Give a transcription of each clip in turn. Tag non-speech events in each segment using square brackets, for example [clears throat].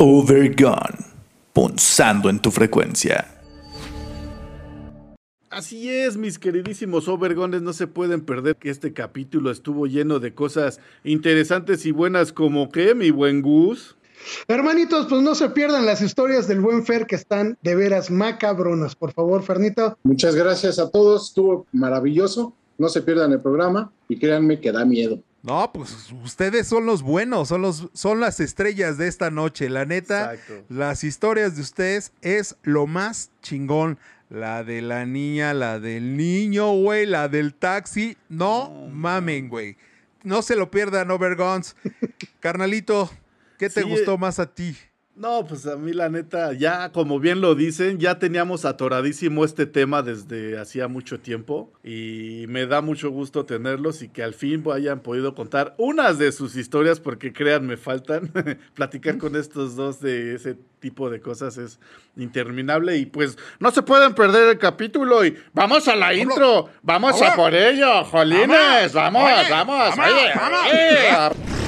Overgone, punzando en tu frecuencia. Así es, mis queridísimos Overgones, no se pueden perder que este capítulo estuvo lleno de cosas interesantes y buenas como que, mi buen Gus. Hermanitos, pues no se pierdan las historias del buen Fer que están de veras macabronas. Por favor, Fernito. Muchas gracias a todos, estuvo maravilloso. No se pierdan el programa y créanme que da miedo. No, pues ustedes son los buenos, son los son las estrellas de esta noche. La neta, Exacto. las historias de ustedes es lo más chingón. La de la niña, la del niño, güey, la del taxi. No mamen, güey. No se lo pierdan, Overguns. [laughs] Carnalito, ¿qué te Sí, gustó más a ti? No, pues a mí la neta, ya como bien lo dicen, ya teníamos atoradísimo este tema desde hacía mucho tiempo y me da mucho gusto tenerlos y que al fin hayan podido contar unas de sus historias porque créanme, faltan. [laughs] Platicar con estos dos de ese tipo de cosas es interminable y pues no se pueden perder el capítulo y vamos a la intro, vamos a por ello, jolines, vamos, vamos, oye, oye.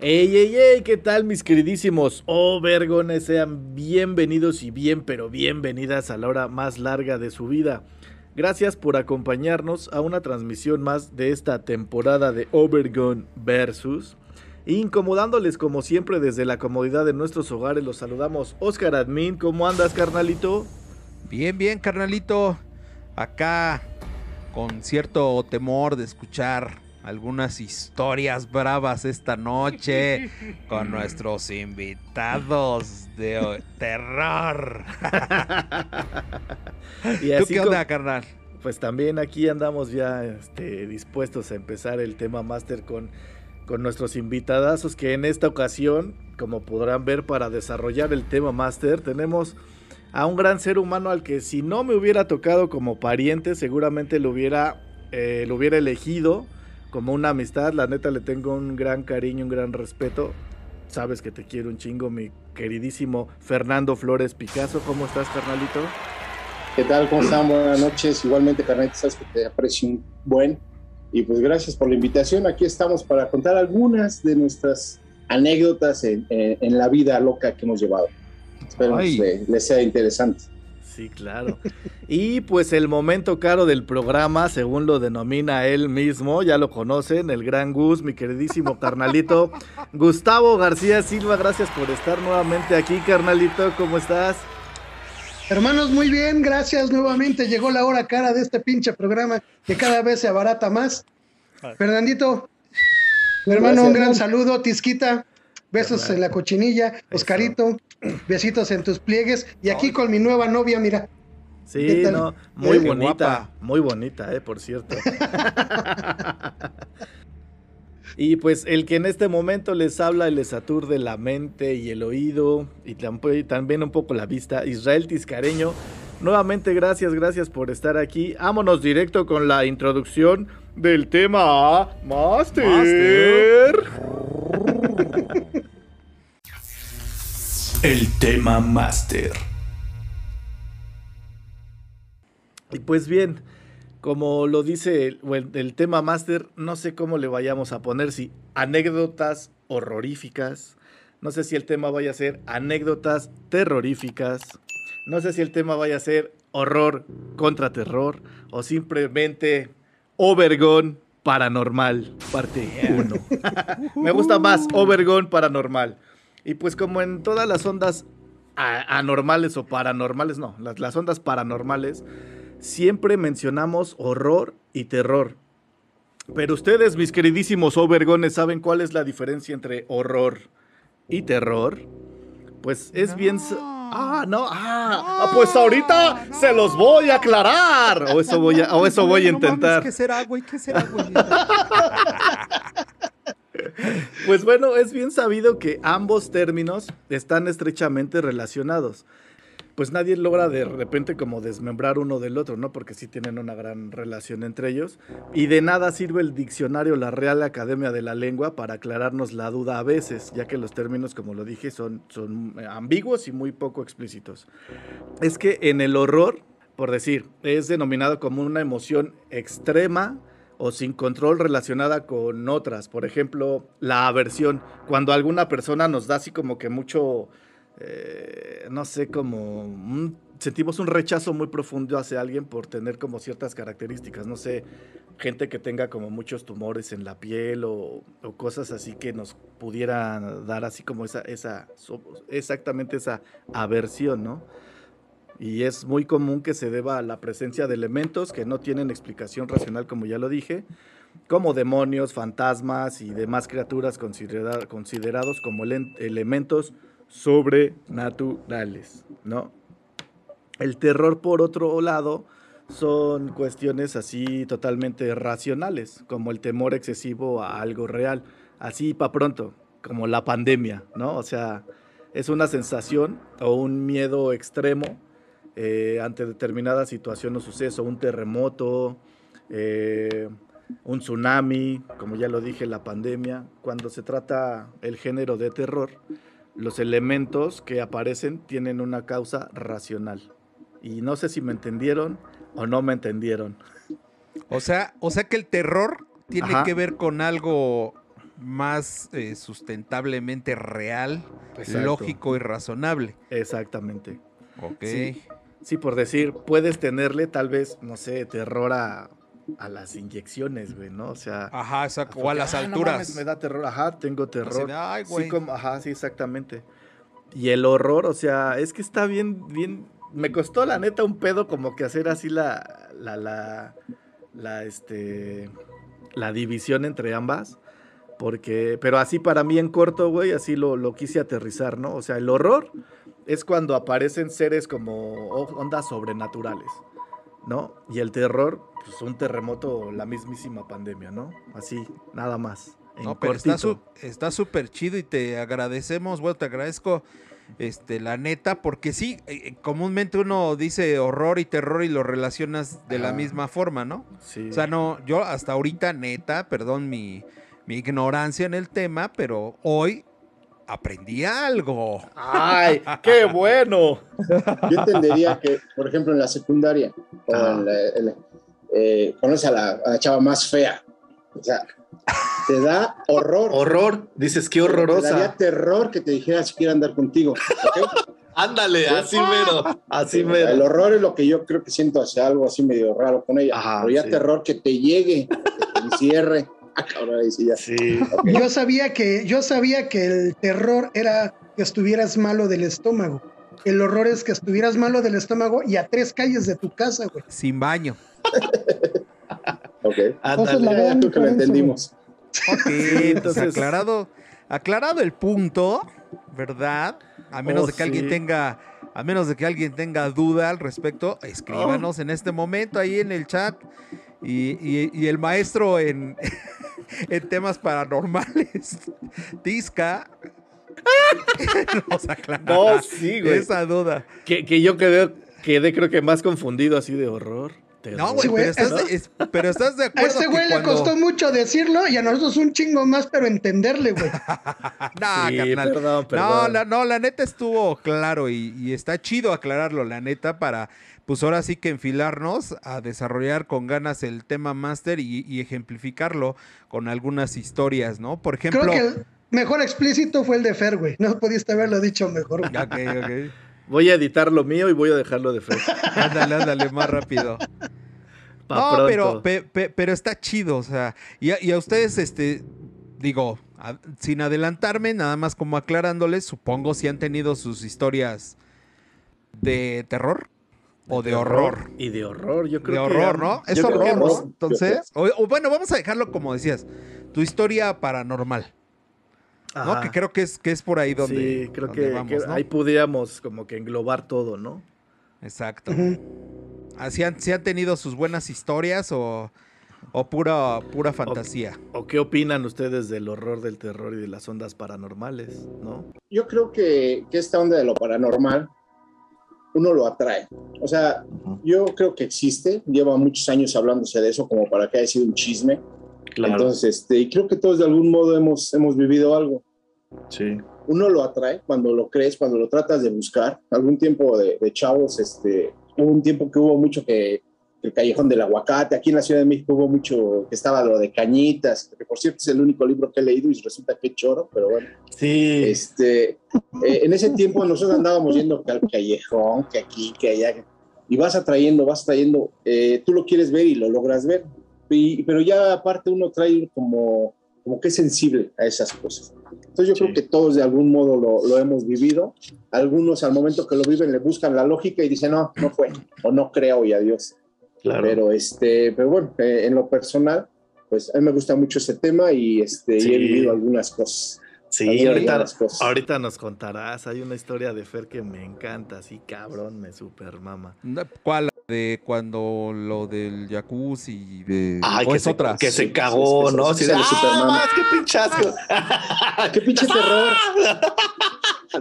Ey, ey, ey, ¿qué tal mis queridísimos Overgones? Sean bienvenidos y bien, pero bienvenidas a la hora más larga de su vida. Gracias por acompañarnos a una transmisión más de esta temporada de Overgon Versus. Incomodándoles como siempre desde la comodidad de nuestros hogares, los saludamos Oscar Admin. ¿Cómo andas, carnalito? Bien, bien, carnalito. Acá con cierto temor de escuchar algunas historias bravas esta noche [laughs] con nuestros invitados de terror. [laughs] Y ¿Tú así qué co- onda, carnal? Pues también aquí andamos ya este, dispuestos a empezar el tema máster con, con nuestros invitadazos que en esta ocasión, como podrán ver, para desarrollar el tema máster tenemos a un gran ser humano al que si no me hubiera tocado como pariente, seguramente lo hubiera, eh, lo hubiera elegido como una amistad. La neta le tengo un gran cariño, un gran respeto. Sabes que te quiero un chingo, mi queridísimo Fernando Flores Picasso. ¿Cómo estás, carnalito? ¿Qué tal? ¿Cómo están? Buenas noches. Igualmente, Carneta, sabes que te aprecio un buen. Y pues gracias por la invitación. Aquí estamos para contar algunas de nuestras anécdotas en, en- en la vida loca que hemos llevado. Espero les, les sea interesante. Sí, claro. Y pues el momento caro del programa, según lo denomina él mismo, ya lo conocen, el gran Gus, mi queridísimo carnalito. [laughs] Gustavo García Silva, gracias por estar nuevamente aquí, carnalito, ¿cómo estás? Hermanos, muy bien, gracias nuevamente. Llegó la hora cara de este pinche programa que cada vez se abarata más. Fernandito, mi hermano, Gracias, un gran saludo. Tisquita, besos en la cochinilla. Oscarito, besitos en tus pliegues. Y aquí con mi nueva novia, mira. Sí, no, muy Eh, bonita, guapa. muy bonita, eh, por cierto. [laughs] y pues el que en este momento les habla y les aturde la mente y el oído y también un poco la vista, Israel Tiscareño. Nuevamente gracias, gracias por estar aquí. Vámonos directo con la introducción del tema Master. [laughs] El tema Master. Y pues bien, como lo dice el, tema máster, no sé cómo le vayamos a poner, si anécdotas horroríficas, no sé si el tema vaya a ser anécdotas terroríficas, no sé si el tema vaya a ser horror contra terror o simplemente Overgon paranormal, parte 1. [laughs] Me gusta más Overgon paranormal. Y pues como en todas las ondas anormales o paranormales, no, las, las ondas paranormales, siempre mencionamos horror y terror. Pero ustedes, mis queridísimos overgones, ¿saben cuál es la diferencia entre horror y terror? Pues es bien... Ah, no, ah, ah, pues ahorita se los voy a aclarar. O eso voy a, o eso voy a intentar. ¿Qué será, güey? ¿Qué será, güey? [laughs] [laughs] Pues bueno, es bien sabido que ambos términos están estrechamente relacionados. Pues nadie logra de repente como desmembrar uno del otro, ¿no? Porque sí tienen una gran relación entre ellos. Y de nada sirve el diccionario La Real Academia de la Lengua para aclararnos la duda a veces, ya que los términos, como lo dije, son, son ambiguos y muy poco explícitos. Es que en el horror, por decir, es denominado como una emoción extrema o sin control relacionada con otras. Por ejemplo, la aversión. Cuando alguna persona nos da así como que mucho, eh, no sé, como sentimos un rechazo muy profundo hacia alguien por tener como ciertas características. No sé, gente que tenga como muchos tumores en la piel o, o cosas así que nos pudieran dar así como esa, esa, exactamente esa aversión, ¿no? Y es muy común que se deba a la presencia de elementos que no tienen explicación racional, como ya lo dije, como demonios, fantasmas y demás criaturas considerados como elementos sobrenaturales, ¿no? El terror, por otro lado, son cuestiones así totalmente racionales, como el temor excesivo a algo real, así para pronto, como la pandemia, ¿no? O sea, es una sensación o un miedo extremo eh, ante determinada situación o suceso, un terremoto, eh, un tsunami, como ya lo dije, la pandemia. Cuando se trata el género de terror, los elementos que aparecen tienen una causa racional. Y no sé si me entendieron o no me entendieron. O sea, o sea que el terror tiene que ver con algo más eh, sustentablemente real, lógico y razonable. Exactamente. Ok. Sí, por decir, puedes tenerle tal vez, no sé, terror a, las inyecciones, güey, ¿no? O sea. Ajá, exacto. O a las alturas. me da terror, ajá, tengo terror. Ay, güey. Sí, como, ajá, sí, exactamente. Y el horror, o sea, es que está bien, bien. Me costó la neta un pedo como que hacer así la, la, la, la, este, la división entre ambas. Porque, pero así para mí en corto, güey, así lo, lo quise aterrizar, ¿no? O sea, el horror es cuando aparecen seres como ondas sobrenaturales, ¿no? Y el terror, pues un terremoto, la mismísima pandemia, ¿no? Así, nada más. no, pero está súper chido y te agradecemos, bueno, te agradezco este, la neta, porque sí, eh, eh, comúnmente uno dice horror y terror y lo relacionas de la misma forma, ¿no? Sí. O sea, no, yo hasta ahorita, neta, perdón mi, mi ignorancia en el tema, pero hoy aprendí algo. ¡Ay, qué bueno! Yo entendería que, por ejemplo, en la secundaria, eh, conoces a la, chava más fea. O sea, te da horror. Horror, dices qué horrorosa. Te daría terror que te dijera si quiere andar contigo. Ándale, así mero, así mero. El horror es lo que yo creo que siento hacia algo así medio raro con ella. pero ya terror que te llegue, que te encierre. [laughs] Yo sabía que, yo sabía que el terror era que estuvieras malo del estómago. El horror es que estuvieras malo del estómago y a tres calles de tu casa, güey. Sin baño. ok. Ándale, que lo entendimos. Ok, [laughs] entonces aclarado, aclarado el punto, ¿verdad? A menos oh, de que alguien tenga, a menos de que alguien tenga duda al respecto, escríbanos oh. en este momento ahí en el chat. y el maestro en, [laughs] en temas paranormales. [laughs] Tisca [laughs] nos aclara no, sí, güey. esa duda. Que, que yo quedé, quedé, creo que más confundido así de horror. No, güey, pero, estás, de acuerdo. A ese güey le costó mucho decirlo y a nosotros un chingo más, pero entenderle, güey. [laughs] no, sí, Perdón, No, la, no, la neta estuvo claro y, y, está chido aclararlo, la neta, para pues ahora sí que enfilarnos a desarrollar con ganas el tema máster y, ejemplificarlo con algunas historias, ¿no? Por ejemplo... Creo que el mejor explícito fue el de Fer, güey. No pudiste haberlo dicho mejor. Ok, ok. Voy a editar lo mío y voy a dejarlo de Fer. [laughs] ándale, ándale, más rápido. no, pero, pero está chido, o sea, y a, ustedes, este, digo, sin adelantarme, nada más como aclarándoles, supongo si han tenido sus historias de terror o de, horror. Y de horror, yo creo que. De horror, ¿no? Es horror, Entonces, o, bueno, vamos a dejarlo como decías, tu historia paranormal. ¿No? Que creo que es, que es por ahí donde. Sí, creo que, ahí pudiéramos como que englobar todo, ¿no? Exacto. Así han, han tenido sus buenas historias o, o pura, pura fantasía. ¿O qué opinan ustedes del horror, del terror y de las ondas paranormales, no? Yo creo que, que esta onda de lo paranormal uno lo atrae. O sea, yo creo que existe, lleva muchos años hablándose de eso como para que haya sido un chisme. Claro. Entonces, este, y creo que todos de algún modo hemos, hemos vivido algo. Sí. Uno lo atrae cuando lo crees, cuando lo tratas de buscar. Algún tiempo de, de chavos, este, hubo un tiempo que hubo mucho que el Callejón del Aguacate, aquí en la Ciudad de México hubo mucho que estaba lo de Cañitas, que por cierto es el único libro que he leído y resulta que choro, pero bueno. Sí. Este, eh, en ese tiempo nosotros andábamos yendo que al callejón, que aquí, que allá, y vas atrayendo, vas trayendo, eh, tú lo quieres ver y lo logras ver, y, pero ya aparte uno trae como, como que es sensible a esas cosas. Entonces yo Sí. creo que todos de algún modo lo, lo hemos vivido, algunos al momento que lo viven le buscan la lógica y dicen, no, no fue, o no creo y adiós. Claro. Pero, este, pero bueno, eh, en lo personal, pues a mí me gusta mucho ese tema y, este, y he vivido algunas cosas. sí, ahorita, ahorita nos contarás. Hay una historia de Fer que me encanta, así cabrón, me super mama. ¿Cuál? De cuando lo del jacuzzi y de... Ay, o que es se, otra. que se Sí, cagó, sí, sí, ¿no? sí, de, sí, ¡ah, Superman. qué pinchasco! [laughs] ¡Qué pinche terror!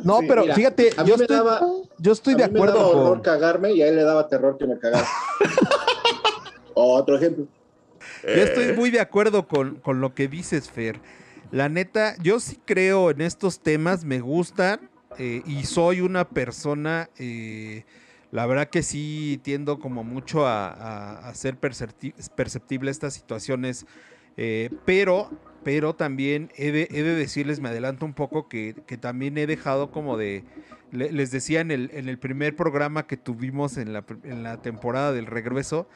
No, Sí, pero mira, fíjate, a mí yo me estoy, daba- yo estoy de A mí me daba acuerdo horror con... cagarme y a él le daba terror que me cagara. [laughs] Otro ejemplo. Yo estoy muy de acuerdo con, con lo que dices, Fer. La neta, yo sí creo en estos temas, me gustan eh, y soy una persona, eh, la verdad que sí tiendo como mucho a, a- a ser percepti- perceptible estas situaciones, eh, pero, pero también he de, decirles, me adelanto un poco, que, que también he dejado como de, le- les decía en el, en el primer programa que tuvimos en la, en la temporada del regreso,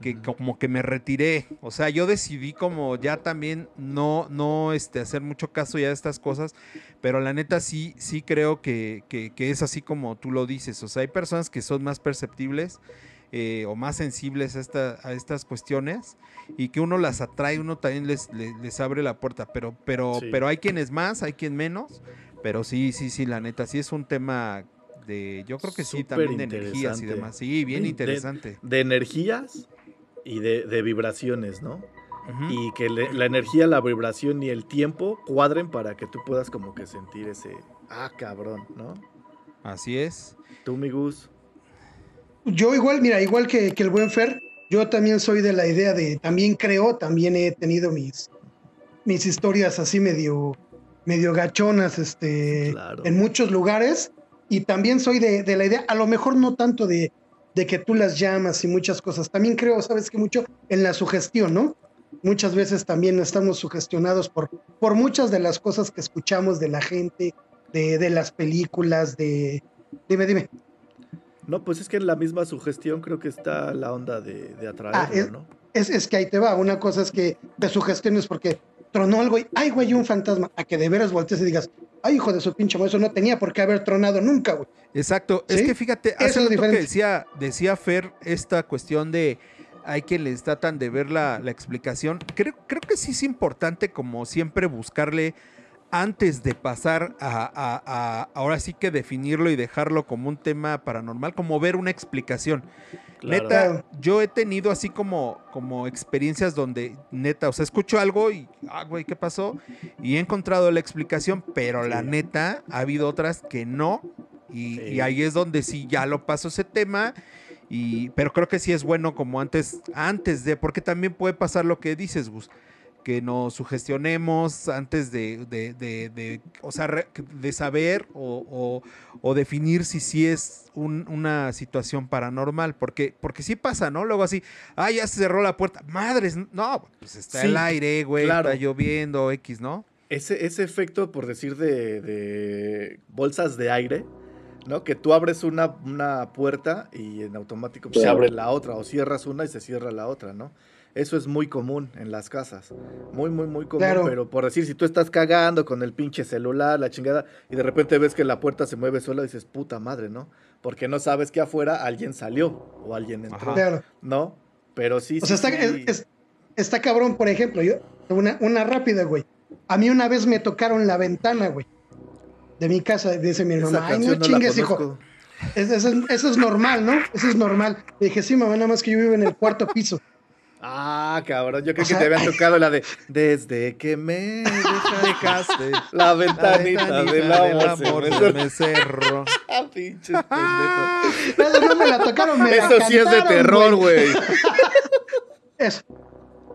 que como que me retiré. O sea, yo decidí como ya también no, no este, hacer mucho caso ya de estas cosas, pero la neta sí, sí creo que, que- que es así como tú lo dices. O sea, hay personas que son más perceptibles eh, o más sensibles a, esta- a estas cuestiones y que uno las atrae, uno también les, les, les abre la puerta, pero, pero, Sí. pero hay quienes más, hay quien menos, pero sí, sí, sí, la neta, sí es un tema de, yo creo que sí, también de energías y demás. Sí, bien De- interesante. De energías y de, de vibraciones, ¿no? Y que le- la energía, la vibración y el tiempo cuadren para que tú puedas como que sentir ese, ah, cabrón, ¿no? Así es. Tú, mi Gus. Yo igual, mira, igual que, que el buen Fer, yo también soy de la idea de, también creo, también he tenido mis, mis historias así medio, medio gachonas, este, Claro. en muchos lugares, y también soy de, de la idea, a lo mejor no tanto de, de que tú las llamas y muchas cosas, también creo, sabes que mucho en la sugestión, ¿no? Muchas veces también estamos sugestionados por, por muchas de las cosas que escuchamos de la gente, de, de las películas, de... Dime, dime. No, pues es que en la misma sugestión creo que está la onda de, de atraerlo, Ah, es- ¿no? Es, es que ahí te va. Una cosa es que te sugestiones porque tronó algo y, ay, güey, un fantasma. A que de veras voltees y digas, ay, hijo de su pinche eso no tenía por qué haber tronado nunca, güey. Exacto. Es que fíjate, Eso hace es rato que diferente. decía, decía Fer esta cuestión de hay que les tratan de ver la, la explicación. Creo, creo que sí es importante, como siempre, buscarle antes de pasar a, a- a- ahora sí que definirlo y dejarlo como un tema paranormal, como ver una explicación. Claro. Neta, yo he tenido así como, como experiencias donde, neta, o sea, escucho algo y, ah, güey, ¿qué pasó? Y he encontrado la explicación, pero la neta, ha habido otras que no. Y, Sí. y ahí es donde sí ya lo paso ese tema. Y, pero creo que sí es bueno como antes, antes de, porque también puede pasar lo que dices, Gus, que nos sugestionemos antes de, de, de- de, o sea, de saber o, o- o definir si sí es un- una situación paranormal, porque, porque sí pasa, ¿no? Luego así, ah, ya se cerró la puerta, madres, no, pues está Sí, el aire, güey, claro. está lloviendo, X, ¿no? Ese, ese efecto, por decir, de, de bolsas de aire, ¿no? Que tú abres una, una puerta y en automático pues, se abre la otra, o cierras una y se cierra la otra, ¿no? Eso es muy común en las casas. Muy, muy, muy común. Claro. Pero por decir, si tú estás cagando con el pinche celular, la chingada, y de repente ves que la puerta se mueve sola, dices, puta madre, ¿no? Porque no sabes que afuera alguien salió o alguien entró, Ajá. Claro. ¿no? Pero sí, O sí, sea, está, sí. es- es- está cabrón, por ejemplo, yo, una, una rápida, güey. A mí una vez me tocaron la ventana, güey. De mi casa, dice mi mamá, ay, no chingues, hijo. Eso es, eso es normal, ¿no? Eso es normal. Le dije, sí, mamá, nada más que yo vivo en el cuarto piso. Ah, cabrón, yo creo O que te habían tocado la de Desde que me Dejaste [laughs] la la ventanita, ventanita del amor. se me- me [laughs] cerró. Ah, pinches pendejos. Pero no me la tocaron, me la Eso sí es de terror, güey. [laughs] Eso.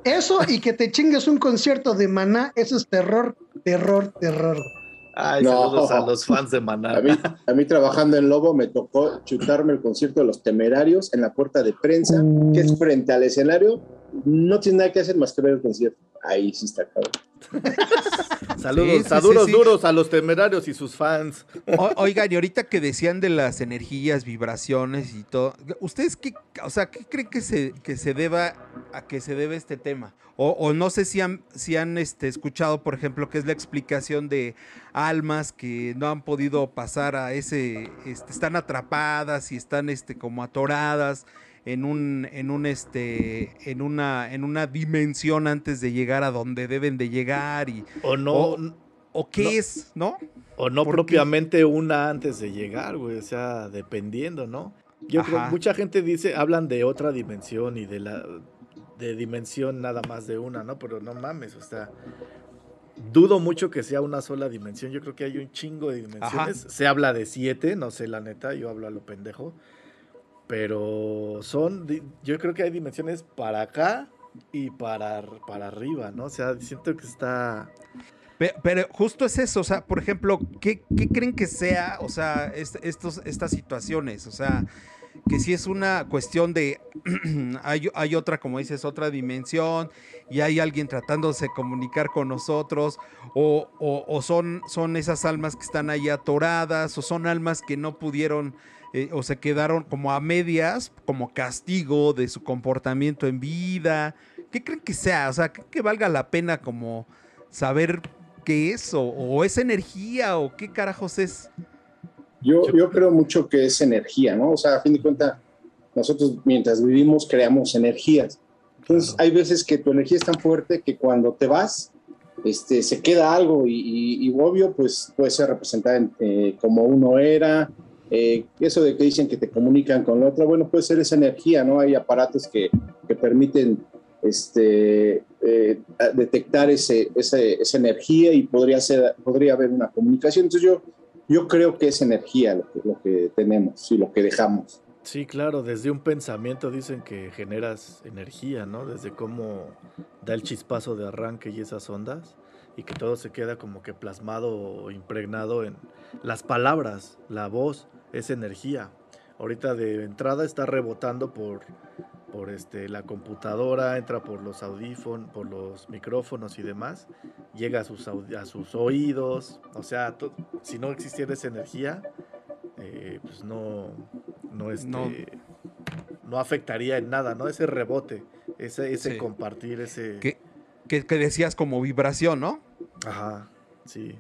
Eso y que te chingues un concierto de maná, eso es terror, terror, terror. Ay, No. saludos a los fans de Maná. A mí, [laughs] a mí trabajando en Lobo me tocó chutarme el concierto de los temerarios en la puerta de prensa, que es frente al escenario. No tiene nada que hacer más que ver el concierto. Ahí sí está cabrón. [laughs] Saludos, Sí, sí, a duros, sí, sí. duros a los temerarios y sus fans. O- oigan, y ahorita que decían de las energías, vibraciones y todo, ¿ustedes qué, o sea, qué creen que se, que se deba a que se debe este tema? O, o no sé si han, si han este, escuchado, por ejemplo, que es la explicación de almas que no han podido pasar a ese, este, están atrapadas y están este, como atoradas en un, en un este, en una, en una dimensión antes de llegar a donde deben de llegar y, O no, O- o qué No. es, ¿no? o no propiamente una antes de llegar, güey. O sea, dependiendo, ¿no? Yo creo Ajá. mucha gente dice, hablan de otra dimensión y de la de dimensión nada más de una, ¿no? Pero no mames, o sea, dudo mucho que sea una sola dimensión. Yo creo que hay un chingo de dimensiones. Se habla de siete, no sé la neta, yo hablo a lo pendejo. Pero son, yo creo que hay dimensiones para acá y para, para arriba, ¿no? O sea, siento que está... Pe- Pero, justo es eso, o sea, por ejemplo, ¿qué, qué creen que sea, o sea, est- estos, estas situaciones? O sea, que si es una cuestión de, [clears throat] hay, hay otra, como dices, otra dimensión y hay alguien tratándose de comunicar con nosotros, o, o- o son, son esas almas que están ahí atoradas, o son almas que no pudieron eh, o se quedaron como a medias, como castigo de su comportamiento en vida. ¿Qué creen que sea? O sea, ¿creen que valga la pena como saber qué es o, o es energía o qué carajos es? Yo, yo creo mucho que es energía, ¿no? O sea, a fin de cuentas, nosotros mientras vivimos creamos energías. Entonces, Claro. hay veces que tu energía es tan fuerte que cuando te vas, este, se queda algo y, y- y obvio, pues puede ser representada en, eh, como uno era. Eh, eso de que dicen que te comunican con la otra, bueno, puede ser esa energía, ¿no? Hay aparatos que, que permiten este, eh, detectar ese, ese- esa energía y podría, ser, podría haber una comunicación. Entonces yo, yo creo que es energía lo que, lo que tenemos y lo que dejamos. Sí, claro, desde un pensamiento dicen que generas energía, ¿no? Desde cómo da el chispazo de arranque y esas ondas, y que todo se queda como que plasmado o impregnado en las palabras, la voz, es energía. Ahorita de entrada está rebotando por, por este, la computadora, entra por los audífonos, por los micrófonos y demás, llega a sus, a sus oídos, o sea, si no existiera esa energía, eh, pues no, no, este, No. no. afectaría en nada, ¿no? Ese rebote, ese, ese Sí. compartir, ese... Que, que, que decías como vibración, ¿no? Ajá, sí.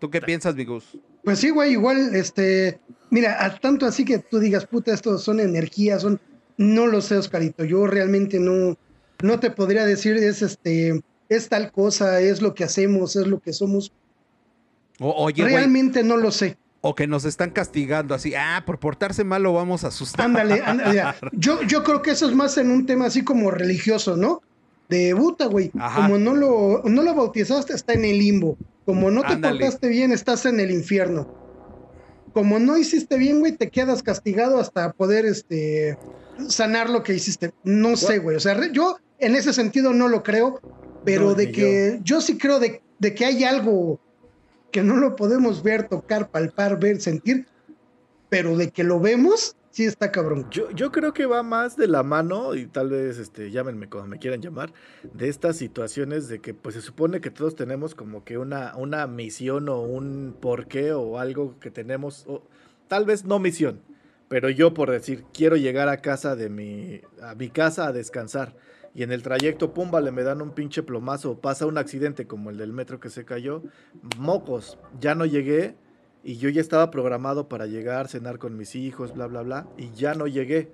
¿Tú qué piensas, mi Gus? Pues sí, güey, igual, este, mira, a tanto así que tú digas, puta, esto son energías, son, no lo sé, Oscarito, yo realmente no, no te podría decir, es este, es tal cosa, es lo que hacemos, es lo que somos, O, oye, realmente no lo sé. o que nos están castigando así, ah, por portarse mal lo vamos a asustar. Ándale, ándale, ya. [laughs] Yo, yo creo que eso es más en un tema así como religioso, ¿no? De puta, güey. Como no lo, no lo bautizaste, está en el limbo. Como no te Ándale. portaste bien, estás en el infierno. Como no hiciste bien, güey, te quedas castigado hasta poder este, sanar lo que hiciste. No sé, güey. O sea, yo en ese sentido no lo creo, pero No, de que yo. sí creo de, de que hay algo que no lo podemos ver, tocar, palpar, ver, sentir, pero de que lo vemos, sí está cabrón. Yo, creo que va más de la mano, y tal vez este, llámenme como me quieran llamar, de estas situaciones de que pues se supone que todos tenemos como que una, una misión o un porqué o algo que tenemos, o tal vez no misión, pero yo por decir, quiero llegar a casa de mi, a mi casa a descansar. Y en el trayecto, pum, vale, me dan un pinche plomazo, pasa un accidente como el del metro que se cayó, mocos, ya no llegué, y yo ya estaba programado para llegar, cenar con mis hijos, bla, bla, bla, y ya no llegué.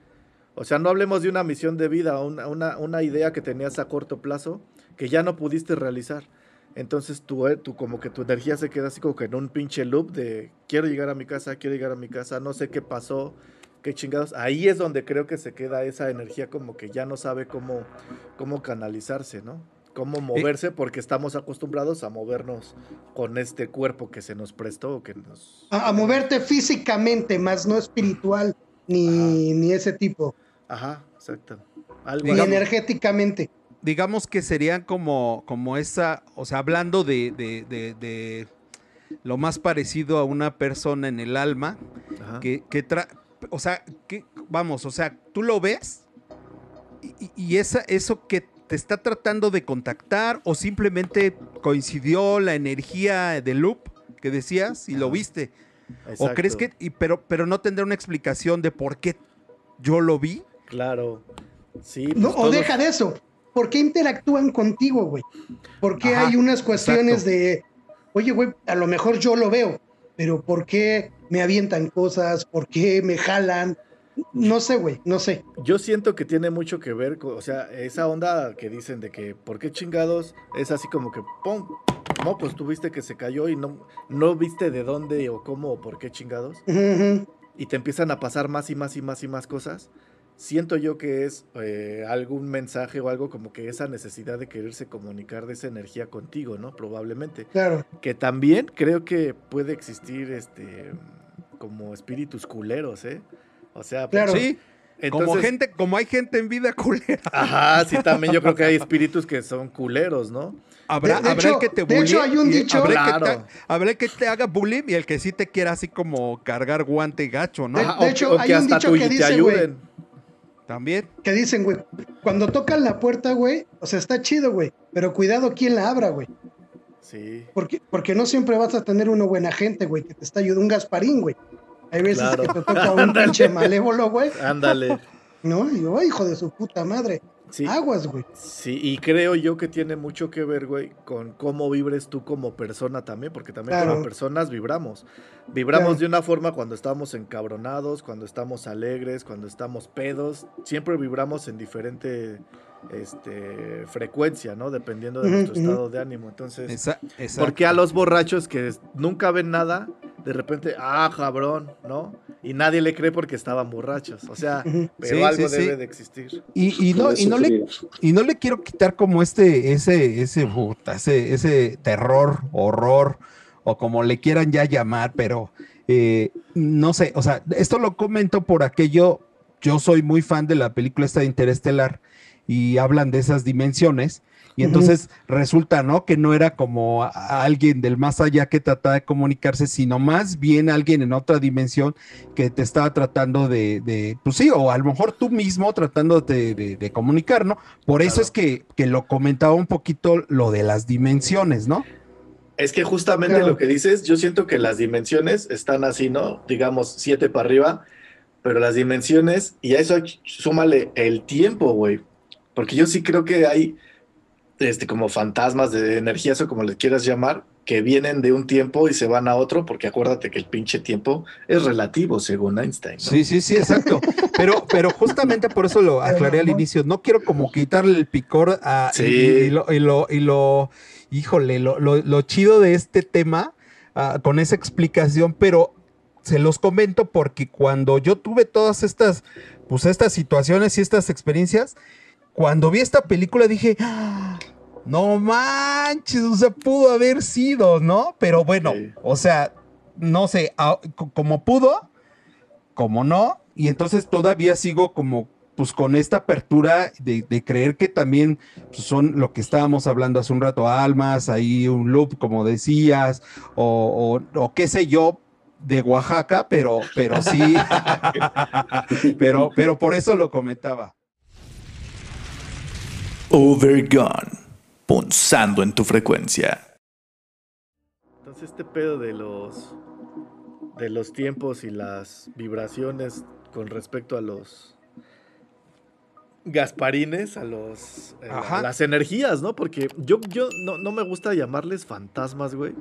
O sea, no hablemos de una misión de vida, una, una, una idea que tenías a corto plazo que ya no pudiste realizar. Entonces tú, eh, tú como que tu energía se queda así como que en un pinche loop de quiero llegar a mi casa, quiero llegar a mi casa, no sé qué pasó, qué chingados. Ahí es donde creo que se queda esa energía como que ya no sabe cómo, cómo canalizarse, ¿no? Cómo moverse porque estamos acostumbrados a movernos con este cuerpo que se nos prestó. Que nos... A, a moverte físicamente, más no espiritual ni, ni ese tipo. Ajá, exacto. Algo Ni así. energéticamente. digamos que serían como, como esa, o sea, hablando de, de- de- de lo más parecido a una persona en el alma, Ajá. que, que tra- o sea, que, vamos, o sea, tú lo ves y, y esa, eso que te está tratando de contactar o simplemente coincidió la energía del loop que decías y lo viste. O crees que, y- pero, pero no tendrá una explicación de por qué yo lo vi. Claro. Sí. No, pues o todos- deja de eso. ¿Por qué interactúan contigo, güey? ¿Por qué Ajá, hay unas cuestiones exacto. de, oye, güey, a lo mejor yo lo veo, pero ¿por qué me avientan cosas? ¿Por qué me jalan? No sé, güey, no sé. Yo siento que tiene mucho que ver con, o sea, esa onda que dicen de que, ¿por qué chingados? Es así como que, ¡pum! No, pues tú viste que se cayó y no, no viste de dónde o cómo o por qué chingados. Y te empiezan a pasar más y más y más y más cosas. Siento yo que es eh, algún mensaje o algo como que esa necesidad de quererse comunicar de esa energía contigo, ¿no? Probablemente. Claro. Que también creo que puede existir este como espíritus culeros, ¿eh? O sea, Claro. Sí, como gente, como hay gente en vida culera. Ajá, sí, también yo creo que hay espíritus que son culeros, ¿no? Habrá, De- de habrá hecho- el que te de hecho, hay un y dicho- Habrá, el que Claro. te, habrá el que te haga bullying y el que sí te quiera así como cargar guante gacho, ¿no? De- hecho, o hay que un hasta dicho tú que te dice, ayuden. También. Que dicen, güey, cuando tocan la puerta, güey, o sea, está chido, güey, pero cuidado quién la abra, güey. Sí, Porque, porque no siempre vas a tener uno buena gente, güey, que te está ayudando, un Gasparín, güey. Hay veces Claro. que te toca un pinche malévolo, güey, ándale. ¿no? Y yo, "Ay, hijo de su puta madre. Sí, Aguas, güey. sí, y creo yo que tiene mucho que ver, güey, con cómo vibres tú como persona también, porque también Claro. como personas vibramos. Vibramos Claro. de una forma cuando estamos encabronados, cuando estamos alegres, cuando estamos pedos. Siempre vibramos en diferente este, frecuencia, ¿no? Dependiendo de nuestro estado de ánimo. Entonces, Esa. Porque a los borrachos que nunca ven nada, de repente, ah, cabrón, ¿no? Y nadie le cree porque estaban borrachos. O sea, pero Sí, algo sí, sí. debe de existir. Y, y no, y, no le, y no le quiero quitar como este, ese, ese, puta, ese, ese terror, horror, o como le quieran ya llamar, pero eh, no sé, o sea, esto lo comento por aquello, yo soy muy fan de la película esta de Interestelar y hablan de esas dimensiones. Y entonces resulta, ¿no? Que no era como a- a alguien del más allá que trataba de comunicarse, sino más bien alguien en otra dimensión que te estaba tratando de, de pues sí, o a lo mejor tú mismo tratando de, de- de comunicar, ¿no? Por eso Claro. es que, que lo comentaba un poquito lo de las dimensiones, ¿no? Es que justamente Claro. lo que dices, yo siento que las dimensiones están así, ¿no? Digamos, siete para arriba, pero las dimensiones, y a eso súmale el tiempo, güey. Porque yo sí creo que hay, este, como fantasmas de energías o como les quieras llamar, que vienen de un tiempo y se van a otro, porque acuérdate que el pinche tiempo es relativo, según Einstein. ¿no? Sí, sí, sí, exacto. Pero, pero justamente por eso lo aclaré al inicio. No quiero como quitarle el picor a y- Sí. y, lo, y lo, y lo- híjole, lo, lo- lo chido de este tema ah, con esa explicación, pero se los comento porque cuando yo tuve todas estas, pues estas situaciones y estas experiencias, cuando vi esta película dije, "Ah, no manches, o sea, pudo haber sido, ¿no? Pero bueno, Sí. o sea, no sé, a- co- como pudo, como no, y entonces todavía sigo como pues con esta apertura de, de creer que también pues, son lo que estábamos hablando hace un rato, almas, ahí un loop, como decías, o, o- o qué sé yo, de Oaxaca, pero, pero sí, [laughs] pero, pero por eso lo comentaba. Overgone. Punzando en tu frecuencia. Entonces este pedo de los de los tiempos y las vibraciones con respecto a los gasparines, a los eh, Ajá. las energías, ¿no? Porque yo yo no, no me gusta llamarles fantasmas, güey.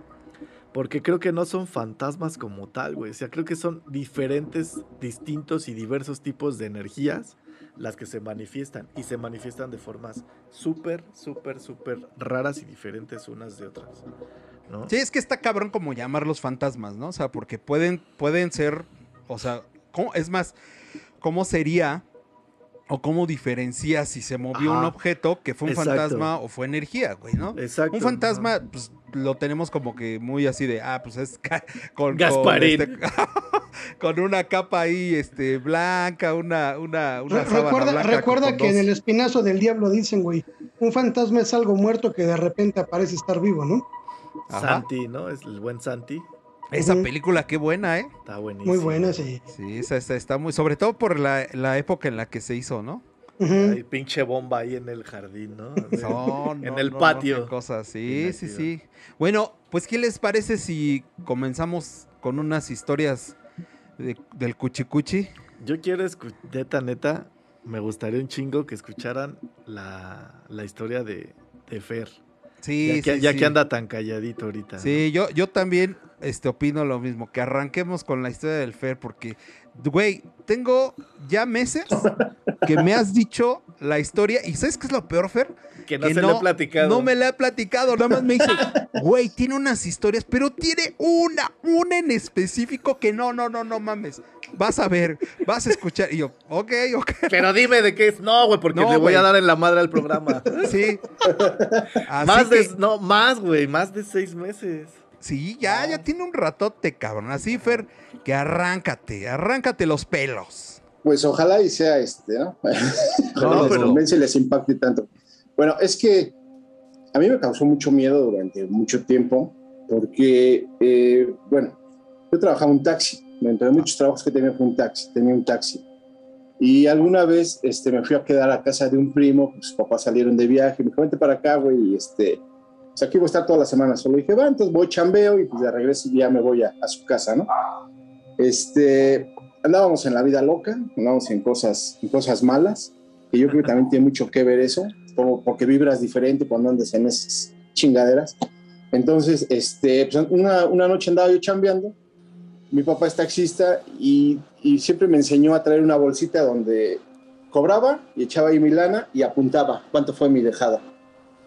Porque creo que no son fantasmas como tal, güey. O sea, creo que son diferentes, distintos y diversos tipos de energías las que se manifiestan. Y se manifiestan de formas súper, súper, súper raras y diferentes unas de otras. ¿no? Sí, es que está cabrón como llamarlos fantasmas, ¿no? O sea, porque pueden, pueden ser, o sea, es más, ¿cómo sería o cómo diferencia si se movió un objeto que fue un Exacto. fantasma o fue energía, güey, ¿no? Exacto. Un fantasma, pues lo tenemos como que muy así de, ah, pues es con, Gasparín. Con, este- [laughs] con una capa ahí, este, blanca, una, una, una Re- recuerda blanca recuerda con que en el espinazo del diablo dicen, güey, un fantasma es algo muerto que de repente aparece estar vivo, ¿no? Ajá. Santi, ¿no? Es el buen Santi. Esa película, qué buena, ¿eh? Está buenísimo. Muy buena, sí. Sí, esa, esa está muy, sobre todo por la, la época en la que se hizo, ¿no? Ujú. Hay pinche bomba ahí en el jardín, ¿no? [laughs] No, en el no, patio. cosas, sí, sí, sí. Bueno, pues, ¿qué les parece si comenzamos con unas historias de- del cuchicuchi? Yo quiero escuchar, neta, neta, me gustaría un chingo que escucharan la, la historia de, de Fer. Sí, ya que, sí, ya sí. que anda tan calladito ahorita. Sí, yo, yo también este, opino lo mismo, que arranquemos con la historia del Fer, porque, güey, tengo ya meses que me has dicho la historia, y ¿sabes qué es lo peor, Fer? Que no que se le he platicado. No me la he platicado, nada más me dice, [laughs] güey, tiene unas historias, pero tiene una, una en específico que no, no, no, no mames. Vas a ver, vas a escuchar. Y yo, ok, ok. Pero dime de qué es. No, güey, porque No, le voy a dar en la madre al programa. Sí. Así más que- de, no, más, güey, más de seis meses. Sí, ya, ya tiene un ratote, cabrón. Así, Fer, que arráncate, arráncate los pelos. Pues ojalá y sea este, ¿no? [laughs] Ojalá les pero- convence y les impacte tanto. Bueno, es que a mí me causó mucho miedo durante mucho tiempo porque, eh, bueno, yo trabajaba en un taxi. Dentro de muchos trabajos que tenía fue un taxi, tenía un taxi. Y alguna vez este, me fui a quedar a casa de un primo, pues, sus papás salieron de viaje, me dijo, vente para acá, güey, y este, pues aquí voy a estar toda la semana. Solo dije, va, entonces voy chambeo y pues de regreso ya me voy a, a su casa, ¿no? Este, andábamos en la vida loca, andábamos en cosas, en cosas malas, que yo creo que también tiene mucho que ver eso, como porque vibras diferente cuando andas en esas chingaderas. Entonces, este, pues una, una noche andaba yo chambeando, mi papá es taxista y, y siempre me enseñó a traer una bolsita donde cobraba y echaba ahí mi lana y apuntaba cuánto fue mi dejada.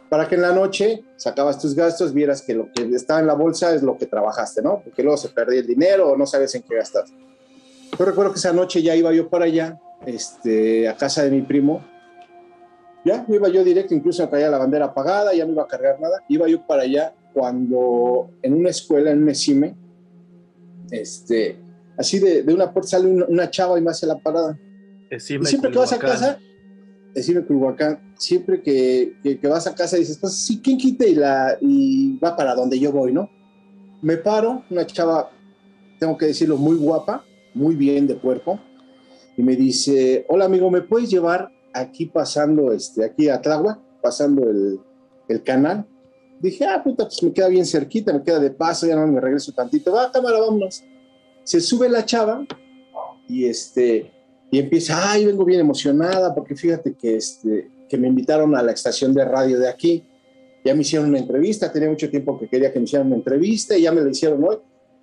Para que en la noche sacabas tus gastos, vieras que lo que estaba en la bolsa es lo que trabajaste, ¿no? Porque luego se perdía el dinero o no sabes en qué gastas. Yo recuerdo que esa noche ya iba yo para allá, este, a casa de mi primo. Ya, iba yo directo, incluso me caía la bandera apagada, ya no iba a cargar nada. Iba yo para allá cuando en una escuela, en un ESIME, este, así de, de una puerta sale una, una chava y me hace la parada. Y siempre que vas a casa, decime Culhuacán, siempre que, que, que vas a casa dices, pues sí, ¿quién quite? Y, la, y va para donde yo voy, ¿no? Me paro, una chava, tengo que decirlo, muy guapa, muy bien de cuerpo, y me dice, hola amigo, ¿me puedes llevar aquí pasando, este, aquí a Tláhuac, pasando el, el canal? Dije, ah, puta, pues me queda bien cerquita, me queda de paso, ya no me regreso tantito. Va, cámara, vámonos. Se sube la chava y este y empieza, ay, vengo bien emocionada porque fíjate que este que me invitaron a la estación de radio de aquí. Ya me hicieron una entrevista, tenía mucho tiempo que quería que me hicieran una entrevista y ya me la hicieron hoy.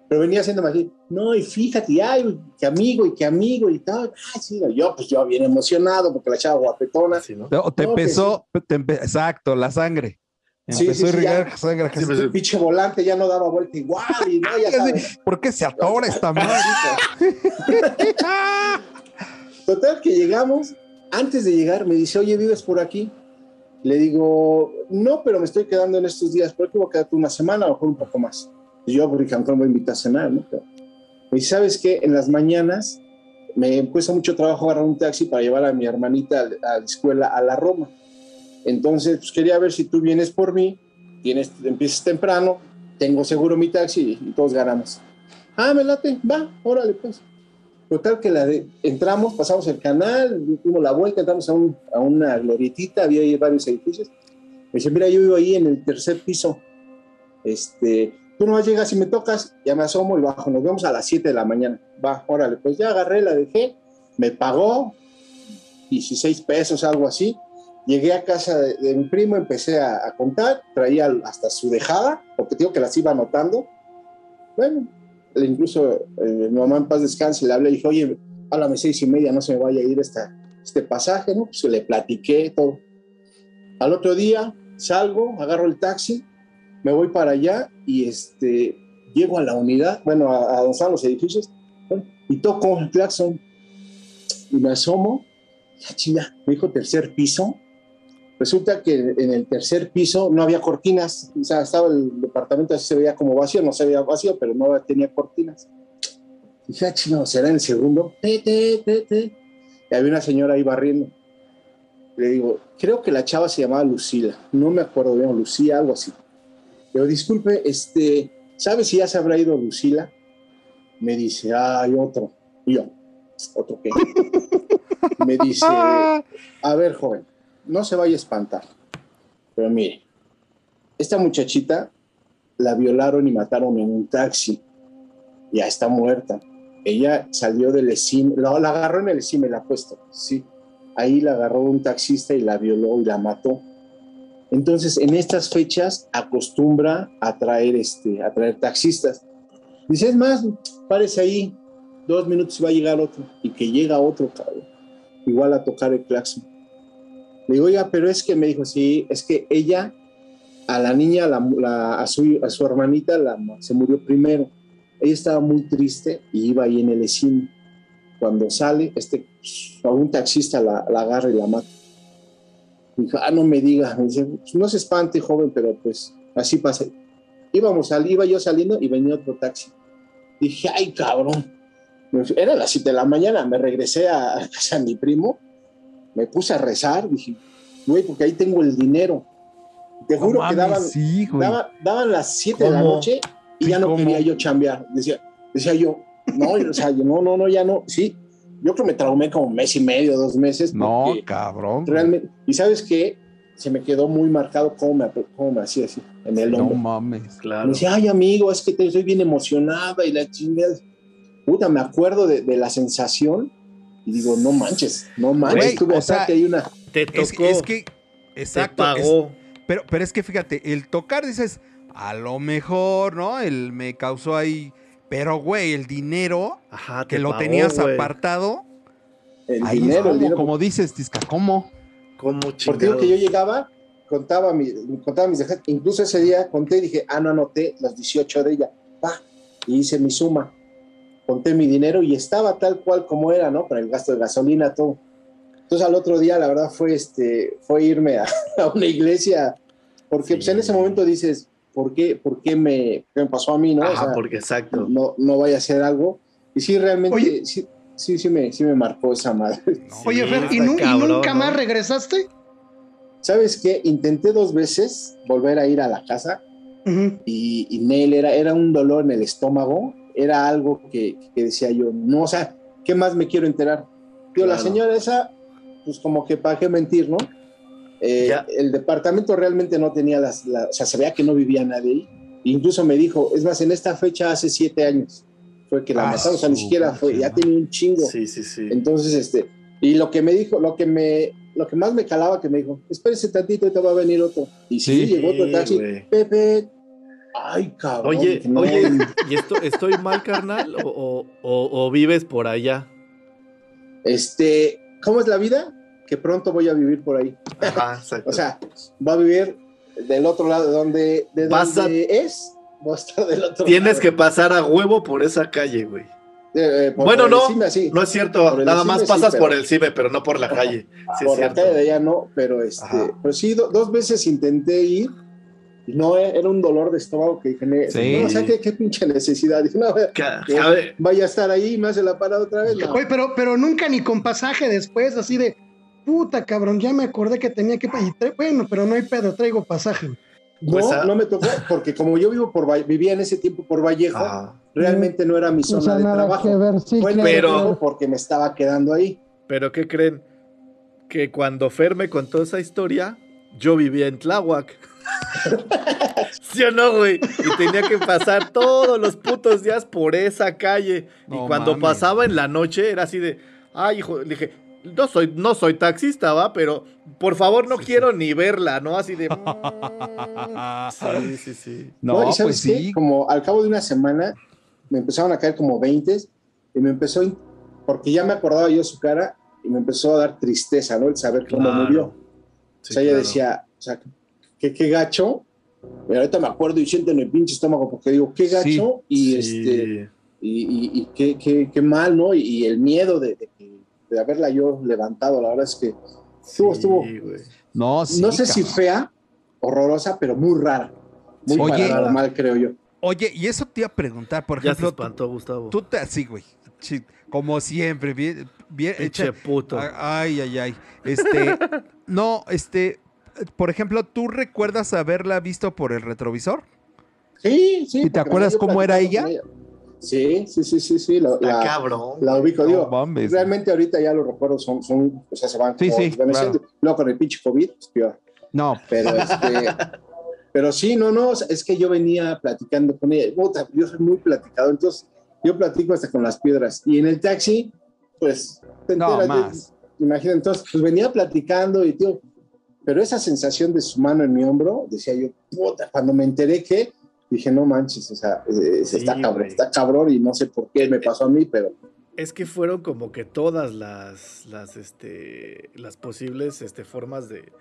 Pero venía haciéndome así, no, y fíjate, ay, qué amigo y qué amigo y tal. Ay, sí, yo, pues yo bien emocionado porque la chava guapetona. Sí, ¿no? Te, te No, empezó, te empe- exacto, la sangre. Sí, Empezó sí, a sí, irrigar ya. sangre. Sí, pues, El pinche volante ya no daba vuelta igual y no, ya [laughs] sabes. ¿Por qué se atora esta madre? [laughs] [laughs] Total que llegamos, antes de llegar me dice, oye, ¿vives por aquí? Le digo, no, pero me estoy quedando en estos días, ¿por qué voy a quedarte una semana o mejor un poco más? Y yo, porque mejor me voy a cenar, ¿no? Pero, dice, ¿sabes qué? En las mañanas me cuesta mucho trabajo agarrar un taxi para llevar a mi hermanita a la escuela a la Roma. Entonces, pues quería ver si tú vienes por mí, tienes, empiezas temprano, tengo seguro mi taxi y todos ganamos. Ah, me late, va, órale pues. Total que la de, entramos, pasamos el canal, dimos la vuelta, entramos a, un, a una glorietita, había ahí varios edificios. Me dice, mira, yo vivo ahí en el tercer piso. Este, tú no llegas y me tocas, ya me asomo y bajo, nos vemos a las 7 de la mañana. Va, órale, pues ya agarré, la dejé, me pagó 16 pesos, algo así. Llegué a casa de, de mi primo, empecé a, a, contar, traía hasta su dejada, porque digo que las iba anotando. Bueno, incluso eh, mi mamá en paz descanse, le hablé y dije, oye, háblame seis y media, no se me vaya a ir esta, este pasaje, ¿no? Pues le platiqué todo. Al otro día salgo, agarro el taxi, me voy para allá y este, llego a la unidad, bueno, a, a donde están los edificios, Y toco el claxon y me asomo. Ya chinga, me dijo tercer piso. Resulta que en el tercer piso no había cortinas, o sea, estaba el departamento así se veía como vacío, no se veía vacío, pero no tenía cortinas. Dije, ah, chino, será en el segundo. Te, te, te. Y había una señora ahí barriendo. Le digo, creo que la chava se llamaba Lucila, no me acuerdo bien, Lucía, algo así. Pero disculpe, este, ¿sabe si ya se habrá ido Lucila? Me dice, hay otro. Y yo, ¿otro qué? Me dice, a ver, joven, no se vaya a espantar. Pero mire, esta muchachita la violaron y mataron en un taxi. Ya está muerta. Ella salió del ESIM, la, la agarró en el ESIM, la puesto, sí. Ahí la agarró un taxista y la violó y la mató. Entonces, en estas fechas acostumbra a traer, este, a traer taxistas. Dice, es más, parece ahí, dos minutos va a llegar otro. Y que llega otro, cabrón. Igual a tocar el claxon. Le digo, oiga, pero es que me dijo, sí, es que ella, a la niña, la- la- a, su, a su hermanita, la, se murió primero. Ella estaba muy triste y iba ahí en el ESIM. Cuando sale, este, un taxista la, la agarra y la mata. Dijo, ah, no me diga. Me dice, "Pues no se espante, joven, pero pues así pasa. Íbamos, sal- iba yo saliendo y venía otro taxi. Dije, ay, cabrón. Era las 7 de la mañana, me regresé a casa de mi primo, me puse a rezar, dije, güey, porque ahí tengo el dinero. Te No juro que daban, sí, daba- daban las 7 de la noche y Sí, ya no ¿cómo? quería yo chambear. Decía, decía yo, no, o sea, yo, no, no, no, ya no. Sí, yo creo que me traumé como un mes y medio, dos meses. No, cabrón. realmente, y sabes qué, se me quedó muy marcado cómo me, cómo me hacía así, en el No hombro. mames. Claro. Me decía, ay, amigo, es que te estoy bien emocionada y la chingada. Puta, me acuerdo de, de la sensación y digo, no manches, no manches, tuve o sea, ataque, hay una. Te tocó, Es, es que, te exacto. es- pagó. pero, pero es que fíjate, el tocar dices, a lo mejor, ¿no? El me causó ahí. Pero, güey, el dinero Ajá, que te lo pagó, tenías apartado, El ahí dinero, el dinero. como dices, Tisca, ¿cómo? ¿Cómo Porque digo que yo llegaba, contaba, mi, contaba mis dejas, incluso ese día conté y dije, ah, no anoté los 18 de ella, pa, y hice mi suma, conté mi dinero y estaba tal cual como era, ¿no? Para el gasto de gasolina, todo. Entonces al otro día, la verdad, fue, este, fue irme a, [laughs] a una iglesia, porque pues, en ese momento dices, ¿por qué, por qué me, qué me pasó a mí, no? O Ajá, sea, porque exacto. no, no vaya a ser algo. Y sí, realmente, Oye. sí, sí, sí, me, sí me marcó esa madre. No, [laughs] Oye, Fer, ¿y, nu- y cabrón, nunca ¿no? más regresaste? ¿Sabes qué? Intenté dos veces volver a ir a la casa Ujú. y, y Nel era, era un dolor en el estómago, era algo que, que decía yo, no, o sea, ¿qué más me quiero enterar? Yo, la Claro. señora esa, pues como que para qué mentir, ¿no? Eh, el departamento realmente no tenía las, la- o sea, se veía que no vivía nadie ahí. Incluso me dijo, es más, en esta fecha hace siete años fue que la Ah, mataron, o sea, ni siquiera fue, ya tenía un chingo. Sí, sí, sí. Entonces, este, y lo que me dijo, lo que me, lo que más me calaba que me dijo, espérese tantito, te va a venir otro. Y sí, Sí, llegó otro taxi, güey. Pepe, ay, cabrón. Oye, no, oye, ¿y esto estoy mal, carnal? ¿O, o- o- o vives por allá? este, ¿cómo es la vida? Que pronto voy a vivir por ahí. Ajá, [laughs] exacto. O sea, va a vivir del otro lado de donde, de Vas a- donde es, va a estar del otro Tienes lado. que pasar a huevo por esa calle, güey. Eh, eh, Bueno, no. No es cierto, nada más sí, pasas pero- por el CIBE, pero no por la calle. [laughs] Sí, es por la cierto. calle de allá no, pero este, Ajá. pero sí, do- dos veces intenté ir no, eh, era un dolor de estómago que dije, Sí. no, o sea, ¿qué, qué pinche necesidad. [laughs] Dije, no, Que- que a ver, vaya a estar ahí y me hace la parada otra vez. No. Oye, pero, pero nunca ni con pasaje después, así de puta cabrón, ya me acordé que tenía que. y bueno, pero no hay pedo, traigo pasaje. No, Pues, ah. no me tocó, porque como yo vivo por Valle- vivía en ese tiempo por Vallejo, ajá. realmente no era mi O zona sea, de nada trabajo. que ver, sí, Fue claro. Pero- porque me estaba quedando ahí. Pero ¿qué creen? Que cuando Fer me contó esa historia, yo vivía en Tláhuac. [laughs] ¿Sí o no, güey? Y tenía que pasar todos los putos días por esa calle. No y cuando pasaba en la noche era así de, ay, hijo, le dije, no soy, no soy taxista, va, pero por favor no quiero ni verla, ¿no? Así de... mm, [laughs] sí, sí, sí. No, ¿Y pues sabes qué? sí. Como al cabo de una semana me empezaron a caer como 20 y me empezó, porque ya me acordaba yo su cara y me empezó a dar tristeza, ¿no? El saber cómo Claro. murió. Sí, o sea, ella claro. decía, o sea, qué, qué gacho. Y ahorita me acuerdo y siento en el pinche estómago porque digo, qué gacho. Y Sí. este Y, y- y qué, qué- qué mal, ¿no? Y, y el miedo de, de haberla yo levantado, la verdad es que estuvo, Sí, estuvo. No, sí, no sé si fea, horrorosa, pero muy rara. Muy Oye. paranormal, creo yo. Oye, y eso te iba a preguntar, por Ya ejemplo, espantó, Gustavo. tú te así, güey. Como siempre, bien, bien Pinche hecha- puto. Ay, ay, ay. Este, [laughs] no, este, por ejemplo, ¿tú recuerdas haberla visto por el retrovisor? Sí, sí. ¿Y te acuerdas yo cómo era ella? con Sí, sí, sí, sí, sí. La, la- cabrón. la ubico, digo. No mames. Realmente ahorita ya los recuerdos son, son o sea, se van Sí, como sí, desvaneciendo. Luego con el pinche COVID, pues peor. No, Pero, este, pero sí, no, no, es que yo venía platicando con ella. Puta, yo soy muy platicado, entonces yo platico hasta con las piedras. Y en el taxi, pues, te No, enteras, más. Imagina, entonces, pues venía platicando y tío, pero esa sensación de su mano en mi hombro, decía yo, puta, cuando me enteré que, dije, no manches, o sea, eh, Sí, está cabrón, está cabrón y no sé por qué me pasó a mí, pero Es que fueron como que todas las, las, este, las posibles este, formas de,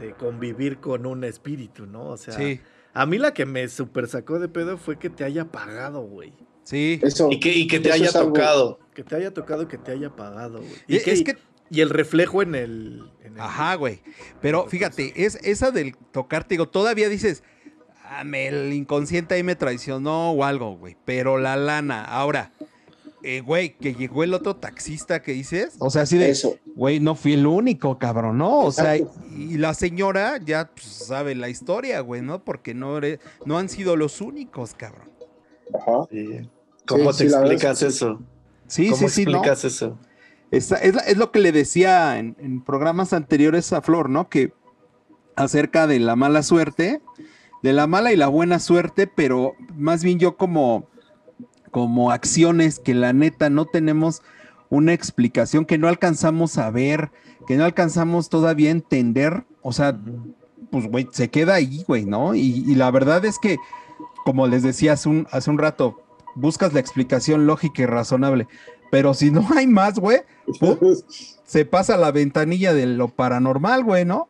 de convivir con un espíritu, ¿no? O sea, sí, a mí la que me super sacó de pedo fue que te haya pagado, güey. sí. eso. Y que, y que te haya algo- tocado. Que te haya tocado y que te haya pagado, güey. Y Y, que, es que y el reflejo en el... en el- Ajá, güey. Pero fíjate, es esa del tocarte, digo, todavía dices, ah, me- el inconsciente ahí me traicionó o algo, güey. Pero la lana, ahora, eh, güey, que llegó el otro taxista que dices, o sea, así de, Eso. güey, no fui el único, cabrón, ¿no? O sea, y, la señora ya pues, sabe la historia, güey, ¿no? Porque no, eres- no han sido los únicos, cabrón. Ajá. Sí. ¿Cómo Sí, te sí, explicas eso? Sí, ¿Cómo sí, sí, ¿no? explicas eso? Esa- es, la- es lo que le decía en, en programas anteriores a Flor, ¿no? Que acerca de la mala suerte, de la mala y la buena suerte, pero más bien yo como, como acciones que la neta no tenemos una explicación, que no alcanzamos a ver, que no alcanzamos todavía a entender, o sea, pues, güey, se queda ahí, güey, ¿no? Y, y la verdad es que, como les decía hace un, hace un rato, buscas la explicación lógica y razonable, pero si no hay más, güey, pum, [laughs] se pasa la ventanilla de lo paranormal, güey, ¿no?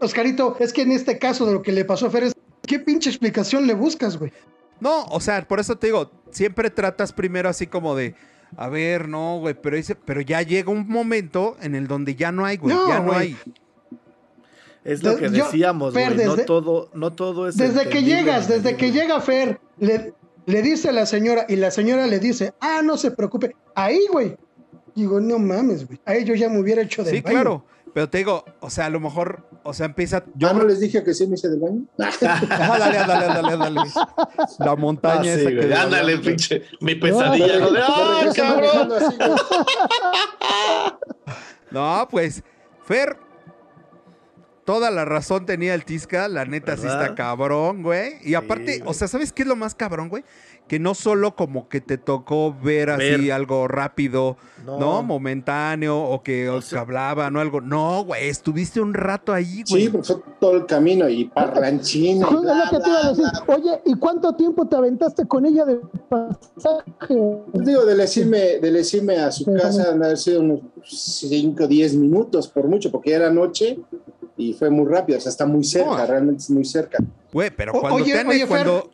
Oscarito, es que en este caso de lo que le pasó a Fer es, ¿qué pinche explicación le buscas, güey? No, o sea, por eso te digo, siempre tratas primero así como de, a ver, no, güey, pero, dice, pero ya llega un momento en el donde ya no hay, güey, No, ya no güey. hay. Es lo que Yo- decíamos, Fer, güey. No todo, no todo es... Desde que llegas, desde que llega Fer, le, le dice a la señora y la señora le dice, ah, no se preocupe. Ahí, güey. Digo, no mames, güey. Ahí yo ya me hubiera hecho del Sí, baño. claro, pero te digo, o sea, a lo mejor, o sea, empieza... Yo no les dije que sí me hice del baño. [laughs] Ajá, dale, dale, dale, dale. La montaña Ah, sí, esa güey. que... Ándale, pinche. Mi pesadilla. ¿no? De, ¡Ah, cabrón! así. [laughs] No, pues, Fer, toda la razón tenía el Tisca, la neta sí ¿Verdad? está cabrón, güey. Y aparte, güey. o sea, ¿sabes qué es lo más cabrón, güey? Que no solo como que te tocó ver así algo rápido, ¿no? No. Momentáneo, o que, o que sea- hablaban o algo. No, güey, estuviste un rato ahí, güey. Sí, porque fue todo el camino y parlanchina. y bla, lo que te iba a decir. bla. Oye, ¿y cuánto tiempo te aventaste con ella de pasaje? Digo, de decirme, de decirme a su Sí, casa han de haber sido unos 5 o 10 minutos por mucho, porque era noche y fue muy rápido, o sea, está muy cerca, realmente es muy cerca. Güey, pero O- cuando, oye, te han, oye, cuando,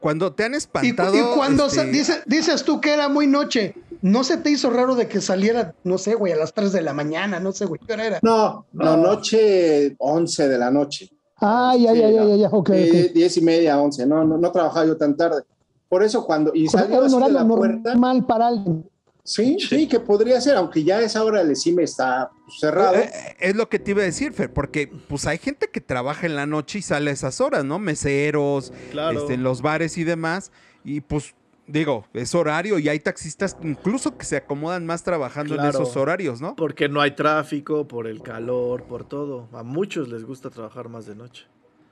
cuando te han espantado... y cuando este, sa- dice- dices tú que era muy noche, ¿no se te hizo raro de que saliera, no sé, güey, a las 3 de la mañana? No sé, güey, ¿qué hora era? No, no, noche 11 de la noche, Ay, ay, Sí, ay, no. ay, ay, ok, Eh, ok. 10 y media, 11, no, no, no trabajaba yo tan tarde. Por eso cuando, y salió de la puerta, normal para alguien. Sí, sí, que podría ser, aunque ya a esa hora el CIME está cerrado. Eh, eh, Es lo que te iba a decir, Fer, porque pues hay gente que trabaja en la noche y sale a esas horas, ¿no? Meseros, Claro. este, en los bares y demás. Y pues, digo, es horario y hay taxistas incluso que se acomodan más trabajando en esos horarios, ¿no? Porque no hay tráfico, por el calor, por todo. A muchos les gusta trabajar más de noche.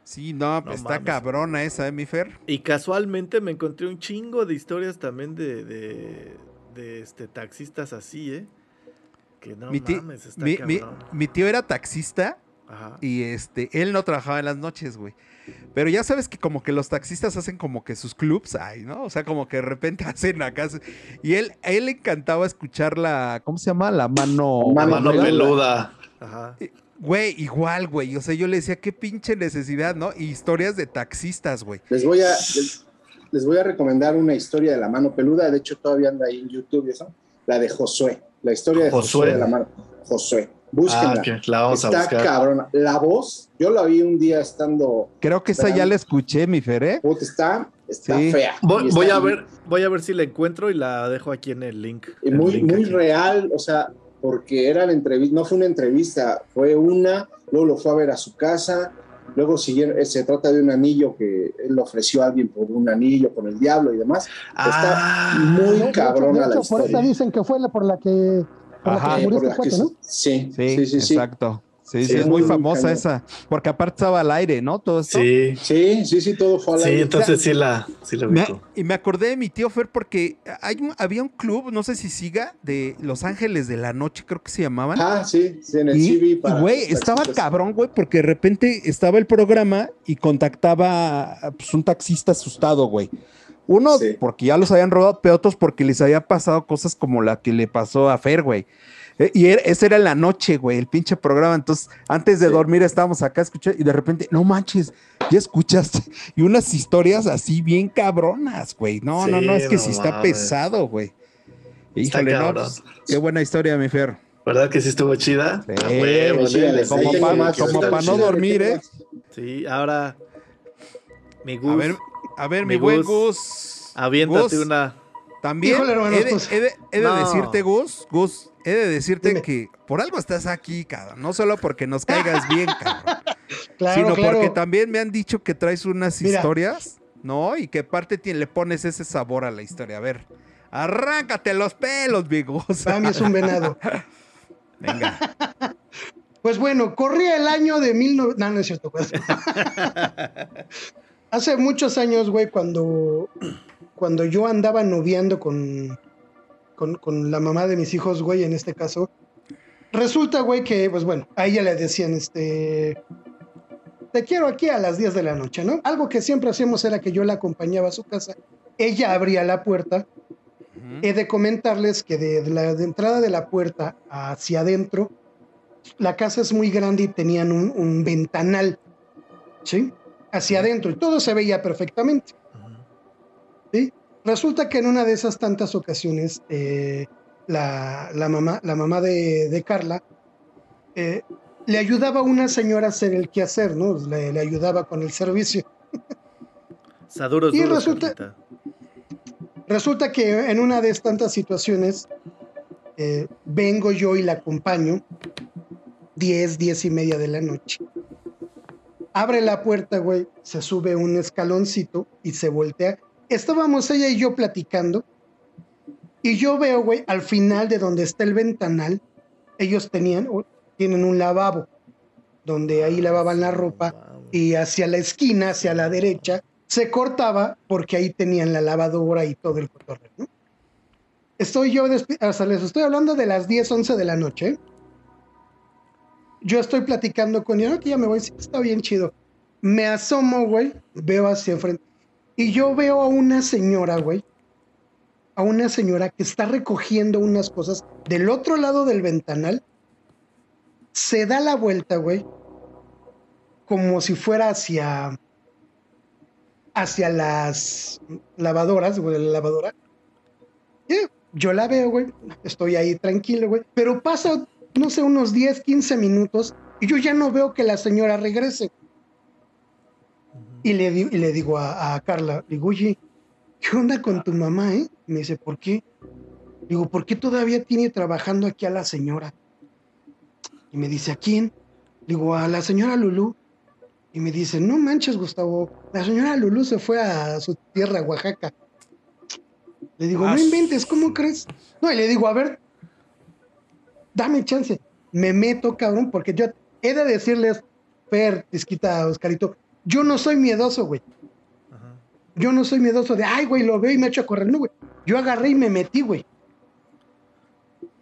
Sí, no, No está mames. cabrona esa, ¿eh, mi Fer? Y casualmente me encontré un chingo de historias también de, de, de, este, taxistas así, ¿eh? Que no mi, ti- mames, está mi- mi- cabrón. mi tío era taxista Ajá. y este, él no trabajaba en las noches, güey. Pero ya sabes que como que los taxistas hacen como que sus clubs hay, ¿no? O sea, como que de repente [laughs] hacen acá. Y él, a él le encantaba escuchar la, ¿cómo se llama? La mano. Mano Mano peluda. peluda. Ajá. Güey, igual, güey. O sea, yo le decía, qué pinche necesidad, ¿no? Y historias de taxistas, güey. Les voy a, les, les voy a recomendar una historia de la mano peluda. De hecho, todavía anda ahí en YouTube y eso. La de Josué. La historia de Josué, Josué. de la mano. Josué. Búsquenla. Ah, la vamos a Está buscar. cabrona. La voz, yo la vi un día estando. Creo que esa ya la escuché, mi Fer, ¿eh? Puta, está, está Sí. fea. Voy, a ver, voy a ver si la encuentro y la dejo aquí en el link. Y el muy, link muy aquí. real, o sea, porque era la entrevista, no fue una entrevista, fue una, luego lo fue a ver a su casa, luego siguieron, eh, se trata de un anillo que él ofreció a alguien por un anillo con el diablo y demás. Ah, Está muy cabrona de la hecho, por historia. dicen que fue la por la que, por la Ajá. que Eh, murió por este la que cuate, ¿no? sí, Sí, sí, sí, sí. exacto. Sí, sí, Sí, es muy famosa cañón. esa. Porque aparte estaba al aire, ¿no? Todo esto. sí. Sí, sí, sí, todo fue a la Sí, entonces sí la, sí la Me- y me acordé de mi tío Fer porque hay un- había un club, no sé si siga, de Los Ángeles de la Noche, creo que se llamaban. Ah, sí, sí, en el Y, CV güey, estaba cabrón, güey, porque de repente estaba el programa y contactaba pues, un taxista asustado, güey. Uno, Sí. porque ya los habían robado, pero otros porque les había pasado cosas como la que le pasó a Fer, güey. Eh, Y era- ese era en la noche, güey, el pinche programa. Entonces, antes de Sí. dormir estábamos acá escuchando y de repente, no manches, ya escuchaste. [laughs] Y unas historias así bien cabronas, güey. No, no, no, es que Sí, sí no está mames. pesado, güey. Híjole, no, pues, qué buena historia, mi Fer. ¿Verdad que sí estuvo chida? Sí, ¿no? como ahí tengo pa- más, como está pa' no dormir, ¿eh? Sí, ahora. Mi Gus. A ver, a ver, mi, Mi buen Gus. Gus. aviéntate Gus, una. También Híjole, he de, pues. he de- he de No. decirte, Gus, Gus, he de decirte Dime. que por algo estás aquí, cabrón. No solo porque nos caigas [laughs] bien, cabrón. Claro, sino claro. porque también me han dicho que traes unas Mira. historias, ¿no? Y que aparte ti- le pones ese sabor a la historia. A ver, arráncate los pelos, mi Gus. Para mí es un venado. [laughs] Venga. Pues bueno, corría el año de 19... No, no es cierto. pues. [laughs] Hace muchos años, güey, cuando, cuando yo andaba noviando con, con, con la mamá de mis hijos, güey, en este caso, resulta, güey, que, pues bueno, a ella le decían, este, te quiero aquí a las 10 de la noche, ¿no? Algo que siempre hacíamos era que yo la acompañaba a su casa, ella abría la puerta, he de comentarles que de, de la de entrada de la puerta hacia adentro, la casa es muy grande y tenían un, un ventanal, ¿sí? Hacia adentro, y todo se veía perfectamente. Resulta que en una de esas tantas ocasiones, eh, la, la mamá, la mamá de, de Carla eh, le ayudaba a una señora a hacer el quehacer, ¿no? Le, le ayudaba con el servicio. Saduros Y duros, resulta- Carlita. Resulta que en una de estas tantas situaciones, eh, vengo yo y la acompaño, 10, 10 y media de la noche. Abre la puerta, güey, se sube un escaloncito y se voltea. Estábamos ella y yo platicando. Y yo veo, güey, al final de donde está el ventanal, ellos tenían, o tienen un lavabo, donde ahí lavaban la ropa y hacia la esquina, hacia la derecha, se cortaba porque ahí tenían la lavadora y todo el cotorreo, ¿no? Estoy yo, sea, les estoy hablando de las 10, 11 de la noche. ¿eh? Yo estoy platicando con ella, que ya me voy, sí, está bien chido. Me asomo, güey, veo hacia enfrente. Y yo veo a una señora, güey, a una señora que está recogiendo unas cosas del otro lado del ventanal. Se da la vuelta, güey, como si fuera hacia hacia las lavadoras, güey, la lavadora. Y yo la veo, güey, estoy ahí tranquilo, güey, pero pasa, no sé, unos 10, 15 minutos y yo ya no veo que la señora regrese. Y le, di- y le digo a, a Carla, digo, oye, ¿qué onda con tu mamá, eh? Me dice, ¿por qué? Digo, ¿por qué todavía tiene trabajando aquí a la señora? Y me dice, ¿a quién? Digo, a la señora Lulú. Y me dice, no manches, Gustavo, la señora Lulú se fue a su tierra, Oaxaca. Le digo, Ah, no inventes, ¿cómo crees? No, y le digo, a ver, dame chance. Me meto, cabrón, porque yo he de decirles, Fer, Tisquita, Oscarito, yo no soy miedoso, güey. Ajá. Yo no soy miedoso de, ay, güey, lo veo y me echo a correr. No, güey. Yo agarré y me metí, güey.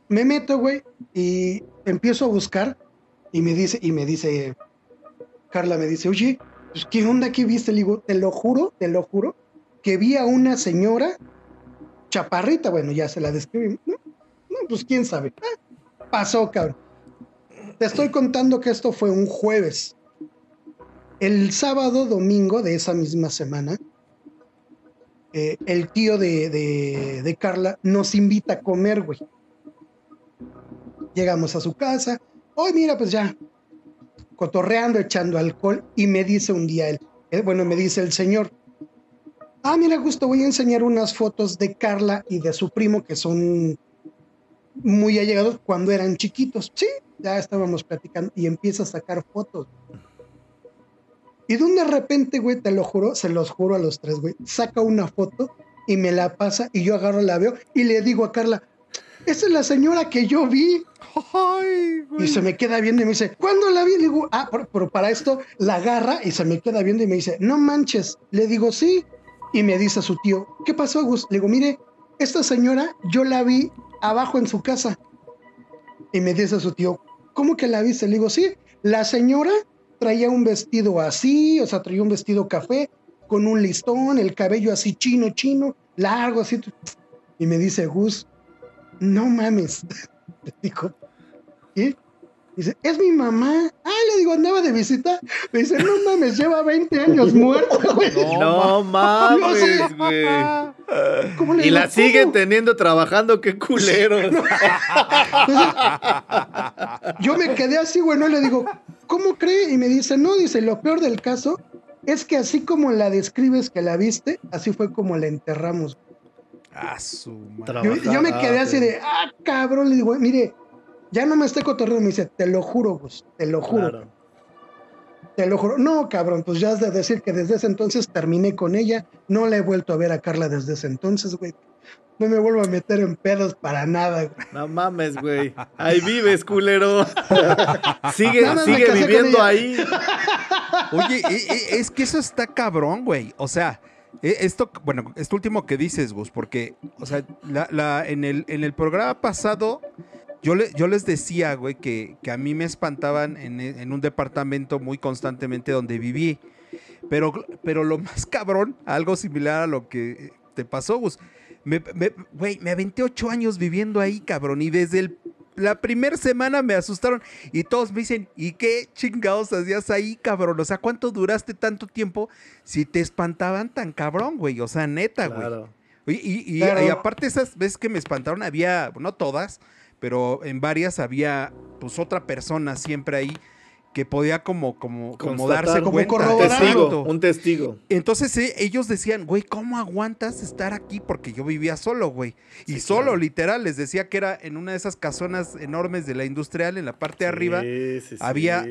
Me meto, güey, y empiezo a buscar y me dice, y me dice, Carla me dice, oye, pues, ¿qué onda que viste? Le digo, te lo juro, te lo juro, que vi a una señora chaparrita, bueno, ya se la describí. No, no pues quién sabe. Ah, pasó, cabrón. Te estoy contando que esto fue un jueves. El sábado, domingo de esa misma semana, eh, el tío de, de- Carla nos invita a comer, güey. Llegamos a su casa. Hoy, mira, pues ya, cotorreando, echando alcohol, y me dice un día él, eh, bueno, me dice el señor, ah, mira, Gusto, voy a enseñar unas fotos de Carla y de su primo que son muy allegados cuando eran chiquitos. Sí, ya estábamos platicando y empieza a sacar fotos. Y de un de repente, güey, te lo juro, se los juro a los tres, güey, saca una foto y me la pasa y yo agarro, la veo y le digo a Carla, esa es la señora que yo vi. Ay, güey. Y se me queda viendo y me dice, ¿cuándo la vi? Le digo, ah, pero, pero para esto la agarra y se me queda viendo y me dice, no manches. Le digo, sí. Y me dice a su tío, ¿qué pasó, Gus? Le digo, mire, esta señora yo la vi abajo en su casa. Y me dice a su tío, ¿cómo que la viste? Le digo, sí, la señora traía un vestido así, o sea, traía un vestido café con un listón, el cabello así chino, chino, largo, así. Y me dice, Gus, no mames. [laughs] Le digo, ¿qué? Dice, es mi mamá. Ah, le digo, andaba de visita. Me dice, no mames, lleva 20 años muerta, [laughs] güey. No, mames, No sé. güey. ¿Cómo le Y digo, la siguen teniendo trabajando, qué culeros. [laughs] Yo me quedé así, güey, no le digo, ¿cómo cree? Y me dice, no, dice, lo peor del caso es que así como la describes que la viste, así fue como la enterramos. Ah, su madre. Yo, yo me quedé así de, ah, cabrón, le digo, mire, ya no me esté cotorreando, me dice, te lo juro, Gus, te lo juro. Claro. Te lo juro. No, cabrón, pues ya has de decir que desde ese entonces terminé con ella. No la he vuelto a ver a Carla desde ese entonces, güey. No me vuelvo a meter en pedos para nada, güey. No mames, güey. Ahí vives, culero. [laughs] sigue sigue viviendo ahí. Oye, es que eso está cabrón, güey. O sea, e- esto, bueno, esto último que dices, Gus, porque, o sea, la, la- en, el, en el programa pasado, yo, le- yo les decía, güey, que, que a mí me espantaban en, en un departamento muy constantemente donde viví. Pero, pero lo más [laughs] cabrón, algo similar a lo que te pasó, Gus. Me, me- güey, me aventé ocho años viviendo ahí, cabrón, y desde el- la primera semana me asustaron y todos me dicen, ¿y qué chingados hacías ahí, cabrón? O sea, ¿cuánto duraste tanto tiempo si te espantaban tan cabrón, güey? O sea, neta, güey. Claro. Y, y- Claro. y aparte esas veces que me espantaron, había, no todas, pero en varias había pues otra persona siempre ahí que podía como, como, como darse Como cuenta. Testigo, un testigo. Entonces eh, ellos decían, güey, ¿cómo aguantas estar aquí? Porque yo vivía solo, güey. Y Sí, solo, claro. literal, les decía que era en una de esas casonas enormes de la industrial, en la parte de arriba, Sí, sí, sí. había-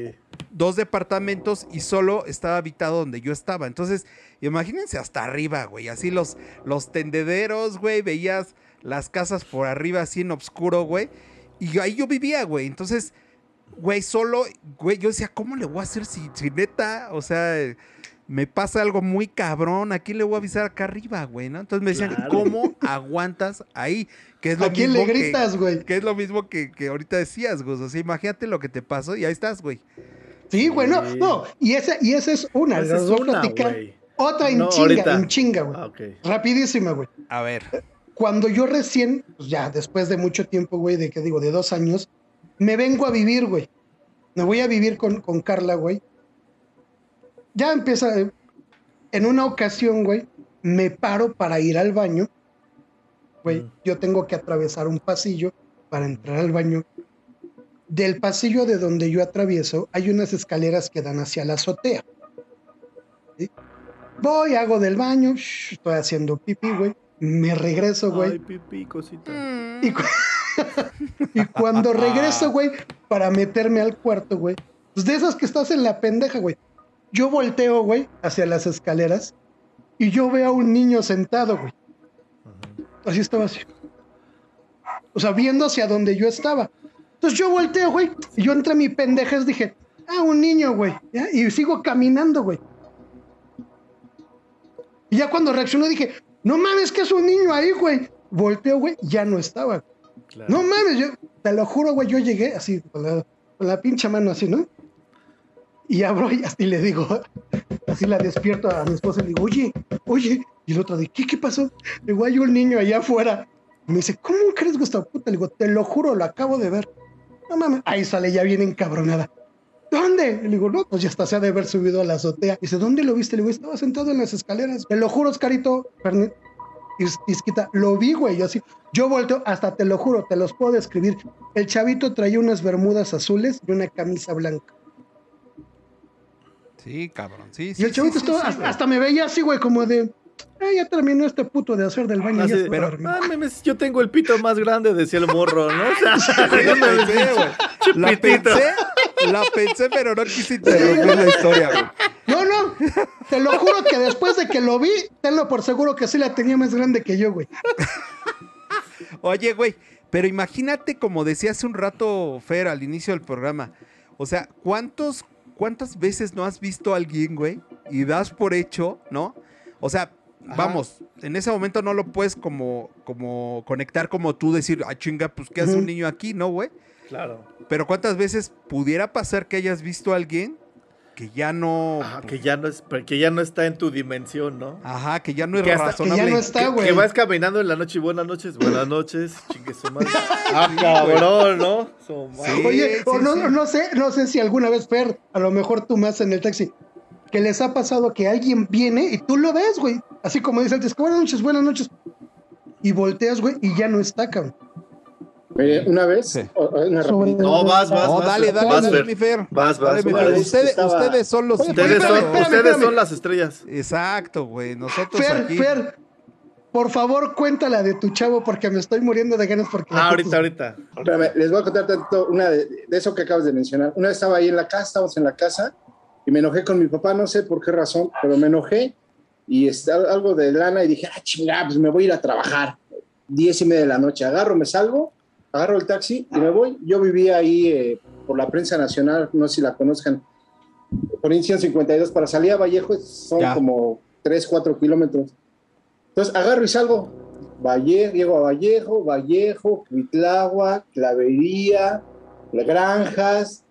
dos departamentos y solo estaba habitado donde yo estaba. Entonces, imagínense hasta arriba, güey. Así los, los tendederos, güey. Veías las casas por arriba así en oscuro, güey. Y yo- ahí yo vivía, güey. Entonces, güey, solo, güey, yo decía, ¿cómo le voy a hacer si, si neta, o sea, me pasa algo muy cabrón? ¿A quién le voy a avisar acá arriba, güey? ¿no? Entonces me decían, Claro. ¿cómo aguantas ahí? Que es lo ¿A quién le mismo que- gritas, güey? que es lo mismo que, que ahorita decías, Gus. O sea, imagínate lo que te pasó y ahí estás, güey. Sí, güey, no, Sí. no. Y esa, y esa es una. Esa es güey. Otra en No, chinga, ahorita. en chinga, güey. Ah, ok. Rapidísima, güey. A ver. Cuando yo recién, pues ya después de mucho tiempo, güey, de que digo, de dos años, me vengo a vivir, güey. Me voy a vivir con, con Carla, güey. Ya empieza. En una ocasión, güey, me paro para ir al baño. Güey, Mm. yo tengo que atravesar un pasillo para entrar al baño. Del pasillo de donde yo atravieso, hay unas escaleras que dan hacia la azotea. ¿Sí? Voy, hago del baño, shh, estoy haciendo pipí, güey. Me regreso, Ay, güey. pipí, cosita. Y, cu- [laughs] y cuando regreso, güey, para meterme al cuarto, güey, pues de esas que estás en la pendeja, güey. Yo volteo, güey, hacia las escaleras y yo veo a un niño sentado, güey. Así estaba así. O sea, viendo hacia donde yo estaba. Entonces yo volteo, güey, y yo entre mi pendejas dije, ah, un niño, güey. ¿ya? Y sigo caminando, güey. Y ya cuando reaccionó dije, no mames, que es un niño ahí, güey. Volteo, güey, ya no estaba. Claro. No mames, yo te lo juro, güey, yo llegué así, con la, con la pinche mano así, ¿no? Y abro y así le digo, así la despierto a mi esposa y le digo, oye, oye, y el otro de, ¿qué, qué pasó? Le digo, hay un niño allá afuera. Y me dice, ¿cómo crees, Gustavo? Puta, le digo, te lo juro, lo acabo de ver. No mames, ahí sale ya bien encabronada. ¿Dónde? Le digo, no, pues ya hasta se ha de haber subido a la azotea. Dice, ¿dónde lo viste? Le digo, estaba sentado en las escaleras. Te lo juro, Oscarito, Is- Isquita, lo vi, güey, yo así, yo volteo, hasta te lo juro, te los puedo describir. El chavito traía unas bermudas azules y una camisa blanca. Sí, cabrón. Sí, Y sí, el chavito sí, estaba- sí, hasta, hasta me veía así, güey, como de, ah, ya terminó este puto de hacer del baño. Así ya de, se va a pero, dormir". ah, mames, yo tengo el pito más grande, decía el morro, ¿no? O sea, [laughs] Yo la pensé, güey. La pensé, la pensé, pero no quise interrumpir la historia, güey. No, no, te lo juro que después de que lo vi, tenlo por seguro que sí la tenía más grande que yo, güey. Oye, güey, pero imagínate, como decía hace un rato Fer al inicio del programa, o sea, ¿cuántos, ¿cuántas veces no has visto a alguien, güey? Y das por hecho, ¿no? O sea, vamos, en ese momento no lo puedes como, como conectar como tú, decir, ah, chinga, pues, ¿qué hace un niño aquí, no, güey? Claro. Pero ¿cuántas veces pudiera pasar que hayas visto a alguien que ya no... Ah, que ya no es, que ya no está en tu dimensión, ¿no? Ajá, que ya no es Que hasta- razonable. que ya no está, güey. Que vas caminando en la noche y buenas noches, buenas noches, [laughs] chingue su madre. Ah, cabrón, ¿no? Su madre. Sí, Oye, o no, sí. no sé, no sé si alguna vez, Fer, a lo mejor tú más en el taxi, que les ha pasado que alguien viene y tú lo ves, güey. Así como dice antes, buenas noches, buenas noches. Y volteas, güey, y ya no está, cabrón. Mire, una vez, Sí. una Sobre- rapidita. No, vas, vas, No, vas. dale, dale, vas, dale, mi Fer. Vas, vas, Dale, vas. Ustedes, estaba- ustedes son los... Ustedes Espérame, son, espérame, ustedes espérame. son las estrellas. Exacto, güey. Nosotros Fer, aquí... Fer, por favor, cuéntala de tu chavo porque me estoy muriendo de ganas porque... Ah, ahorita, ahorita. Espérame, les voy a contar tanto una de, de eso que acabas de mencionar. Una vez estaba ahí en la casa, estábamos en la casa, y me enojé con mi papá, no sé por qué razón, pero me enojé y está algo de lana y dije, ah, chingada, pues me voy a ir a trabajar. Diez y media de la noche, agarro, me salgo, agarro el taxi y me voy. Yo vivía ahí eh, por la prensa nacional, no sé si la conozcan, por ahí 152 para salir a Vallejo son Ya. como 3, 4 kilómetros. Entonces agarro y salgo. Valle, llego a Vallejo, Vallejo, Cuitláhuac, Clavería, Granjas,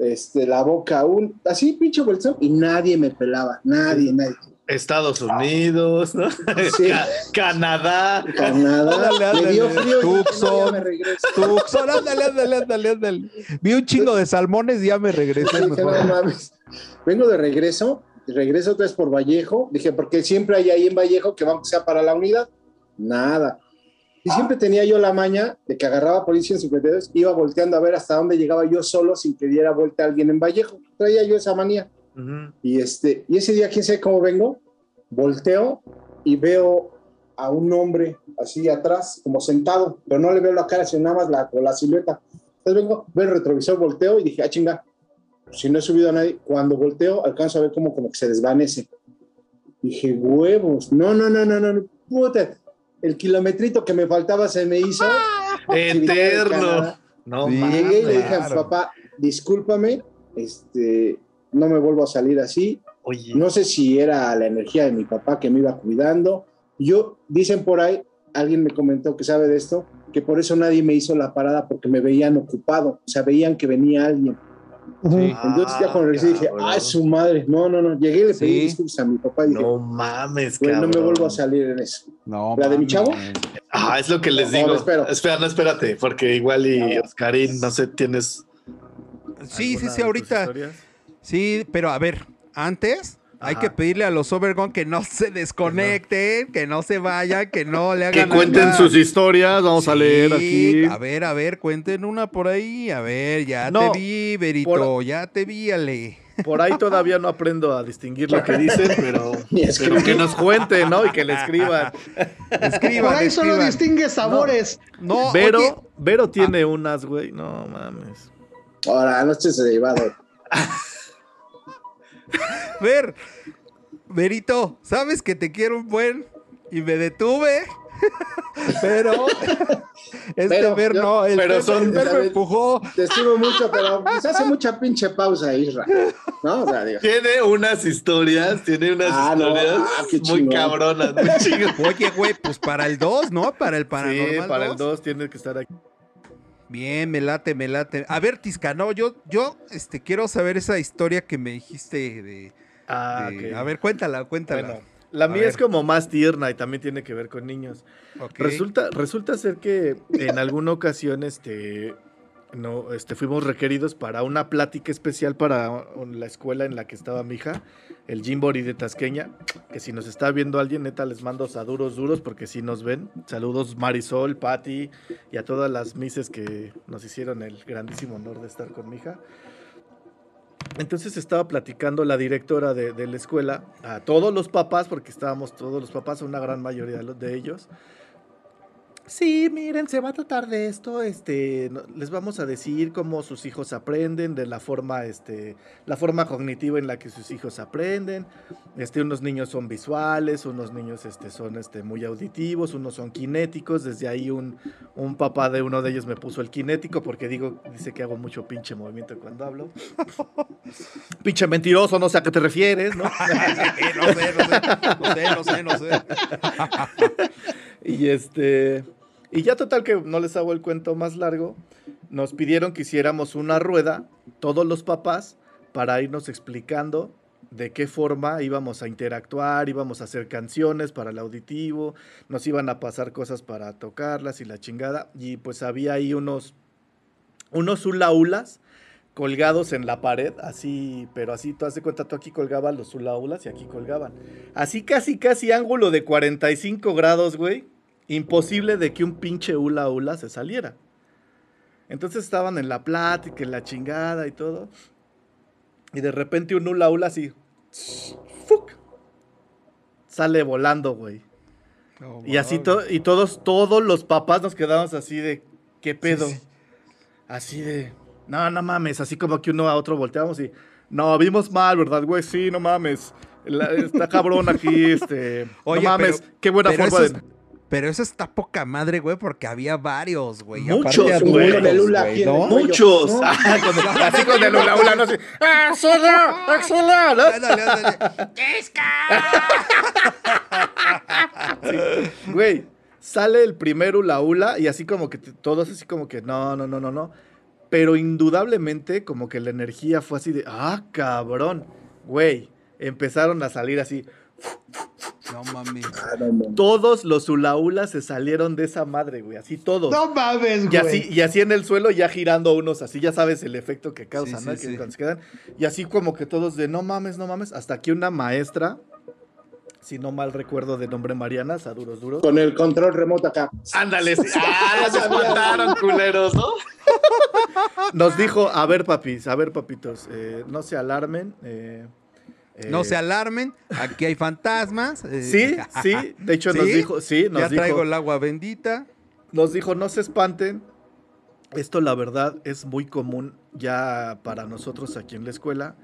este, La Boca Un, así pinche bolsón, y nadie me pelaba, nadie, nadie. Estados Unidos, ¿no? [laughs] Sí. Ca- Canadá. Ándale, me dio frío Tucson. "No, ya me regreso". Tucson, ándale, ándale, ándale, ándale. Vi un chingo de salmones y ya me regresé. Dije, mejor. "No mames". Vengo de regreso, regreso otra vez por Vallejo, dije, porque siempre hay ahí en Vallejo que vamos sea para la unidad, nada. Y siempre tenía yo la maña de que agarraba por ahí 152, iba volteando a ver hasta dónde llegaba yo solo sin que diera vuelta alguien en Vallejo. Traía yo esa manía. Ujú. Y, este, y ese día, quién sabe cómo vengo, volteo y veo a un hombre así atrás, como sentado, pero no le veo la cara, sino nada más la, la silueta. Entonces vengo, veo el retrovisor, volteo y dije, ah, chinga, si no he subido a nadie, cuando volteo alcanzo a ver como, como que se desvanece. Dije, huevos, no, no, no, no, no, no, puta, el kilometrito que me faltaba se me hizo. Eterno. No, Sí. Llegué y le dije a mi papá, discúlpame, este, no me vuelvo a salir así, Oye, no sé si era la energía de mi papá que me iba cuidando. Yo, dicen por ahí, alguien me comentó que sabe de esto, que por eso nadie me hizo la parada porque me veían ocupado, o sea, veían que venía alguien. Sí. Entonces ya cuando regresé dije, ay, su madre, no, no, no, llegué y le pedí Sí. disculpas a mi papá y dije, no mames, "Güey, no me vuelvo a salir en eso. No, ¿La de mi chavo? Ah, es lo que les No, digo. no, espero. Espera, no, espérate, porque igual y No. Oscarín, no sé, tienes. Sí, sí, ¿Alguna sí, ahorita. Sí, pero a ver, antes hay que pedirle a los Overgon que no [laughs] se desconecten, que no se vayan, que no le Que hagan cuenten nada. sus historias, vamos a leer aquí. A ver, a ver, cuenten una por ahí. A ver, ya No, te vi, Berito, por- ya te vi, Ale. Por ahí todavía no aprendo a distinguir lo que dicen, pero, [laughs] que nos cuenten, ¿no? Y que le escriban. [laughs] Escriban, Por ahí solo distingue sabores. No, Vero, oye, Vero tiene unas, güey. No mames. Ahora, no estés llevado. [laughs] Ver, Berito, sabes que te quiero un buen y me detuve. [laughs] pero este Pero ver yo- no, el pero ver- son- el ver me empujó. Te estimo mucho, pero pues hace mucha pinche pausa, Isra. ¿No? O sea, digo, Tiene unas historias, tiene unas Ah, no, historias ah, muy cabronas, muy. Oye, güey, pues para el 2, ¿no? Para el paranormal sí, para el 2. 2 tiene que estar aquí. Bien, me late, me late. A ver, Tiscano, yo, yo este, quiero saber esa historia que me dijiste de. Ah, de-. A ver, cuéntala, cuéntala. Bueno, la A mía ver. es como más tierna y también tiene que ver con niños. Resulta, resulta ser que en alguna ocasión, este, no, este, fuimos requeridos para una plática especial para la escuela en la que estaba mi hija, el Jimbori de Tasqueña, que si nos está viendo alguien, neta, les mando saduros duros porque si nos ven. Saludos Marisol, Patti y a todas las mises que nos hicieron el grandísimo honor de estar con mi hija. Entonces estaba platicando la directora de, de la escuela a todos los papás, porque estábamos todos los papás, una gran mayoría de ellos, Sí, miren, se va a tratar de esto, este, les vamos a decir cómo sus hijos aprenden, de la forma, este, la forma cognitiva en la que sus hijos aprenden. Este, unos niños son visuales, unos niños, este, son, este, muy auditivos, unos son kinéticos. Desde ahí un, un papá de uno de ellos me puso el kinético porque digo, dice que hago mucho pinche movimiento cuando hablo. [laughs] pinche mentiroso, no sé a qué te refieres, ¿no? [laughs] no sé, no sé, no sé, no sé, no sé. [laughs] Y este. Y ya total que no les hago el cuento más largo. Nos pidieron que hiciéramos una rueda, todos los papás, para irnos explicando de qué forma íbamos a interactuar, íbamos a hacer canciones para el auditivo, nos iban a pasar cosas para tocarlas y la chingada. Y pues había ahí unos, unos hula hulas colgados en la pared, así, pero así, tú hace cuenta, tú aquí colgabas los hula hulas y aquí colgaban. Así casi, casi ángulo de 45 grados, güey. Imposible de que un pinche hula hula se saliera. Entonces estaban en la plática, en la chingada y todo. Y de repente un hula hula así. ¡fuc! Sale volando, güey. Y así to- y todos, todos los papás nos quedamos así de ¿qué pedo? sí. Así de no, no mames, así como que uno a otro volteamos y no, vimos mal, ¿verdad, güey? Sí, no mames. La- está cabrón aquí, este. [laughs] Oye, no mames, pero- qué buena forma de. Pero eso está poca madre, güey, porque había varios, güey. Muchos, güey. Con el hula el. Muchos. No, Ah, con- así con el hula hula, no sé. ¡Axela! ¡Axela! ¿no? Ándale, ándale. Güey, sale el primer hula hula y así como que todos así como que no, no, no, no, no. Pero indudablemente como que la energía fue así de, ah, cabrón. Güey, empezaron a salir así. No mames. Ah, no, no. Todos los hula hulas se salieron de esa madre, güey, así todos. No mames, Y güey. así, y así en el suelo ya girando unos, así ya sabes el efecto que causa, Sí, ¿no? sí, que sí. cuando se quedan. Y así como que todos de no mames, no mames, hasta que una maestra, si no mal recuerdo de nombre Mariana, Saduros Duros, Con el control remoto acá. Ándale, sí. [laughs] Ah, se espantaron, culeros, ¿no? [laughs] nos dijo, a ver papis, a ver papitos, eh, no se alarmen. eh, eh, No se alarmen, aquí hay fantasmas. eh, Sí, sí, de hecho nos [laughs] ¿Sí? dijo, sí, nos ya dijo, traigo el agua bendita. nos dijo, no se espanten. Esto la verdad es muy común ya para nosotros aquí en la escuela.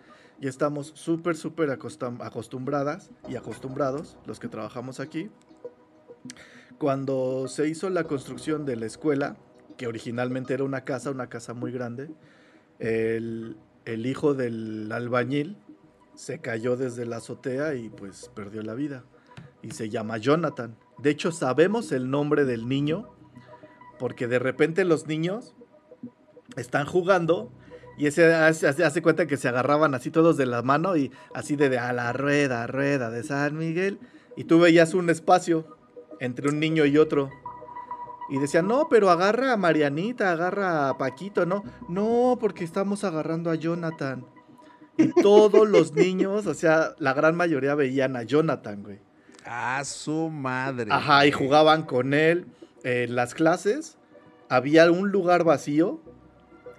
Y estamos súper, súper acostum- acostumbradas y acostumbrados, los que trabajamos aquí. Cuando se hizo la construcción de la escuela, que originalmente era una casa, una casa muy grande, el, el hijo del albañil se cayó desde la azotea y pues perdió la vida. Y se llama Jonathan. De hecho, sabemos el nombre del niño porque de repente los niños están jugando y ese hace, hace- cuenta que se agarraban así todos de la mano y así de, de a la rueda, rueda de San Miguel. Y tú veías un espacio entre un niño y otro. Y decían, no, pero agarra a Marianita, agarra a Paquito, no. No, porque estamos agarrando a Jonathan. Y todos los niños, o sea, la gran mayoría veían a Jonathan, güey. A su madre. Ajá, y jugaban con él. En las clases había un lugar vacío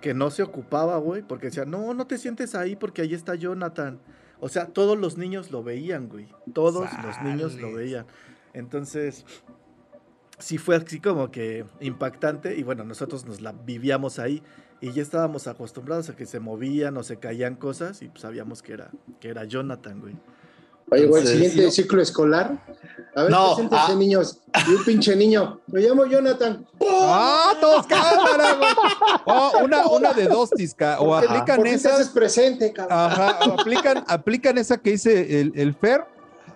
que no se ocupaba, güey, porque decían, no, no te sientes ahí porque ahí está Jonathan. O sea, todos los niños lo veían, güey. Todos los niños lo veían. Entonces, sí fue así como que impactante y bueno, nosotros nos la vivíamos ahí y ya estábamos acostumbrados a que se movían o se caían cosas y pues sabíamos que era, que era Jonathan, güey. Oye, güey, el siguiente no. ciclo escolar. A ver, No, preséntense, ah. niños. Y un pinche niño. Me llamo Jonathan. ¡Ah, todos cámara, güey! [laughs] Oh, una, una de dos, Tisca. O ¿Por qué- aplican ¿Por qué te esa. haces presente, cabrón? Ajá, o aplican, aplican esa que dice el, el Fer,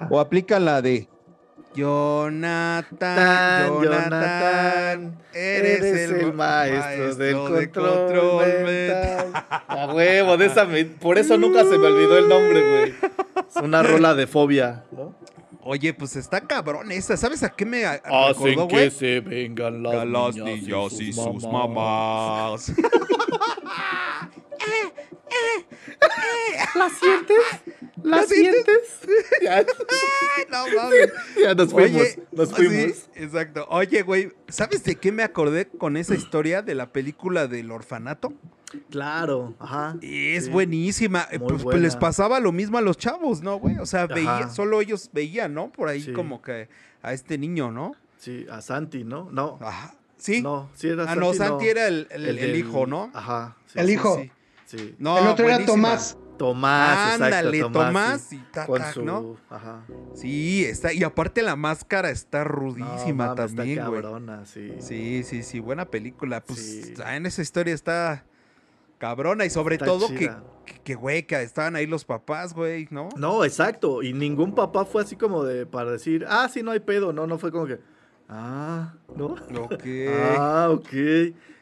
o aplican la de Jonathan, Tan, Jonathan, eres, el, maestro, del de control, mental. mental. [laughs] A huevo, de esa me- por eso nunca se me olvidó el nombre, güey. Es una rola de fobia, ¿no? Oye, pues está cabrón esa. ¿Sabes a qué me Hacen recordó, que se vengan las, niñas niñas y y sus sus mamás. [laughs] [laughs] ¿La sientes? ¿La, ¿La sientes? sientes? [laughs] ya, Ay, no mames. ya nos fuimos. Oye, nos sí, fuimos. exacto. Oye, güey, ¿sabes de qué me acordé con esa historia de la película del orfanato? Claro, ajá. Es sí. buenísima. Eh, Muy Pues, pues, buena. les pasaba lo mismo a los chavos, ¿no, güey? O sea, veía, solo ellos veían, ¿no? Por ahí Sí. como que a este niño, ¿no? Sí, a Santi, ¿no? No. Ajá. Sí. No, sí era ah, no, Santi era el, el- el hijo, ¿no? Ajá. sí, El sí, hijo. Sí. No, el otro era buenísima. Tomás. Tomás, Ándale, exacto, Tomás, sí. y ta, Con ta, su, ¿no? ajá. Sí, está. Y aparte la máscara está No, rudísima también, está güey. cabrona, sí. Sí, sí, sí, buena película. Pues Sí. ah, en esa historia está cabrona y sobre Está todo que, chida. que, que, güey, que estaban ahí los papás, güey, ¿no? No, exacto. Y ningún papá fue así como de para decir, ah, sí, no hay pedo. No, no fue como que, ah, ¿no? Ok. Ah, ok.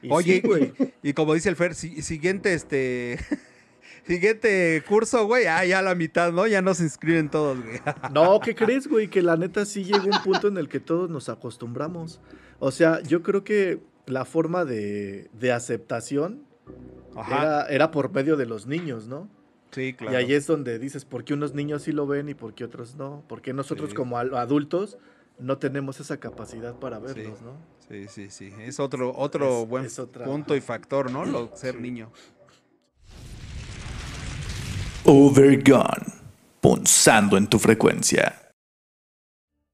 Y Oye, sí, güey. y como dice el Fer, si- siguiente, este. [laughs] siguiente curso, güey. Ah, ya la mitad, ¿no? Ya nos inscriben todos, güey. [laughs] No, ¿qué crees, güey? Que la neta sí llegó un punto en el que todos nos acostumbramos. O sea, yo creo que la forma de, de aceptación Ajá. era, era por medio de los niños, ¿no? Sí, claro. Y ahí es donde dices, ¿por qué unos niños sí lo ven y por qué otros no? Porque nosotros Sí. como adultos no tenemos esa capacidad para verlos, Sí. ¿no? Sí, sí, sí. Es otro, otro Es- buen es otra- punto y factor, ¿no? Lo, [clears throat] ser Sí. niño. Overgone. Punzando en tu frecuencia.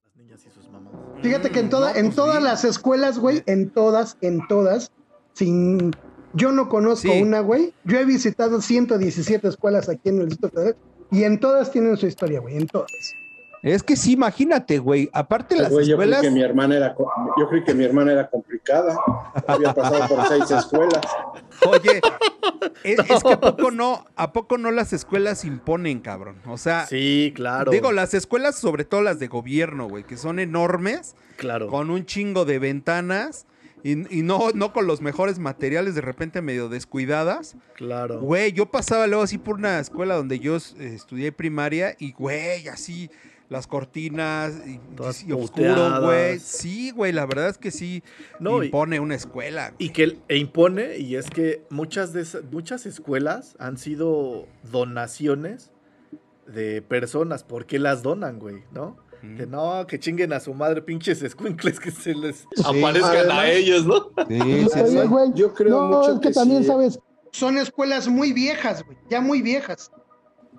Las niñas y sus mamás. Fíjate que en, toda, No, en pues todas sí. las escuelas, güey, en todas, en todas, sin... Yo no conozco Sí. una, güey. Yo he visitado 117 escuelas aquí en el Distrito Federal y en todas tienen su historia, güey, en todas. Es que sí, imagínate, güey. Aparte las Güey, yo creí escuelas. que mi hermana era yo creí que mi hermana era complicada. Había pasado por seis escuelas. Oye, [laughs] es, es que a poco no, a poco no las escuelas imponen, cabrón. O sea, Sí, claro. digo, las escuelas, sobre todo las de gobierno, güey, que son enormes, claro. con un chingo de ventanas y, y no, no con los mejores materiales, de repente medio descuidadas. Claro. Güey, yo pasaba luego así por una escuela donde yo eh, estudié primaria y, güey, así las cortinas y, y oscuro, güey. Sí, güey, la verdad es que sí No, y- impone una escuela. Y que e impone, y es que muchas de esas, muchas escuelas han sido donaciones de personas. ¿Por qué las donan, güey? ¿No? Mm. Que no, que chinguen a su madre, pinches escuincles que se les. Aparezcan Además- a ellos, ¿no? Sí, [laughs] sí, sí. Oye, güey, Yo creo no, mucho es que, que también sí. sabes, Son escuelas muy viejas, güey, ya muy viejas.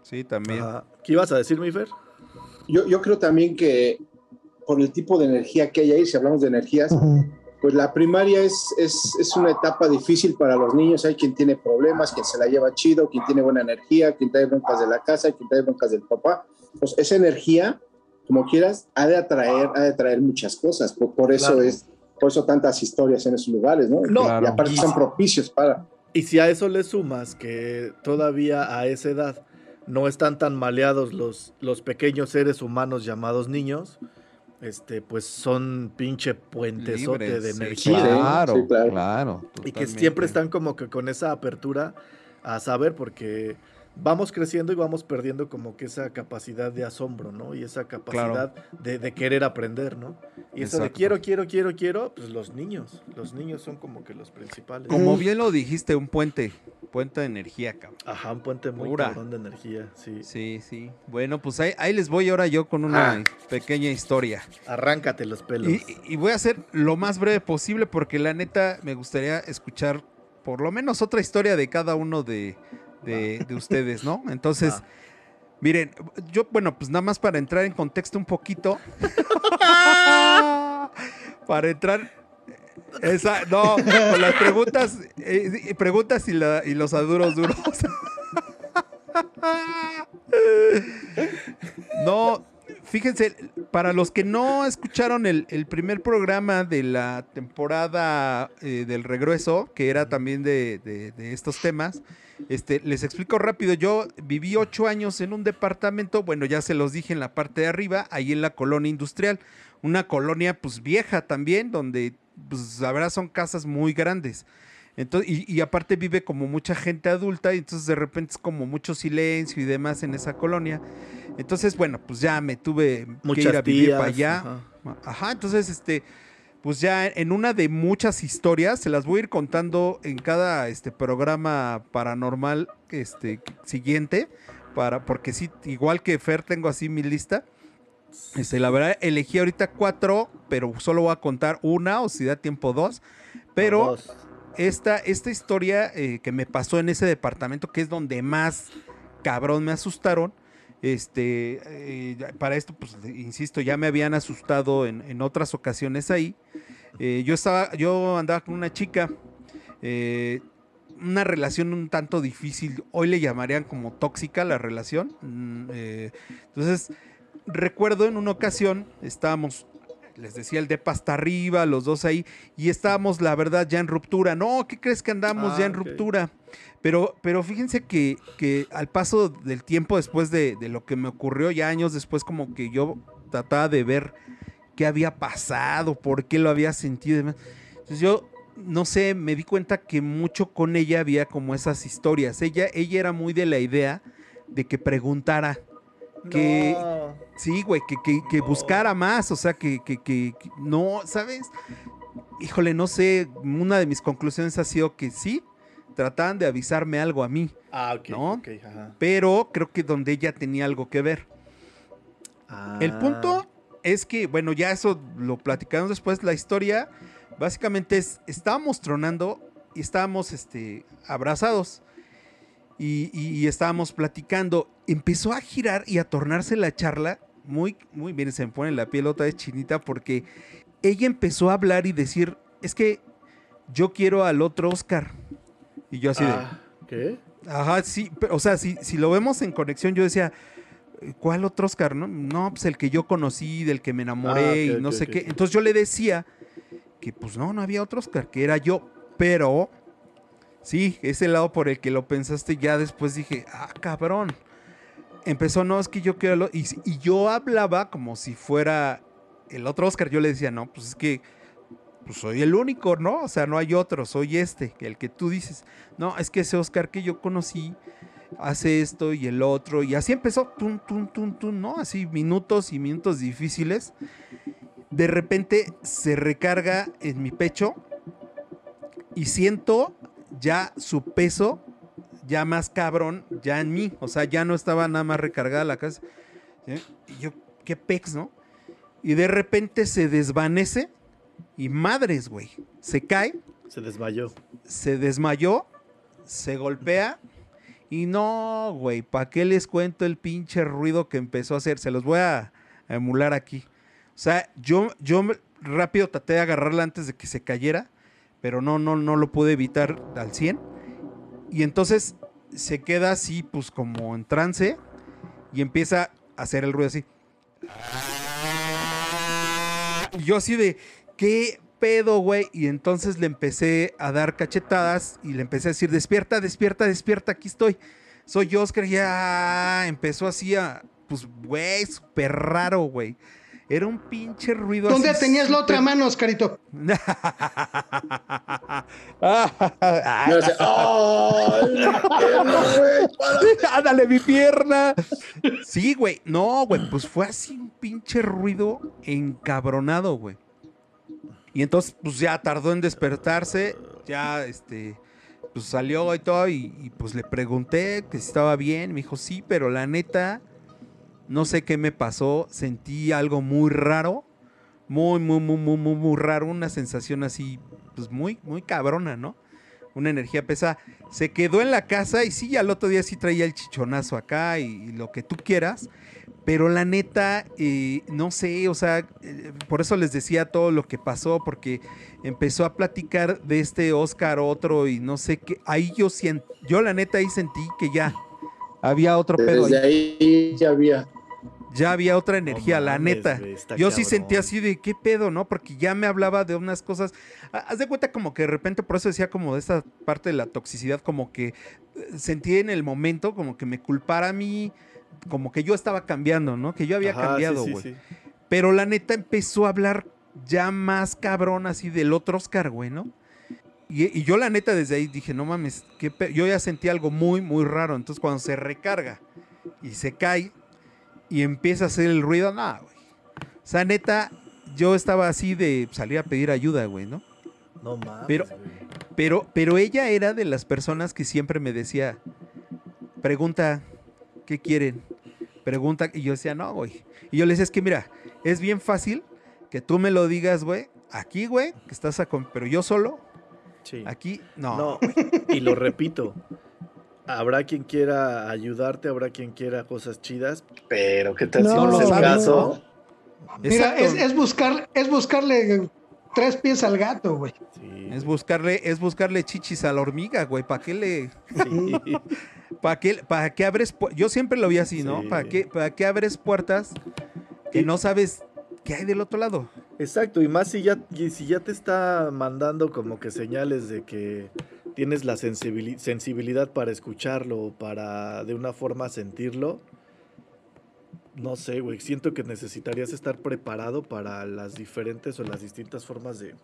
Sí, también. ¿Qué ibas a decir, mi Fer? Yo, yo creo también que por el tipo de energía que hay ahí, si hablamos de energías, pues la primaria es, es, es una etapa difícil para los niños. Hay quien tiene problemas, quien se la lleva chido, quien tiene buena energía, quien trae broncas de la casa, quien trae broncas del papá. Pues esa energía, como quieras, ha de atraer, ha de atraer muchas cosas. Por, por eso Claro. es, por eso tantas historias en esos lugares, ¿no? No, y Claro. aparte y- son propicios para. Y si a eso le sumas que todavía a esa edad no están tan maleados los, los pequeños seres humanos llamados niños, este, pues son pinche puentesote Libres, de sí, energía. Sí, Claro, sí, claro. claro. Y que siempre están como que con esa apertura a saber, porque vamos creciendo y vamos perdiendo como que esa capacidad de asombro, ¿no? Y esa capacidad de, de querer aprender, ¿no? Y eso de quiero, quiero, quiero, quiero, pues los niños, los niños son como que los principales. Como bien lo dijiste, un puente, puente de energía, cabrón. Ajá, un puente muy cabrón de energía, sí. Sí, sí. Bueno, pues ahí, ahí les voy ahora yo con una Ah. pequeña historia. Arráncate los pelos. Y, y voy a hacer lo más breve posible porque la neta me gustaría escuchar por lo menos otra historia de cada uno de, de- de ustedes, ¿no? [laughs] Entonces, Va. miren, yo, bueno, pues nada más para entrar en contexto un poquito. [laughs] para entrar... Esa, no, con las preguntas, eh, preguntas y, la- y los aduros duros. [laughs] No, fíjense, para los que no escucharon el, el primer programa de la temporada eh, del regreso, que era también de, de- de estos temas, este, les explico rápido. Yo viví ocho años en un departamento, bueno, ya se los dije en la parte de arriba, ahí en la colonia industrial, una colonia pues vieja también, donde pues la verdad son casas muy grandes. Entonces, y, y aparte vive como mucha gente adulta y entonces de repente es como mucho silencio y demás en esa colonia. Entonces, bueno, pues ya me tuve que ir a vivir para allá. ajá. Ajá, entonces, este, pues ya en una de muchas historias, se las voy a ir contando en cada este programa paranormal este siguiente, para, porque sí, igual que Fer, tengo así mi lista. Este, la verdad, elegí ahorita cuatro, pero solo voy a contar una, o si da tiempo dos. Pero Dos. esta, esta historia eh, que me pasó en ese departamento, que es donde más cabrón me asustaron. Este, eh, para esto, pues, insisto, ya me habían asustado en, en otras ocasiones ahí. Eh, yo estaba, yo andaba con una chica, eh, una relación un tanto difícil. Hoy le llamarían como tóxica la relación. Mm, entonces, recuerdo en una ocasión, estábamos, les decía, el depa hasta arriba, los dos ahí, y estábamos, la verdad, ya en ruptura. No, ¿qué crees que andamos Ah, ya en ok. ruptura? Pero, pero fíjense que, que al paso del tiempo después de, de lo que me ocurrió, ya años después, como que yo trataba de ver qué había pasado, por qué lo había sentido y demás. Entonces yo, no sé, me di cuenta que mucho con ella había como esas historias. Ella, ella era muy de la idea de que preguntara. Que, No. Sí, güey, que, que- que buscara más, o sea, que, que- que- que- no, ¿sabes? Híjole, no sé, una de mis conclusiones ha sido que sí, trataban de avisarme algo a mí, Ah, ok. ¿No? ajá. pero creo que donde ella tenía algo que ver. El Ah. punto es que, bueno, ya eso lo platicamos después, la historia básicamente es, estábamos tronando y estábamos este, abrazados y, y- y estábamos platicando. Empezó a girar y a tornarse la charla muy, muy bien, se me pone la piel otra vez chinita porque ella empezó a hablar y decir, es que yo quiero al otro Oscar. Y yo así de... Ah, ¿Qué? Ajá, sí, pero, o sea, si, si lo vemos en conexión, yo decía, ¿cuál otro Oscar? No, no pues el que yo conocí, del que me enamoré Ah, y no sé qué. Entonces yo le decía que pues no, no había otro Oscar, que era yo, pero sí, ese lado por el que lo pensaste, ya después dije, ah, cabrón. Empezó, no, es que yo quiero... lo-", Y, y yo hablaba como si fuera el otro Oscar, yo le decía, no, pues es que pues soy el único, ¿no? O sea, no hay otro, soy este, el que tú dices. No, es que ese Oscar que yo conocí hace esto y el otro, y así empezó, tun, tun, tun, tun, ¿no? Así minutos y minutos difíciles. De repente se recarga en mi pecho y siento ya su peso, ya más cabrón, ya en mí. O sea, ya no estaba nada más recargada la casa. Y yo, qué pex, ¿no? Y de repente se desvanece y madres, güey. Se cae Se desmayó. se desmayó, se golpea y no, güey, ¿para qué les cuento el pinche ruido que empezó a hacer? Se los voy a, emular aquí. O sea, yo, yo rápido traté de agarrarla antes de que se cayera, pero no, no, no lo pude evitar al 100. Y entonces se queda así, pues como en trance y empieza a hacer el ruido así. Y yo así de, ¿qué pedo, güey? Y entonces le empecé a dar cachetadas y le empecé a decir, despierta, despierta, despierta, aquí estoy. Soy Oscar, y ya empezó así a, pues, güey, súper raro, güey. Era un pinche ruido ¿Dónde así tenías la otra mano, Oscarito? [laughs] Ah, No. [laughs] ¡Ándale, mi pierna! Sí, güey. No, güey. Pues fue así un pinche ruido encabronado, güey. Y entonces, pues ya tardó en despertarse. Ya, este, pues salió y todo. Y, pues le pregunté que si estaba bien. Me dijo, sí, pero la neta, no sé qué me pasó. Sentí algo muy raro. Muy, muy, muy, muy, muy, muy raro. Una sensación así, pues muy, muy cabrona, ¿no? Una energía pesada. Se quedó en la casa y sí, al otro día sí traía el chichonazo acá y lo que tú quieras. Pero la neta, eh, no sé, o sea, eh, por eso les decía todo lo que pasó, porque empezó a platicar de este Oscar otro y no sé qué. Ahí yo siento, yo la neta ahí sentí que ya había otro pedo. Desde ahí. ahí ya había. Ya había otra energía, No la mames, neta. Yo sí cabrón. sentí así de qué pedo, ¿no? Porque ya me hablaba de unas cosas. Ha- Haz de cuenta como que de repente, por eso decía como de esta parte de la toxicidad, como que eh, sentí en el momento como que me culpara a mí, como que yo estaba cambiando, ¿no? Que yo había Ajá, cambiado, sí, güey. sí. Pero la neta empezó a hablar ya más cabrón así del otro Oscar, güey, ¿no? Y, y yo la neta desde ahí dije, no mames, qué pe-". yo ya sentí algo muy, muy raro. Entonces cuando se recarga y se cae, y empieza a hacer el ruido, no, güey. O sea, neta, yo estaba así de salir a pedir ayuda, güey, ¿no? No mames. Pero- güey. Pero, pero ella era de las personas que siempre me decía, pregunta, ¿qué quieren? Pregunta, y yo decía, no, güey. Y yo le decía, es que mira, es bien fácil que tú me lo digas, güey, aquí, güey, que estás a... Pero yo solo, Sí. aquí, no. No, y lo repito. Habrá quien quiera ayudarte, habrá quien quiera cosas chidas, pero ¿qué tal si No, no es el no. caso? Mira, es, es buscar, es buscarle tres pies al gato, güey. Sí, Es buscarle, es buscarle chichis a la hormiga, güey. ¿Para qué le, sí. [laughs] para qué, para qué abres? Yo siempre lo vi así, ¿no? Sí. ¿Para qué, para qué abres puertas que Y- no sabes qué hay del otro lado? Exacto, y más si ya, y si ya te está mandando como que señales de que tienes la sensibili- sensibilidad para escucharlo o para de una forma sentirlo. No sé, güey, siento que necesitarías estar preparado para las diferentes o las distintas formas de,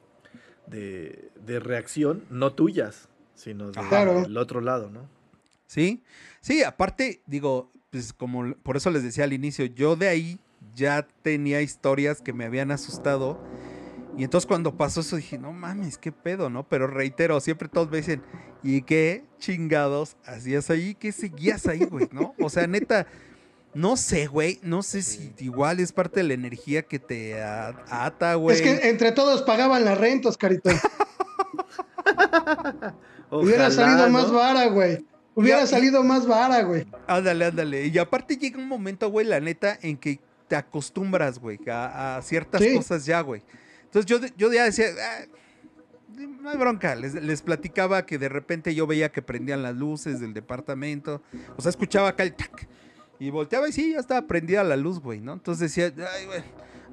de, de reacción, no tuyas, sino de- Claro. del otro lado, ¿no? ¿Sí? Sí, aparte, digo, pues como por eso les decía al inicio, yo de ahí ya tenía historias que me habían asustado. Y entonces cuando pasó eso dije, no mames, qué pedo, ¿no? Pero reitero, siempre todos me dicen, ¿y qué chingados hacías ahí? ¿Qué seguías ahí, güey? ¿No? O sea, neta, no sé, güey, no sé si igual es parte de la energía que te ata, güey. Es que entre todos pagaban las rentas, carito. [laughs] Hubiera salido ¿no? más vara, güey. Hubiera Ya- salido más vara, güey. Ándale, ándale. Y aparte llega un momento, güey, la neta, en que te acostumbras, güey, a, a ciertas Sí. cosas ya, güey. Entonces yo, yo ya decía, "Ah, no hay bronca. Les, les platicaba que de repente yo veía que prendían las luces del departamento. O sea, escuchaba acá el tac. Y volteaba y sí, ya estaba prendida la luz, güey, ¿no? Entonces decía, ay, güey,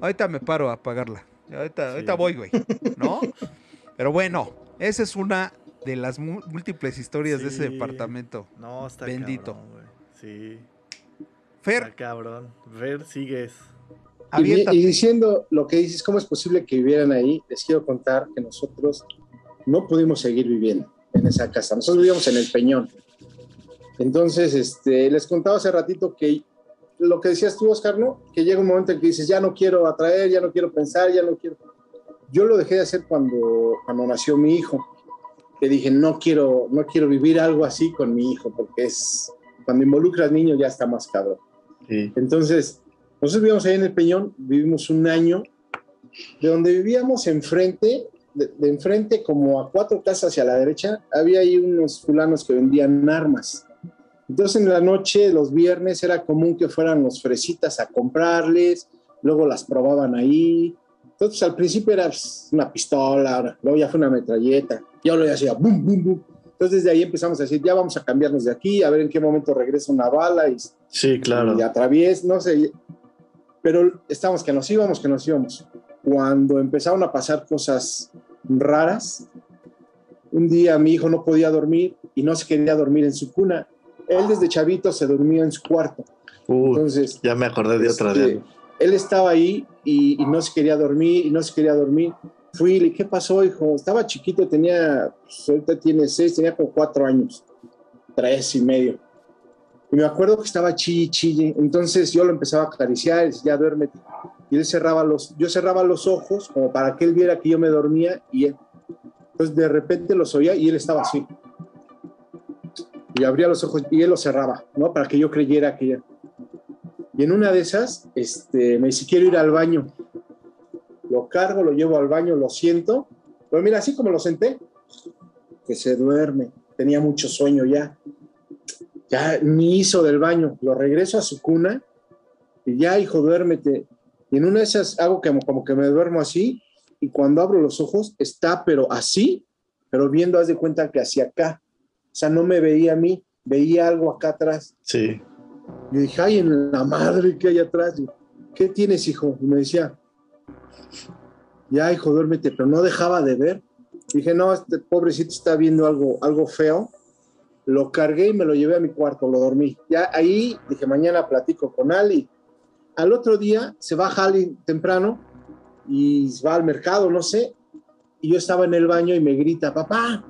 ahorita me paro a apagarla. Ahorita, ahorita voy, güey, ¿no? [laughs] Pero bueno, esa es una de las múltiples historias de ese Sí. departamento. No, está Bendito. cabrón. Sí, Fer, está cabrón. Ver, sigues. Y, y diciendo lo que dices, ¿cómo es posible que vivieran ahí? Les quiero contar que nosotros no pudimos seguir viviendo en esa casa. Nosotros vivíamos en el Peñón. Entonces, este, les contaba hace ratito que lo que decías tú, Oscar, ¿no? Que llega un momento en que dices, ya no quiero atraer, ya no quiero pensar, ya no quiero... Yo lo dejé de hacer cuando, cuando nació mi hijo, que dije, no quiero, no quiero vivir algo así con mi hijo, porque es, cuando involucra al niño ya está más cabrón. Sí. Entonces, nosotros vivíamos ahí en el Peñón, vivimos un año, de donde vivíamos enfrente, de, de enfrente como a cuatro casas hacia la derecha, había ahí unos fulanos que vendían armas. Entonces en la noche, los viernes, era común que fueran los fresitas a comprarles, luego las probaban ahí. Entonces al principio era pues, una pistola, luego ya fue una metralleta, y ahora ya hacía bum, bum, bum. Entonces desde ahí empezamos a decir, ya vamos a cambiarnos de aquí, a ver en qué momento regresa una bala y Sí, claro. y atravies, no sé, pero estábamos que nos íbamos, que nos íbamos. Cuando empezaron a pasar cosas raras, un día mi hijo no podía dormir y no se quería dormir en su cuna. Él desde chavito se dormía en su cuarto. Uh, Entonces, ya me acordé de otra de este, él estaba ahí y, y no se quería dormir y no se quería dormir. Fui le ¿qué pasó, hijo? Estaba chiquito, tenía, pues, ahorita tiene seis, tenía como cuatro años, tres y medio. Y me acuerdo que estaba chille, chille. Entonces yo lo empezaba a acariciar decía, ya duérmete. Y él cerraba los, yo cerraba los ojos como para que él viera que yo me dormía y él. Entonces de repente los oía y él estaba así. Y abría los ojos y él los cerraba, ¿no? Para que yo creyera que ya. Y en una de esas, este, me dice, quiero ir al baño. Lo cargo, lo llevo al baño, lo siento. Pero mira, así como lo senté, que se duerme. Tenía mucho sueño ya. Ya ni hizo del baño. Lo regreso a su cuna y ya, hijo, duérmete. Y en una de esas hago como, como que me duermo así y cuando abro los ojos está, pero así, pero viendo, haz de cuenta que hacia acá. O sea, no me veía a mí, veía algo acá atrás. Sí. Yo dije, ay, en la madre que hay atrás. ¿Qué tienes, hijo? Y me decía, ya, hijo, duérmete, pero no dejaba de ver. Dije, no, este pobrecito está viendo algo, algo feo. Lo cargué y me lo llevé a mi cuarto, lo dormí. Ya ahí dije, mañana platico con Ali. Al otro día se baja Ali temprano y va al mercado, no sé. Y yo estaba en el baño y me grita, papá,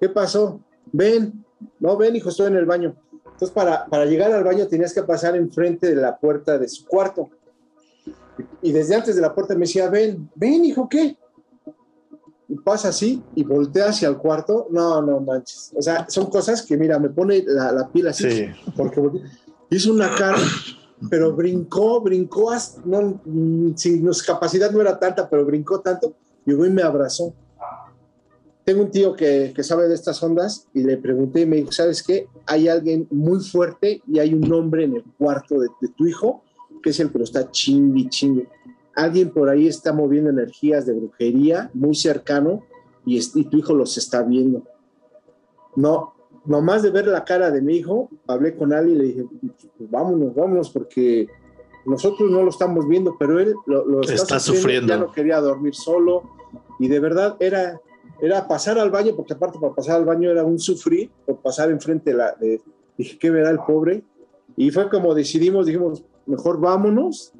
¿qué pasó? Ven, no, ven, hijo, estoy en el baño. Entonces, para, para llegar al baño tenías que pasar enfrente de la puerta de su cuarto. Y desde antes de la puerta me decía, ven, ven, hijo, ¿qué? Y pasa así y voltea hacia el cuarto. No, no manches. O sea, son cosas que, mira, me pone la, la piel así. Sí. Porque hizo una cara, pero brincó, brincó, hasta- no, mm, sin su capacidad no era tanta, pero brincó tanto. Y me abrazó. Tengo un tío que, que sabe de estas ondas y le pregunté y me dijo, ¿sabes qué? Hay alguien muy fuerte y hay un hombre en el cuarto de, de tu hijo que es el que lo está chingui, chingue. Alguien por ahí está moviendo energías de brujería muy cercano y, es- y tu hijo los está viendo. No, nomás de ver la cara de mi hijo, hablé con alguien y le dije, pues vámonos, vámonos, porque nosotros no lo estamos viendo, pero él lo, lo Está sufriendo. Ya no quería dormir solo y de verdad era, era pasar al baño, porque aparte para pasar al baño era un sufrir, por pasar enfrente de la... De, dije, ¿qué verá el pobre? Y fue como decidimos, dijimos, mejor vámonos.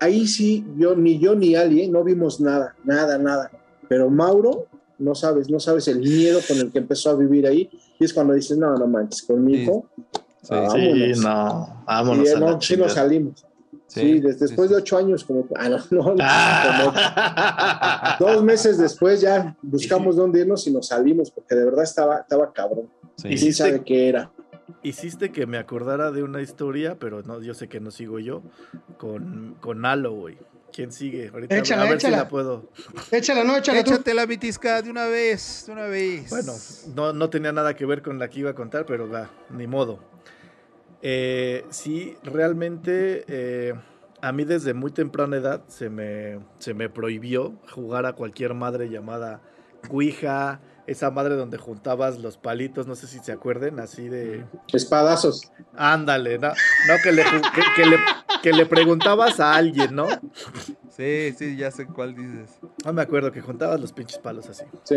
Ahí sí, yo ni yo ni Ali, ¿eh? no vimos nada, nada, nada. Pero Mauro, no sabes, no sabes el miedo con el que empezó a vivir ahí. Y es cuando dices, no, no manches, con mi Sí. vámonos. Sí, no, vámonos Y, a eh, la no, sí nos salimos. Sí, des- después de ocho años, como, ah, no, no, Ah. como [laughs] dos meses después ya buscamos dónde irnos y nos salimos, porque de verdad estaba, estaba cabrón. Sí. Y sí sabe qué era. Hiciste que me acordara de una historia, pero no, yo sé que no sigo yo, con, con Halo, güey. ¿Quién sigue? Ahorita Échala, a ver échala. si la puedo. Échala, no, échala tú. Échate la vitisca de una vez, de una vez. Bueno, no, no tenía nada que ver con la que iba a contar, pero va, ni modo. Eh, sí, realmente eh, a mí desde muy temprana edad se me, se me prohibió jugar a cualquier madre llamada Ouija, esa madre donde juntabas los palitos, no sé si se acuerden, así de... Espadazos. Ándale, no, no que, le, ju- que, que le, que le preguntabas a alguien, ¿no? Sí, sí, ya sé cuál dices. No me acuerdo que juntabas los pinches palos así. Sí.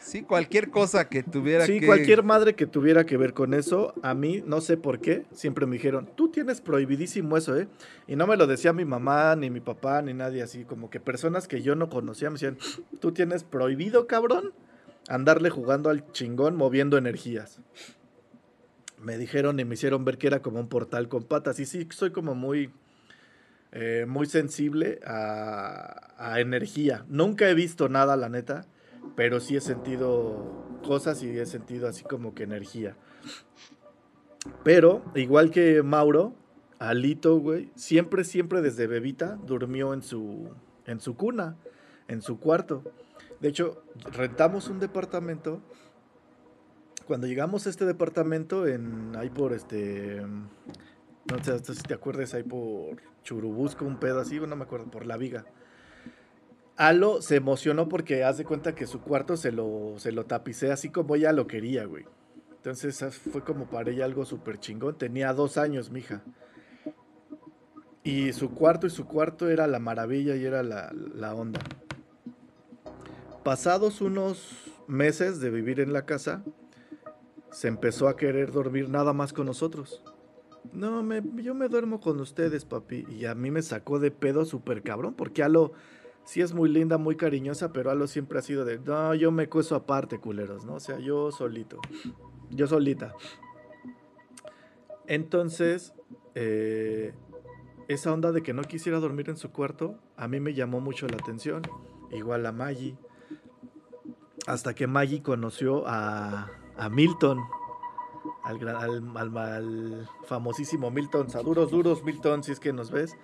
Sí, cualquier cosa que tuviera Sí, que... cualquier madre que tuviera que ver con eso, a mí, no sé por qué, siempre me dijeron, tú tienes prohibidísimo eso, ¿eh? Y no me lo decía mi mamá, ni mi papá, ni nadie así, como que personas que yo no conocía me decían, tú tienes prohibido, cabrón, andarle jugando al chingón moviendo energías. Me dijeron y me hicieron ver que era como un portal con patas. Y sí, soy como muy, eh, muy sensible a, a energía. Nunca he visto nada, la neta pero sí he sentido cosas y he sentido así como que energía. Pero, igual que Mauro, Alito, güey, siempre, siempre desde bebita durmió en su, en su cuna, en su cuarto. De hecho, rentamos un departamento. Cuando llegamos a este departamento, en ahí por este. No sé si te acuerdas, ahí por Churubusco, un pedo así, no me acuerdo, por la viga. Alo se emocionó porque hace cuenta que su cuarto se lo, se lo tapicé así como ella lo quería, güey. Entonces ah, fue como para ella algo súper chingón. Tenía dos años, mija. Y su cuarto y su cuarto era la maravilla y era la, la onda. Pasados unos meses de vivir en la casa, se empezó a querer dormir nada más con nosotros. No, me, yo me duermo con ustedes, papi. Y a mí me sacó de pedo súper cabrón, porque Alo sí es muy linda, muy cariñosa, pero Alo siempre ha sido de, no, yo me cueso aparte, culeros, ¿no? O sea, yo solito, yo solita. Entonces, eh, esa onda de que no quisiera dormir en su cuarto, a mí me llamó mucho la atención, igual a Maggie. Hasta que Maggie conoció a, a Milton, al, gran- al, al- al famosísimo Milton, Saduros duros Milton, si es que nos ves.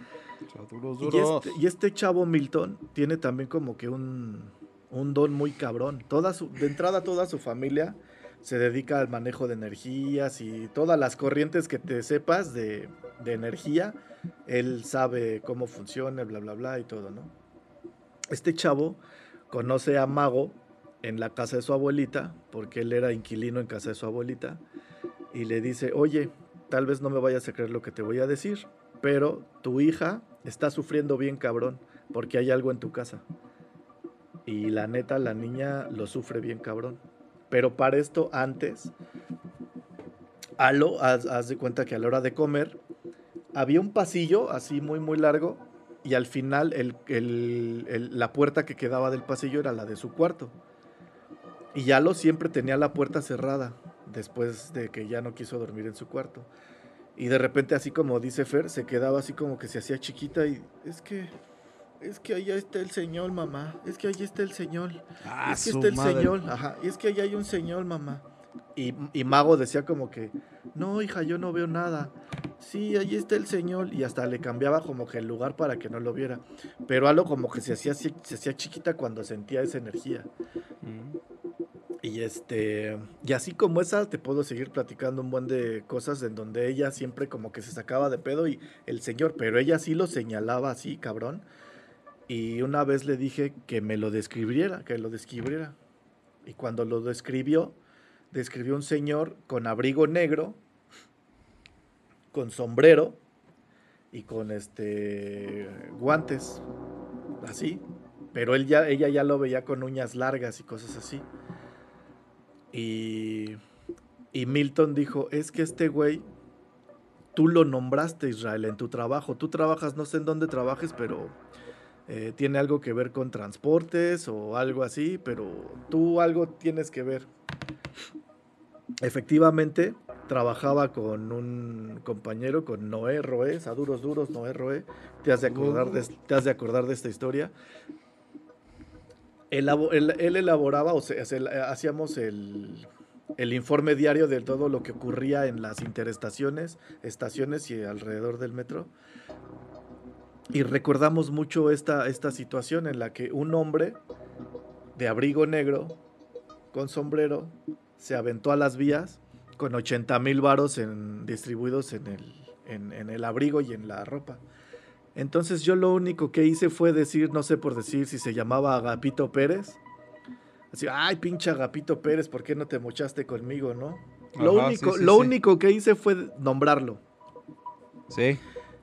Duros, Y duros. este, y este chavo Milton tiene también como que un, un don muy cabrón. Toda su, de entrada toda su familia se dedica al manejo de energías y todas las corrientes que te sepas de, de energía, él sabe cómo funciona, bla, bla, bla y todo, ¿no? Este chavo conoce a Mago en la casa de su abuelita, porque él era inquilino en casa de su abuelita, y le dice, oye, tal vez no me vayas a creer lo que te voy a decir, pero tu hija está sufriendo bien cabrón, porque hay algo en tu casa. Y la neta, la niña lo sufre bien cabrón. Pero para esto, antes, Alo, haz, de cuenta que a la hora de comer, había un pasillo así muy, muy largo, y al final la puerta que quedaba del pasillo era la de su cuarto. Y Alo siempre tenía la puerta cerrada. Después de que ya no quiso dormir en su cuarto. Y de repente, así como dice Fer, se quedaba así como que se hacía chiquita y es que, es que allá está el señor, mamá. Es que allá está el señor. Ah, es que está el madre. señor. Ajá. Y es que allá hay un señor, mamá. Y, y Mago decía como que, no, hija, yo no veo nada. Sí, ahí está el señor. Y hasta le cambiaba como que el lugar para que no lo viera. Pero algo como que se hacía, así- se hacía chiquita cuando sentía esa energía. Mm. Y este, y así como esa, te puedo seguir platicando un buen de cosas en donde ella siempre como que se sacaba de pedo y el señor, pero ella sí lo señalaba así, cabrón. Y una vez le dije que me lo describiera, que lo describiera. Y cuando lo describió, describió un señor con abrigo negro, con sombrero y con este guantes, así. Pero él ya, ella ya lo veía con uñas largas y cosas así. Y, y Milton dijo, es que este güey, tú lo nombraste Israel en tu trabajo. Tú trabajas, no sé en dónde trabajes, pero eh, tiene algo que ver con transportes o algo así, pero tú algo tienes que ver. Efectivamente, trabajaba con un compañero, con Noé Roé, a duros duros, Noé Roé. Te has de acordar de, te has de, acordar de esta historia. Él, él elaboraba, o sea, se- hacíamos el, el informe diario de todo lo que ocurría en las interestaciones, estaciones y alrededor del metro. Y recordamos mucho esta, esta situación en la que un hombre de abrigo negro, con sombrero, se aventó a las vías con 80 mil varos en, distribuidos en el, en el abrigo y en la ropa. Entonces yo lo único que hice fue decir, no sé por decir si se llamaba Agapito Pérez. Así, ay, pinche Agapito Pérez, ¿por qué no te mochaste conmigo, no? Lo, único, sí, sí, lo sí. único que hice fue nombrarlo. Sí.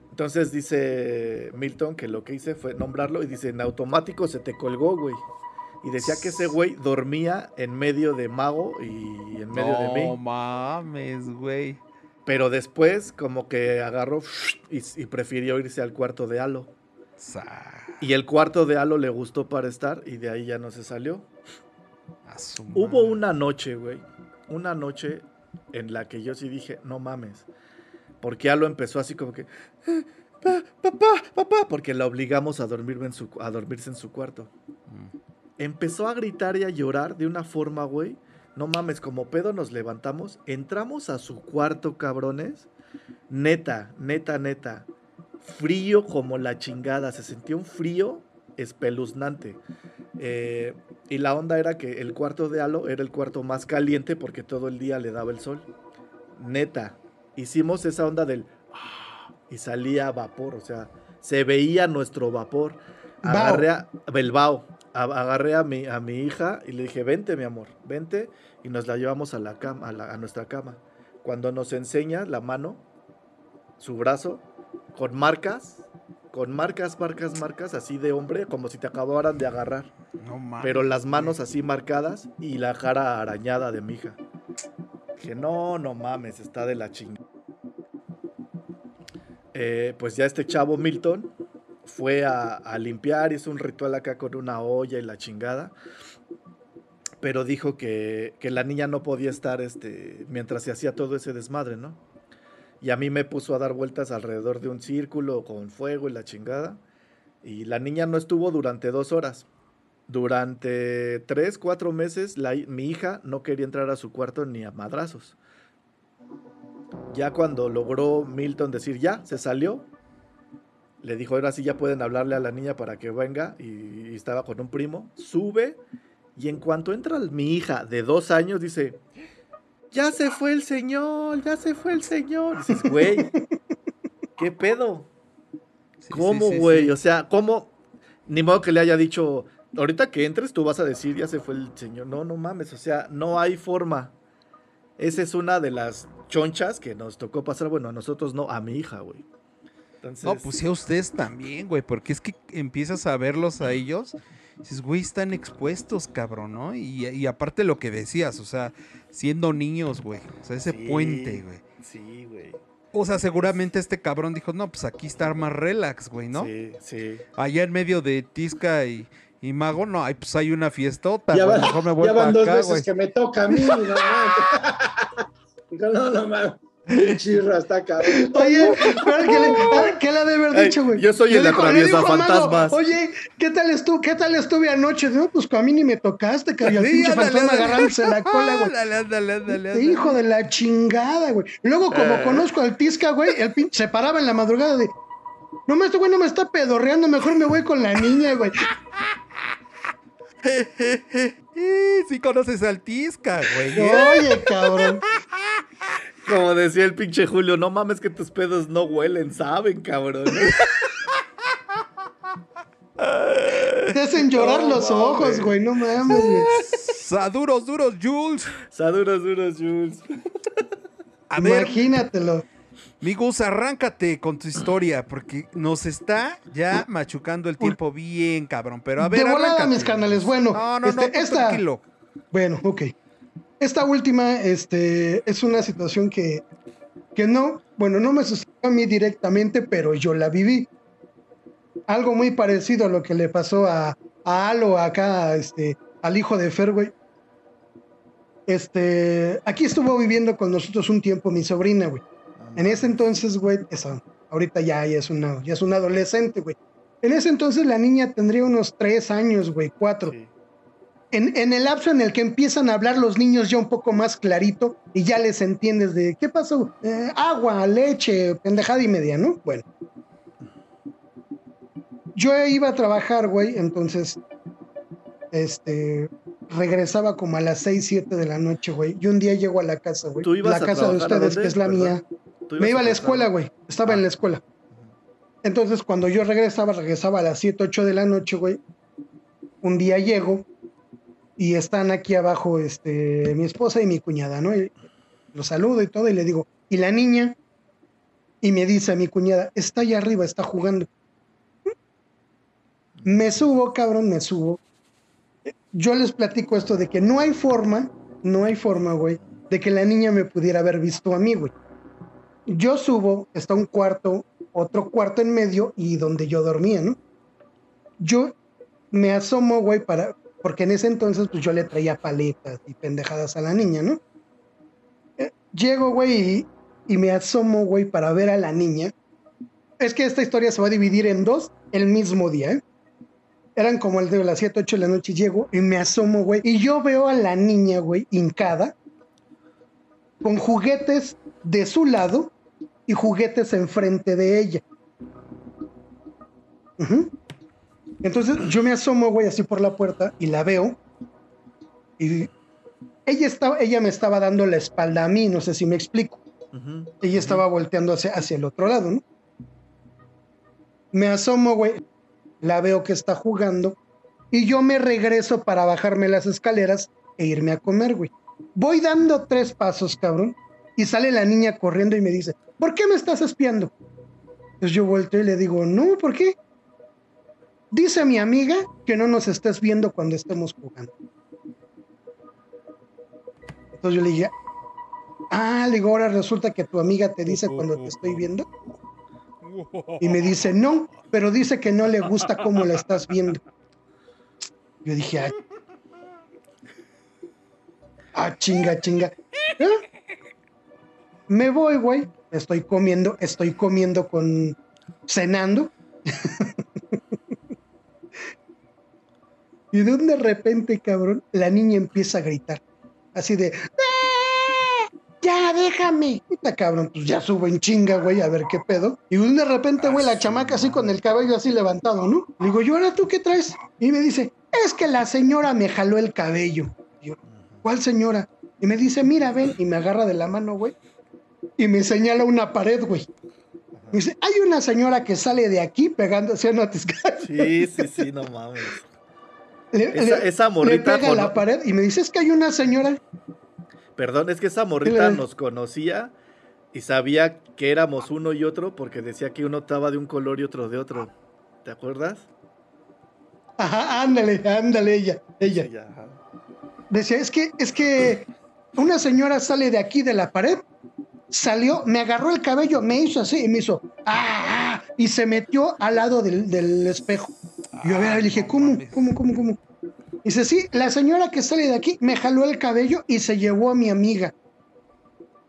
Entonces dice Milton que lo que hice fue nombrarlo y dice, en automático se te colgó, güey. Y decía que ese güey dormía en medio de Mago y en medio de No mí. mames, güey. Pero después como que agarró y, y prefirió irse al cuarto de Halo. Y el cuarto de Halo le gustó para estar y de ahí ya no se salió. Hubo una noche, güey. Una noche en la que yo sí dije, no mames. Porque Halo empezó así como que, "Eh, pa- papá, papá, porque la obligamos a, dormirme en su, a dormirse en su cuarto. Mm. Empezó a gritar y a llorar de una forma, güey. No mames, como pedo nos levantamos, entramos a su cuarto, cabrones. Neta, neta, neta. Frío como la chingada. Se sentía un frío espeluznante. Eh, y la onda era que el cuarto de Halo era el cuarto más caliente porque todo el día le daba el sol. Neta, hicimos esa onda del... Y salía vapor, o sea, se veía nuestro vapor. Agarré a, el bao. A- agarré a mi, a mi hija y le dije, vente mi amor, vente. Y nos la llevamos a, la cama, a, la- a nuestra cama. Cuando nos enseña la mano, su brazo, con marcas, con marcas, marcas, marcas, así de hombre, como si te acabaran de agarrar. No mames. Pero las manos así marcadas y la cara arañada de mi hija. Dije, no, no mames, está de la chingada. Eh, pues ya este chavo Milton fue a, a limpiar, hizo un ritual acá con una olla y la chingada. Pero dijo que, que la niña no podía estar este, mientras se hacía todo ese desmadre, ¿no? Y a mí me puso a dar vueltas alrededor de un círculo con fuego y la chingada. Y la niña no estuvo durante dos horas. Durante tres, cuatro meses, la mi hija no quería entrar a su cuarto ni a madrazos. Ya cuando logró Milton decir ya, se salió, le dijo, ahora sí ya pueden hablarle a la niña para que venga. Y, y estaba con un primo, sube. Y en cuanto entra mi hija de dos años, dice, ya se fue el señor, ya se fue el señor. dices, güey, ¿qué pedo? Sí, ¿Cómo, sí, güey? O sea, ¿cómo? Ni modo que le haya dicho, ahorita que entres tú vas a decir, ya se fue el señor. No, no mames, o sea, no hay forma. Esa es una de las chonchas que nos tocó pasar, bueno, a nosotros no, a mi hija, güey. Entonces, No, pues sí a ustedes también, güey, porque es que empiezas a verlos a ellos, y dices, güey, están expuestos, cabrón, ¿no? Y, y aparte lo que decías, o sea, siendo niños, güey, o sea, ese Sí. puente, güey. Sí, güey. O sea, seguramente este cabrón dijo, no, pues aquí está más relax, güey, ¿no? Sí, sí. Allá en medio de Tisca y, y Mago, no, ay, pues hay una fiestota, Ya, van- mejor me voy ya van dos acá, veces güey. que me toca a mí. no [laughs] mames. No, no mames. Chirra, está cabrón. Oye, pero ¿qué le, ¿qué le ha de haber dicho, güey? yo soy Le el dijo- le dijo a Mago, atraviesa-fantasmas. Oye, ¿qué tal estuvo? ¿Qué tal estuve anoche? No, pues a mí ni me tocaste, [laughs] el Sí, fantasma agarrándose la cola, güey. Ándale, ándale, ándale, ándale. Hijo de la chingada, güey. Luego, como Eh. conozco al Tisca, güey, el pinche se paraba en la madrugada de. No me, este güey no me está pedorreando, mejor me voy con la niña, güey. Sí, [laughs] sí conoces al Tisca, güey. Oye, cabrón. [laughs] Como decía el pinche Julio, no mames que tus pedos no huelen, saben, cabrón. Te hacen llorar los ojos, güey. No mames, güey. Sa- duros, duros, Jules. Saduros, duros, Jules. A ver, Imagínatelo. mi Gus, arráncate con tu historia, porque nos está ya machucando el tiempo bien, cabrón. Pero a ver, de volada, mis canales. Bueno, No, no, este, no, tú esta, tranquilo. Bueno, ok. Esta última este, es una situación que, que no, bueno, no me sucedió a mí directamente, pero yo la viví. Algo muy parecido a lo que le pasó a, a Alo acá, este, al hijo de Fer, güey. Este, aquí estuvo viviendo con nosotros un tiempo mi sobrina, güey. En ese entonces, güey, esa, ahorita ya, ya es una, ya es una adolescente, güey. En ese entonces la niña tendría unos tres años, güey, cuatro Sí. En, en el lapso en el que empiezan a hablar los niños ya un poco más clarito y ya les entiendes de qué pasó, Eh, agua, leche, pendejada y media, ¿no? Bueno. Yo iba a trabajar, güey, entonces, este, regresaba como a las 6, 7 de la noche, güey. Y un día llego a la casa, güey. ¿Tú ibas La a casa de ustedes, que es la mía. ¿Tú Me iba a la escuela, güey. Estaba en la escuela. Entonces, cuando yo regresaba, regresaba a las 7, 8 de la noche, güey. Un día llego y están aquí abajo este, mi esposa y mi cuñada, ¿no? Y lo saludo y todo y le digo, ¿y la niña? Y me dice a mi cuñada, está allá arriba, está jugando. Me subo, cabrón, me subo. Yo les platico esto de que no hay forma, no hay forma, güey, de que la niña me pudiera haber visto a mí, güey. Yo subo, está un cuarto, otro cuarto en medio y donde yo dormía, ¿no? Yo me asomo, güey, para, porque en ese entonces pues yo le traía paletas y pendejadas a la niña, ¿no? Eh, llego, güey, y, me asomo, güey, para ver a la niña. Es que esta historia se va a dividir en dos el mismo día, ¿eh? Eran como el de las 7, 8 de la noche, llego y me asomo, güey, y yo veo a la niña, güey, hincada, con juguetes de su lado y juguetes enfrente de ella. Ujú. Entonces yo me asomo, güey, así por la puerta y la veo. Y ella, estaba, ella me estaba dando la espalda a mí, no sé si me explico. Ella estaba volteando hacia, hacia el otro lado, ¿no? Me asomo, güey, la veo que está jugando y yo me regreso para bajarme las escaleras e irme a comer, güey. Voy dando tres pasos, cabrón, y sale la niña corriendo y me dice, ¿por qué me estás espiando? Pues yo volteo y le digo, no, ¿por qué? Dice mi amiga que no nos estés viendo cuando estemos jugando. Entonces yo le dije, ah, le digo, ahora resulta que tu amiga te dice cuando te estoy viendo. Y me dice, no, pero dice que no le gusta cómo la estás viendo. Yo dije, ah, ah chinga, chinga. ¿Eh? Me voy, güey. Estoy comiendo, estoy comiendo con, cenando. [laughs] y de un de repente, cabrón, la niña empieza a gritar. Así de, "¡Ah! ya, déjame. Puta, cabrón, pues ya subo en chinga, güey, a ver qué pedo. Y de un de repente, güey, la chamaca así con el cabello así levantado, ¿no? Le digo, ¿y ahora tú qué traes? Y me dice, es que la señora me jaló el cabello. Y yo, ¿cuál señora? Y me dice, mira, ven, y me agarra de la mano, güey, y me señala una pared, güey. Me dice, hay una señora que sale de aquí pegándose a una tisca. Sí, sí, sí, no mames. Le, Esa- le- esa le morrita pega a la cono- pared y me dice, es que hay una señora. Perdón, es que esa morrita nos conocía y sabía que éramos uno y otro porque decía que uno estaba de un color y otro de otro. ¿Te acuerdas? Ajá, ándale, ándale, ella, ella. Ajá. Decía, es que, es que una señora sale de aquí de la pared, salió, me agarró el cabello, me hizo así y me hizo, ¡ah! ah", y se metió al lado del, del espejo. Yo a ver, le dije, ¿cómo, cómo, cómo, cómo? Dice, sí, la señora que sale de aquí me jaló el cabello y se llevó a mi amiga.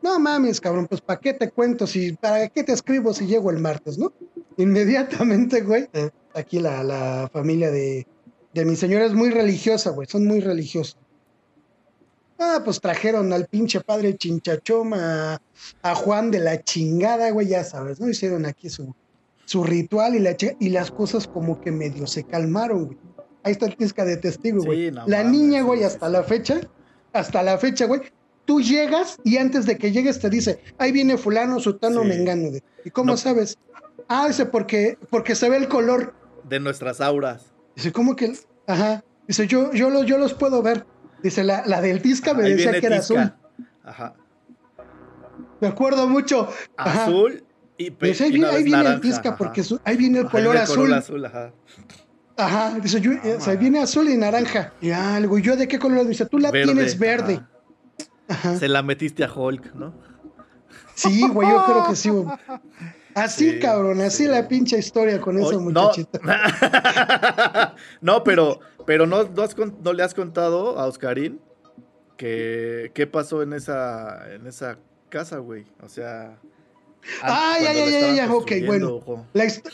No mames, cabrón, pues ¿para qué te cuento? Si, ¿Para qué te escribo si llego el martes, no? Inmediatamente, güey. Aquí la, la familia de, de mi señora es muy religiosa, güey. Son muy religiosos. Ah, pues trajeron al pinche padre Chinchachoma, a, a Juan de la chingada, güey, ya sabes, ¿no? Hicieron aquí su, su ritual y, la, chi- y las cosas como que medio se calmaron, güey. Ahí está el tisca de testigo, Sí, güey. no la mames, niña, güey, sí, hasta sí. la fecha, hasta la fecha, güey, tú llegas y antes de que llegues te dice, ahí viene fulano, sutano, Sí. mengano. ¿Y cómo No. sabes? Ah, dice, porque, porque se ve el color. De nuestras auras. Dice, ¿cómo que? Ajá. Dice, yo, yo, los, yo los puedo ver. Dice, la, la del Tisca me Ahí decía que era Tisca. azul. Ajá. Me acuerdo mucho. Ajá. Azul y, pe- Dice, ahí y viene, ahí el Tisca ajá. porque su- ahí viene el color el azul. azul, ajá. Ajá. Dice, yo, o sea, viene azul y naranja. Y algo, ¿y yo de qué color? Dice, tú la tienes verde. ajá. Ajá. Se la metiste a Hulk, ¿no? Sí, güey, yo creo que sí. güey. [laughs] Así, Sí, cabrón, así sí. la pinche historia con esa muchachita. No, [laughs] no pero, pero no, no, has con- no le has contado a Oscarín que qué pasó en esa, en esa casa, güey. O sea. Ah, ya, ya, ya, ya, ok, bueno. ojo. La, hist-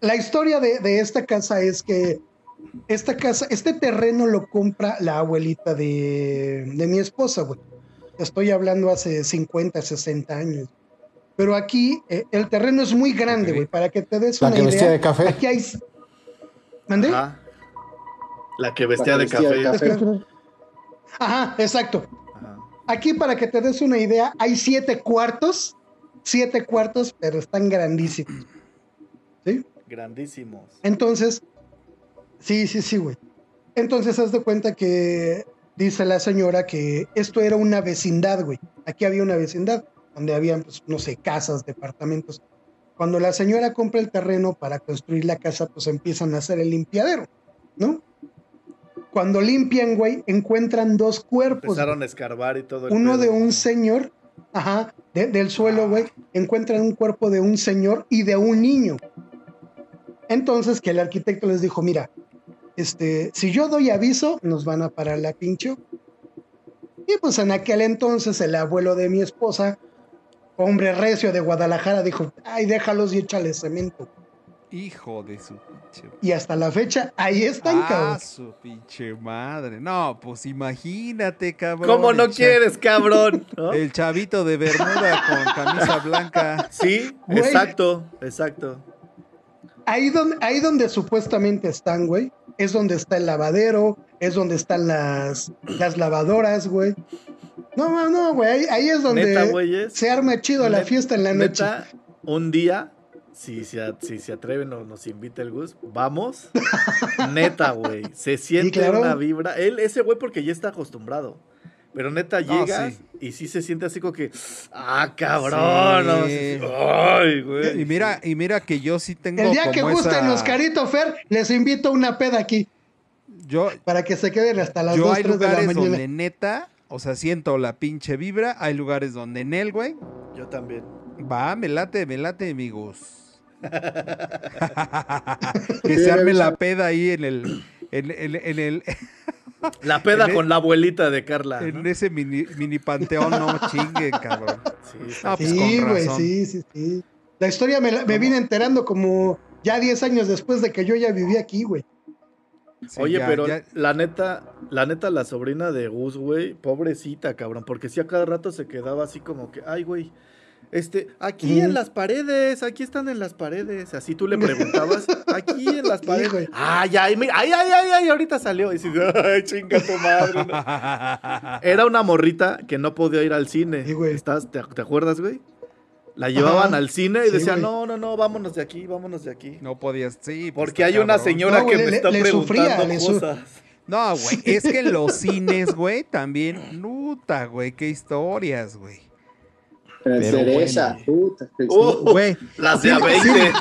la historia de, de esta casa es que esta casa, este terreno lo compra la abuelita de, de mi esposa, güey. Estoy hablando hace 50, 60 años. Pero aquí eh, el terreno es muy grande, güey, para que te des La una que idea. de café. Aquí hay... ¿Mandé? Ajá. La que vestía La de que vestía de café. café. [laughs] Ajá, exacto. Ajá. Aquí, para que te des una idea, hay siete cuartos, siete cuartos, pero están grandísimos. ¿Sí? Grandísimos. Entonces, sí, sí, sí, güey. Entonces, haz de cuenta que dice la señora que esto era una vecindad, güey. Aquí había una vecindad donde habían, pues, no sé, casas, departamentos. Cuando la señora compra el terreno para construir la casa, pues empiezan a hacer el limpiadero, ¿no? Cuando limpian, güey, encuentran dos cuerpos. güey. Empezaron a escarbar y todo. el Uno pedo. de un señor, ajá, de- del suelo, güey, encuentran un cuerpo de un señor y de un niño. Entonces que el arquitecto les dijo, mira, este, si yo doy aviso, nos van a parar la pinche. Y pues en aquel entonces el abuelo de mi esposa, hombre recio de Guadalajara, dijo, ay, déjalos y échale cemento. Hijo de su pinche. Y hasta la fecha, ahí están, Ah, cabrón. su pinche madre. No, pues imagínate, cabrón. ¿Cómo no quieres, cabrón? [laughs] ¿No? El chavito de Bermuda con camisa blanca. Sí, Güey. exacto, exacto. Ahí donde, ahí donde supuestamente están, güey, es donde está el lavadero, es donde están las, las lavadoras, güey. No, no, no, güey, ahí, ahí es donde Neta, se arma chido la fiesta en la noche. Neta, un día, si se, si se atreven o nos invita el Gus, vamos. [laughs] Neta, güey. Se siente claro. una vibra. Él, ese güey, porque ya está acostumbrado. Pero neta, No, sí. y sí se siente así como que. ¡Ah, cabrón! no, ¡Ay, güey! Y mira, y mira que yo sí tengo El día como que gusten esa- Oscarito Fer, les invito a una peda aquí Yo, para que se queden hasta las yo 2, hay 3 de la lugares mañana. donde neta, o sea, siento la pinche vibra. Hay lugares donde en él, güey, Yo también. va, me late, me late, amigos. [laughs] que Sí, se arme la peda ahí en el, en, en- en el, [laughs] La peda En con la abuelita de Carla. en ¿no? ese mini, mini panteón, no chinguen, cabrón. Sí, Ah, pues Sí, güey, sí, sí, sí. La historia me, vine enterando como ya 10 años después de que yo ya viví aquí, güey. Sí, Oye, ya- pero ya- la neta, la neta, la sobrina de Gus, güey, pobrecita, cabrón, porque si a cada rato se quedaba así como que, ay, güey, este, aquí en las paredes, aquí están en las paredes. Así tú le [laughs] preguntabas, aquí en las paredes. güey. ay, ay, mira, ay, ay, ay, ay, ahorita salió. Y dices, ay, chinga tu madre. ¿no? [laughs] Era una morrita que no podía ir al cine. Sí, güey. ¿Estás, te, te acuerdas, güey? La llevaban Ajá. al cine y Sí, decían, güey. no, no, no, vámonos de aquí, vámonos de aquí. no podías, sí. pues, Porque hay una señora No, güey, que me le- está le preguntando sufría, le su- cosas. No, güey, es que en [laughs] los cines, güey, también, nuta, güey, qué historias, güey. Pero cereza. bueno. Puta, Uh, Güey, Las de a Sí, 20.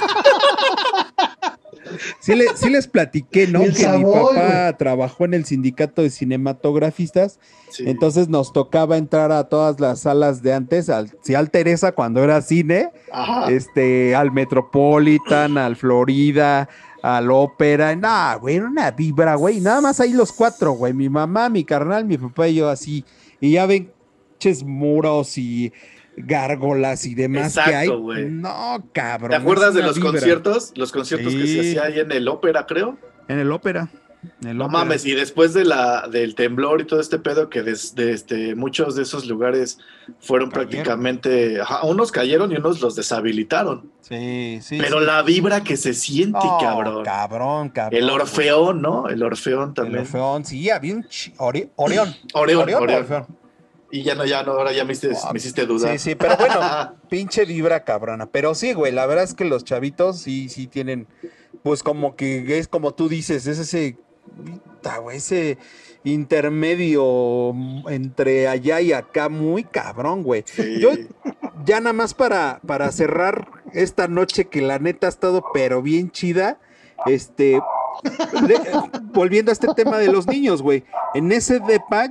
Sí, le- sí les platiqué, ¿no? El que mi papá trabajó en el sindicato de cinematografistas, Sí. entonces nos tocaba entrar a todas las salas de antes, al, sí, al Teresa cuando era cine, Ajá. este, al Metropolitan, al Florida, al Ópera, nah, güey, era una vibra, güey, nada más ahí los cuatro, güey, mi mamá, mi carnal, mi papá y yo así, y ya ven, pinches muros y gárgolas y demás que hay. Exacto. No, cabrón. ¿Te acuerdas de los vibra. conciertos? Los conciertos que se Sí. hacía ahí en el ópera, creo. En el ópera. en el No ópera. mames, y después de la, del temblor y todo este pedo, que desde este, muchos de esos lugares fueron Cayeron. prácticamente, ajá, unos cayeron y unos los deshabilitaron. Sí, sí. Pero sí. la vibra que se siente, cabrón. Cabrón, cabrón. El Orfeón, ¿no? El Orfeón El también. Orfeón, sí, había un Ori- Orión. Oreón, Orión o Oreón. Y ya no, ya no, ahora ya me hiciste, me hiciste dudar. Sí, sí, pero bueno, [laughs] pinche vibra cabrona. Pero sí, güey, la verdad es que los chavitos sí, sí tienen, pues como que es como tú dices, es ese, ese intermedio entre allá y acá, muy cabrón, güey. Sí. Yo, ya nada más para, para cerrar esta noche que la neta ha estado pero bien chida, este, le- volviendo a este tema de los niños, güey, en ese depa,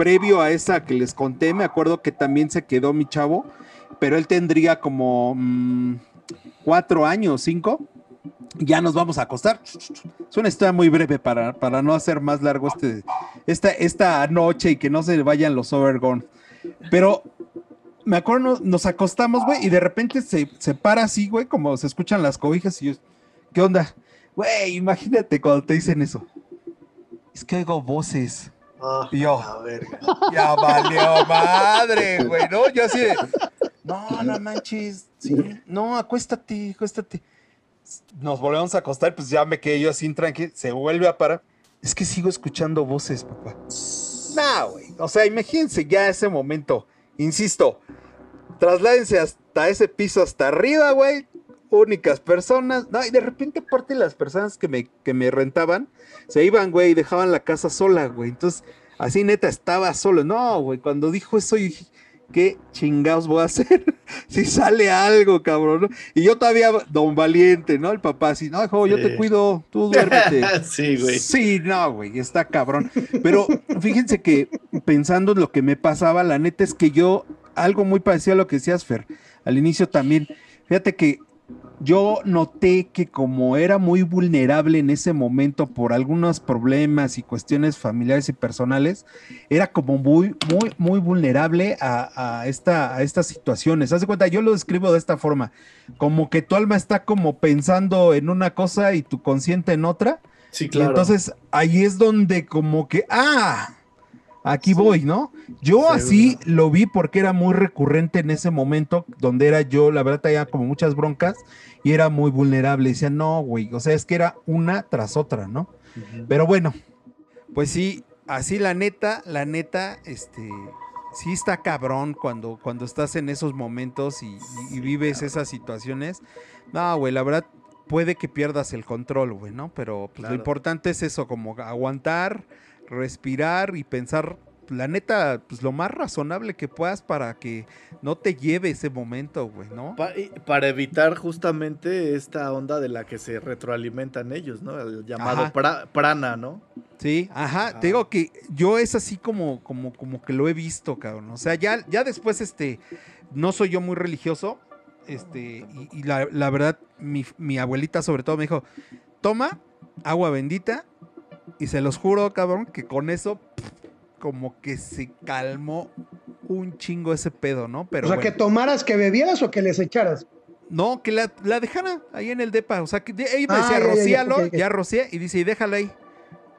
previo a esa que les conté, me acuerdo que también se quedó mi chavo, pero él tendría como mm, cuatro años, cinco. Ya nos vamos a acostar. Es una historia muy breve para, para no hacer más largo este, esta, esta noche y que no se vayan los overgone. Pero me acuerdo, nos, nos acostamos, güey, y de repente se, se para así, güey, como se escuchan las cobijas y yo, ¿qué onda? Güey, imagínate cuando te dicen eso. Es que oigo voces. Ah, Y yo. Ya valió madre, [laughs] güey, ¿no? Yo así de, no, no manches, sí, no, acuéstate, acuéstate. Nos volvemos a acostar, pues ya me quedé yo así tranquilo, se vuelve a parar. Es que sigo escuchando voces, papá. No, güey, o sea, imagínense ya ese momento, insisto, trasládense hasta ese piso, hasta arriba, güey, únicas personas, no, y de repente parte de las personas que me, que me rentaban, se iban, güey, y dejaban la casa sola, güey, entonces... Así neta, estaba solo. No, güey, cuando dijo eso, yo dije, ¿qué chingados voy a hacer? [laughs] si sale algo, cabrón. ¿no? Y yo todavía, don valiente, ¿no? El papá así, no, hijo, yo Sí. te cuido, tú [laughs] duérmete. sí, güey. Sí, no, güey, está cabrón. Pero fíjense que pensando en lo que me pasaba, la neta es que yo, algo muy parecido a lo que decías, Fer, al inicio también, fíjate que yo noté que como era muy vulnerable en ese momento por algunos problemas y cuestiones familiares y personales, era como muy, muy, muy vulnerable a, a esta, a estas situaciones. Haz de cuenta, yo lo describo de esta forma, como que tu alma está como pensando en una cosa y tu consciente en otra. Sí, Y claro. entonces ahí es donde como que, ah, aquí voy, ¿no? Yo Seguro. así lo vi porque era muy recurrente en ese momento donde era yo, la verdad, tenía como muchas broncas y era muy vulnerable. Decía, no, güey, o sea, es que era una tras otra, ¿no? Pero bueno, pues sí, así la neta, la neta, este, sí está cabrón cuando, cuando estás en esos momentos y, y- y vives esas situaciones. No, güey, la verdad puede que pierdas el control, güey, ¿no? Pero pues, Claro. lo importante es eso, como aguantar, respirar y pensar, la neta, pues lo más razonable que puedas para que no te lleve ese momento, güey, ¿no? Pa- para evitar justamente esta onda de la que se retroalimentan ellos, ¿no? El llamado pra- prana, ¿no? Sí, ajá, te digo que yo es así como, como, como que lo he visto, cabrón. O sea, ya, ya después, este, no soy yo muy religioso, este, y, y la, la verdad, mi, mi abuelita sobre todo me dijo, toma agua bendita, y se los juro, cabrón, que con eso, pff, como que se calmó un chingo ese pedo, ¿no? Pero o sea, bueno. que tomaras, que bebieras o que les echaras. No, que la, la dejara ahí en el depa. O sea, que ella me Ah, decía, ya, ya, ya, rocíalo, ok. ya rocié, y dice, y déjala ahí.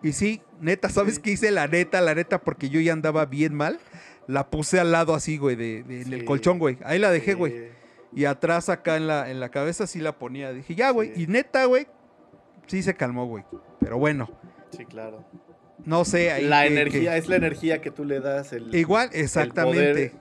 Y sí, neta, ¿sabes qué hice? La neta, la neta, porque yo ya andaba bien mal. La puse al lado así, güey, de, de- en el colchón, güey. Ahí la dejé, güey. Y atrás acá en la, en la cabeza sí la ponía. Dije, ya, güey. Sí. Y neta, güey, sí se calmó, güey. Pero bueno, sí, claro. no sé. ahí La que- energía, que- es la energía que tú le das. El, Igual, el exactamente. poder,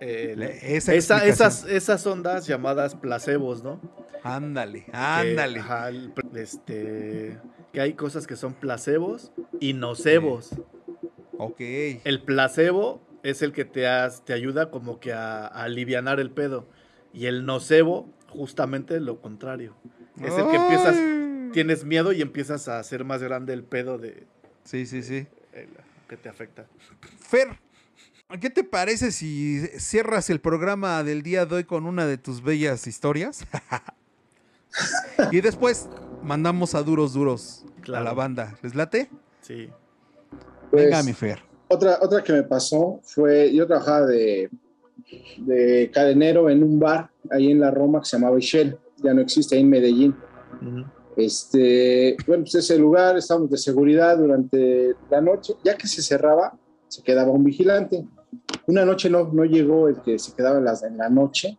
el- Le- esa esas, esas ondas llamadas placebos, ¿no? Ándale, Que, ándale. el- este, que hay cosas que son placebos y nocebos. Ok. El placebo es el que te, has- te ayuda como que a, a alivianar el pedo. Y el nocebo, justamente lo contrario. Es el que empiezas. Tienes miedo y empiezas a hacer más grande el pedo de Sí, sí, sí. el- que te afecta. Fer, ¿qué te parece si cierras el programa del día de hoy con una de tus bellas historias? [laughs] y después mandamos a duros duros a la banda. ¿Les late? Sí. Pues, Venga, mi Fer. otra, otra que me pasó fue, yo trabajaba de, de cadenero en un bar ahí en la Roma que se llamaba Shell, ya no existe ahí en Medellín. Este, bueno, pues ese lugar estábamos de seguridad durante la noche, ya que se cerraba, se quedaba un vigilante. Una noche no, no llegó el que se quedaba en, en la noche.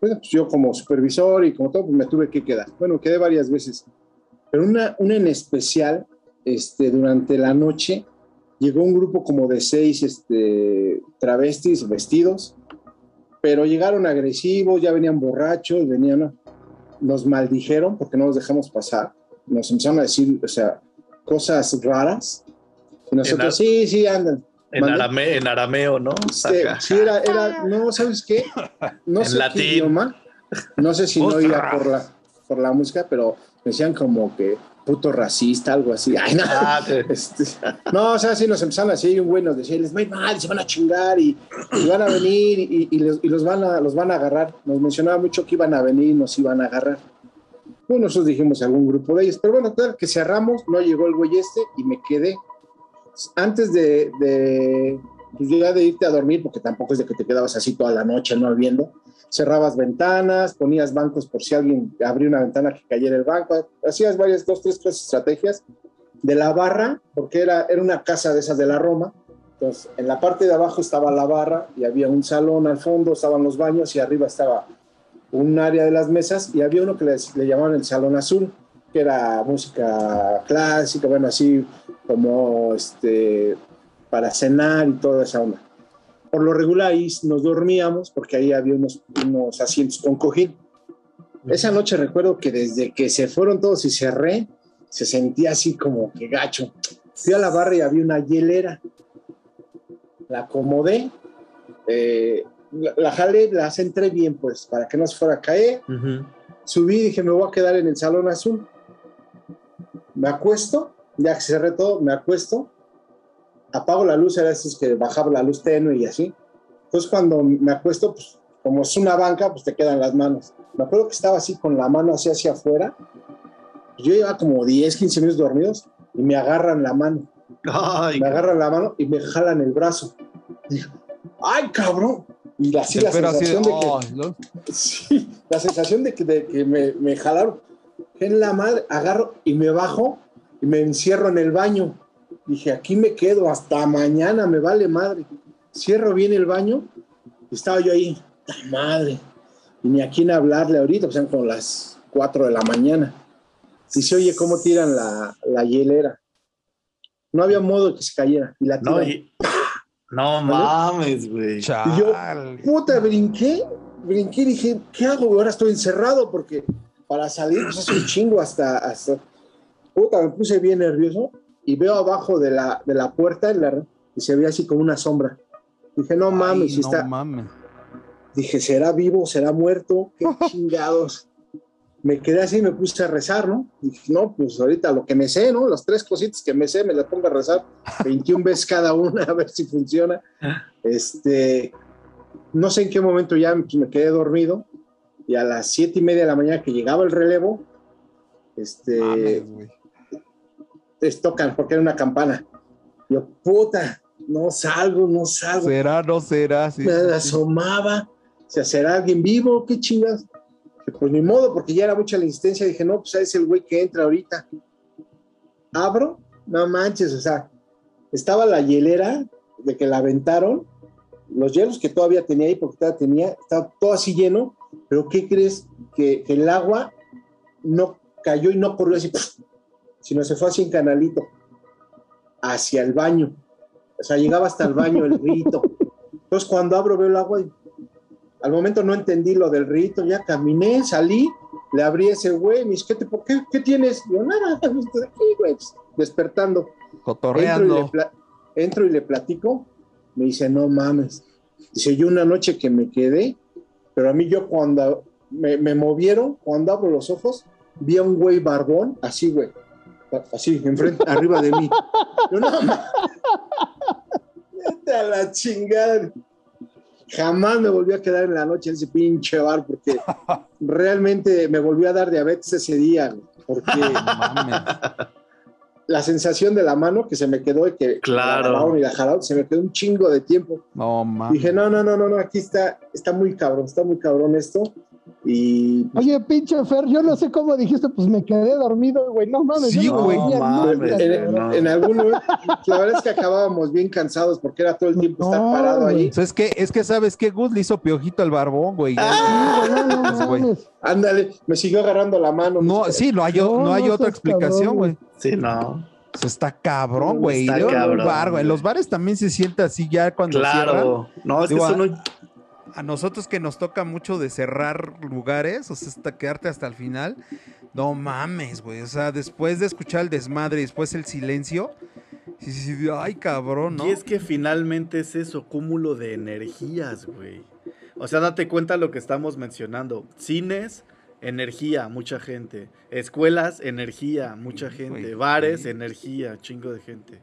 Bueno, pues yo como supervisor y como todo, pues me tuve que quedar. Bueno, quedé varias veces. Pero una, una en especial, este, durante la noche, llegó un grupo como de seis este, travestis vestidos, pero llegaron agresivos, ya venían borrachos, venían, nos maldijeron porque no los dejamos pasar, nos empezaron a decir, o sea, cosas raras. Y nosotros, sí, sí, andan. En, arame- en arameo, ¿no? Sí, Saca. sí, era, era, no, ¿sabes qué? No [laughs] En sé latín. qué idioma, no sé si no iba por la, por la música, pero decían como que puto racista, algo así. Ay, no. Ah, te- [laughs] Este, no, o sea, sí nos empezaron así, un güey nos decía, les va a ir mal, se van a chingar y, y van a venir y, y les- y los, van a, los van a agarrar. Nos mencionaba mucho que iban a venir y nos iban a agarrar. Bueno, nosotros dijimos algún grupo de ellos, pero bueno, tal que cerramos, no llegó el güey este y me quedé. Antes de, de, pues ya de irte a dormir, porque tampoco es de que te quedabas así toda la noche no viendo, cerrabas ventanas, ponías bancos por si alguien abría una ventana que cayera el banco, hacías varias, dos, tres, tres estrategias de la barra, porque era, era una casa de esas de la Roma. Entonces, en la parte de abajo estaba la barra y había un salón al fondo, estaban los baños y arriba estaba un área de las mesas y había uno que le, le llamaban el Salón Azul, que era música clásica, bueno, así como este, para cenar y toda esa onda. Por lo regular ahí nos dormíamos porque ahí había unos, unos asientos con cojín. Esa noche recuerdo que desde que se fueron todos y cerré, se sentía así como que gacho. Fui a la barra y había una hielera. La acomodé, eh, la, la jalé, la centré bien, pues, para que no se fuera a caer. Ujú. Subí y dije, me voy a quedar en el salón azul. Me acuesto, ya que cerré todo, me acuesto, apago la luz, era esos que bajaba la luz tenue y así. Entonces cuando me acuesto, pues como es una banca, pues te quedan las manos. Me acuerdo que estaba así con la mano así hacia afuera. Yo llevaba como 10, 15 minutos dormidos y me agarran la mano. Ay, Me agarran la mano y me jalan el brazo. Digo, ¡ay, cabrón! Y así la de, sensación de que... ¿no? Sí, la sensación de que, de que me, me jalaron. En la madre, agarro y me bajo y me encierro en el baño. Dije, aquí me quedo hasta mañana, me vale madre. Cierro bien el baño y estaba yo ahí, ¡ta madre! Y ni a quién hablarle ahorita, pues eran como las 4 de la mañana. Y se oye cómo tiran la, la hielera. No había modo de que se cayera. Y la no, tiran. y- [laughs] no mames, güey. Y yo, puta, brinqué, brinqué y dije, ¿qué hago? Ahora estoy encerrado porque para salir pues, es un chingo hasta, hasta... Puta, me puse bien nervioso y veo abajo de la, de la puerta en la- y se ve así como una sombra. Dije, no mames, Ay, si no está... mames. Dije, ¿será vivo? ¿Será muerto? ¿Qué [laughs] chingados? Me quedé así y me puse a rezar, ¿no? Dije, no, pues ahorita lo que me sé, ¿no? Las tres cositas que me sé, me las pongo a rezar [laughs] 21 veces cada una [laughs] a ver si funciona. Este, no sé en qué momento ya me quedé dormido y a las siete y media de la mañana que llegaba el relevo, este, Mames. Les tocan porque era una campana. Yo, puta, no salgo, no salgo ¿Será, no será? Sí, me sí, asomaba, se será alguien vivo, qué chingas. Pues ni modo, porque ya era mucha la insistencia. Dije, no, pues es el güey que entra ahorita. Abro, no manches, o sea, estaba la hielera de que la aventaron, los hielos que todavía tenía ahí, porque todavía tenía, estaba todo así lleno, pero ¿qué crees? Que, que el agua no cayó y no corrió así, sino se fue así en canalito, hacia el baño. O sea, llegaba hasta el baño el rito. Entonces, cuando abro, veo el agua y al momento no entendí lo del rito, ya caminé, salí, le abrí ese güey, me dice, ¿qué, te- por qué, ¿qué tienes? Yo, nada, [laughs] estoy aquí, güey, pues, despertando. Entro y, le Cotorreando. entro y le platico, me dice, no mames. Dice, yo una noche que me quedé, pero a mí yo cuando me, me movieron, cuando abro los ojos, vi a un güey barbón, así, güey, así, enfrente, arriba de mí. Yo, no mames. Vete a la chingada. Jamás me volví a quedar en la noche en ese pinche bar porque realmente me volvió a dar diabetes ese día, porque [laughs] la sensación de la mano que se me quedó y que Claro. la y la jalaron, se me quedó un chingo de tiempo. No, mames. Dije, no, no, no, no, no, aquí está, está muy cabrón, está muy cabrón esto. Y pues, Oye, pinche Fer, yo no sé cómo dijiste, pues me quedé dormido, güey. No mames, Sí, yo no güey. nunca, mames, en, cabrón. no. en algún momento, la verdad es que acabábamos bien cansados porque era todo el tiempo estar No, parado güey. ahí. O sea, es que, es que sabes que Gus le hizo piojito al barbón, güey. Sí, güey, no, no [laughs] Pues, güey. Ándale, me siguió agarrando la mano. No, sí, no hay, No, no hay no otra explicación, cabrón, güey. Sí, no. O sea, está cabrón, güey. está cabrón, bar, güey. En los bares también se siente así ya cuando cierran. Claro. No, es que eso no. A nosotros que nos toca mucho de cerrar lugares, o sea, hasta quedarte hasta el final. No mames, güey. O sea, después de escuchar el desmadre y después el silencio. Sí, sí, sí, ay, cabrón, ¿no? Y es que finalmente es eso, cúmulo de energías, güey. O sea, date cuenta lo que estamos mencionando. Cines, energía, mucha gente. Escuelas, energía, mucha gente. güey, Bares, energía, chingo de gente.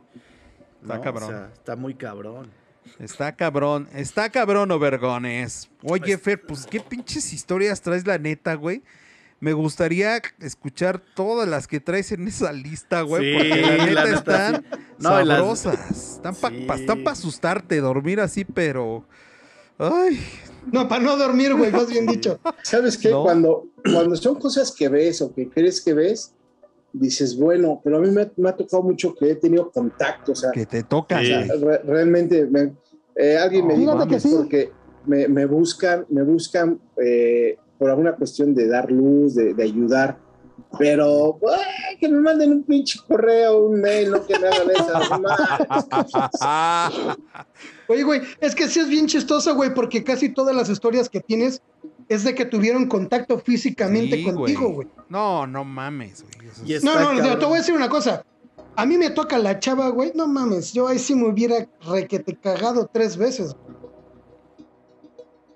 Está ¿No? cabrón. O sea, está muy cabrón. Está cabrón, está cabrón, Obergones. Oye, Pues- Fer, pues qué pinches historias traes la neta, güey. Me gustaría escuchar todas las que traes en esa lista, güey, Sí, porque la neta, la neta, están sí. No, y las- sabrosas. Están para Sí. asustarte, dormir así, pero... Ay, No, para no dormir, güey, más bien dicho. ¿Sabes qué? No. Cuando, cuando son cosas que ves o que crees que ves, dices, bueno, pero a mí me, me ha tocado mucho que he tenido contacto, o sea, que te toca. o sea, güey. re- realmente me- eh, alguien me dijo que sí. porque me, me buscan, me buscan eh, por alguna cuestión de dar luz, de, de ayudar, pero que me manden un pinche correo, un mail, no que me hagan esas. [laughs] Oye, güey, es que sí es bien chistoso, güey, porque casi todas las historias que tienes es de que tuvieron contacto físicamente Sí, contigo, güey. No, no mames, güey. No, no, no, te voy a decir una cosa. A mí me toca la chava, güey. No mames, yo ahí sí me hubiera requete cagado tres veces.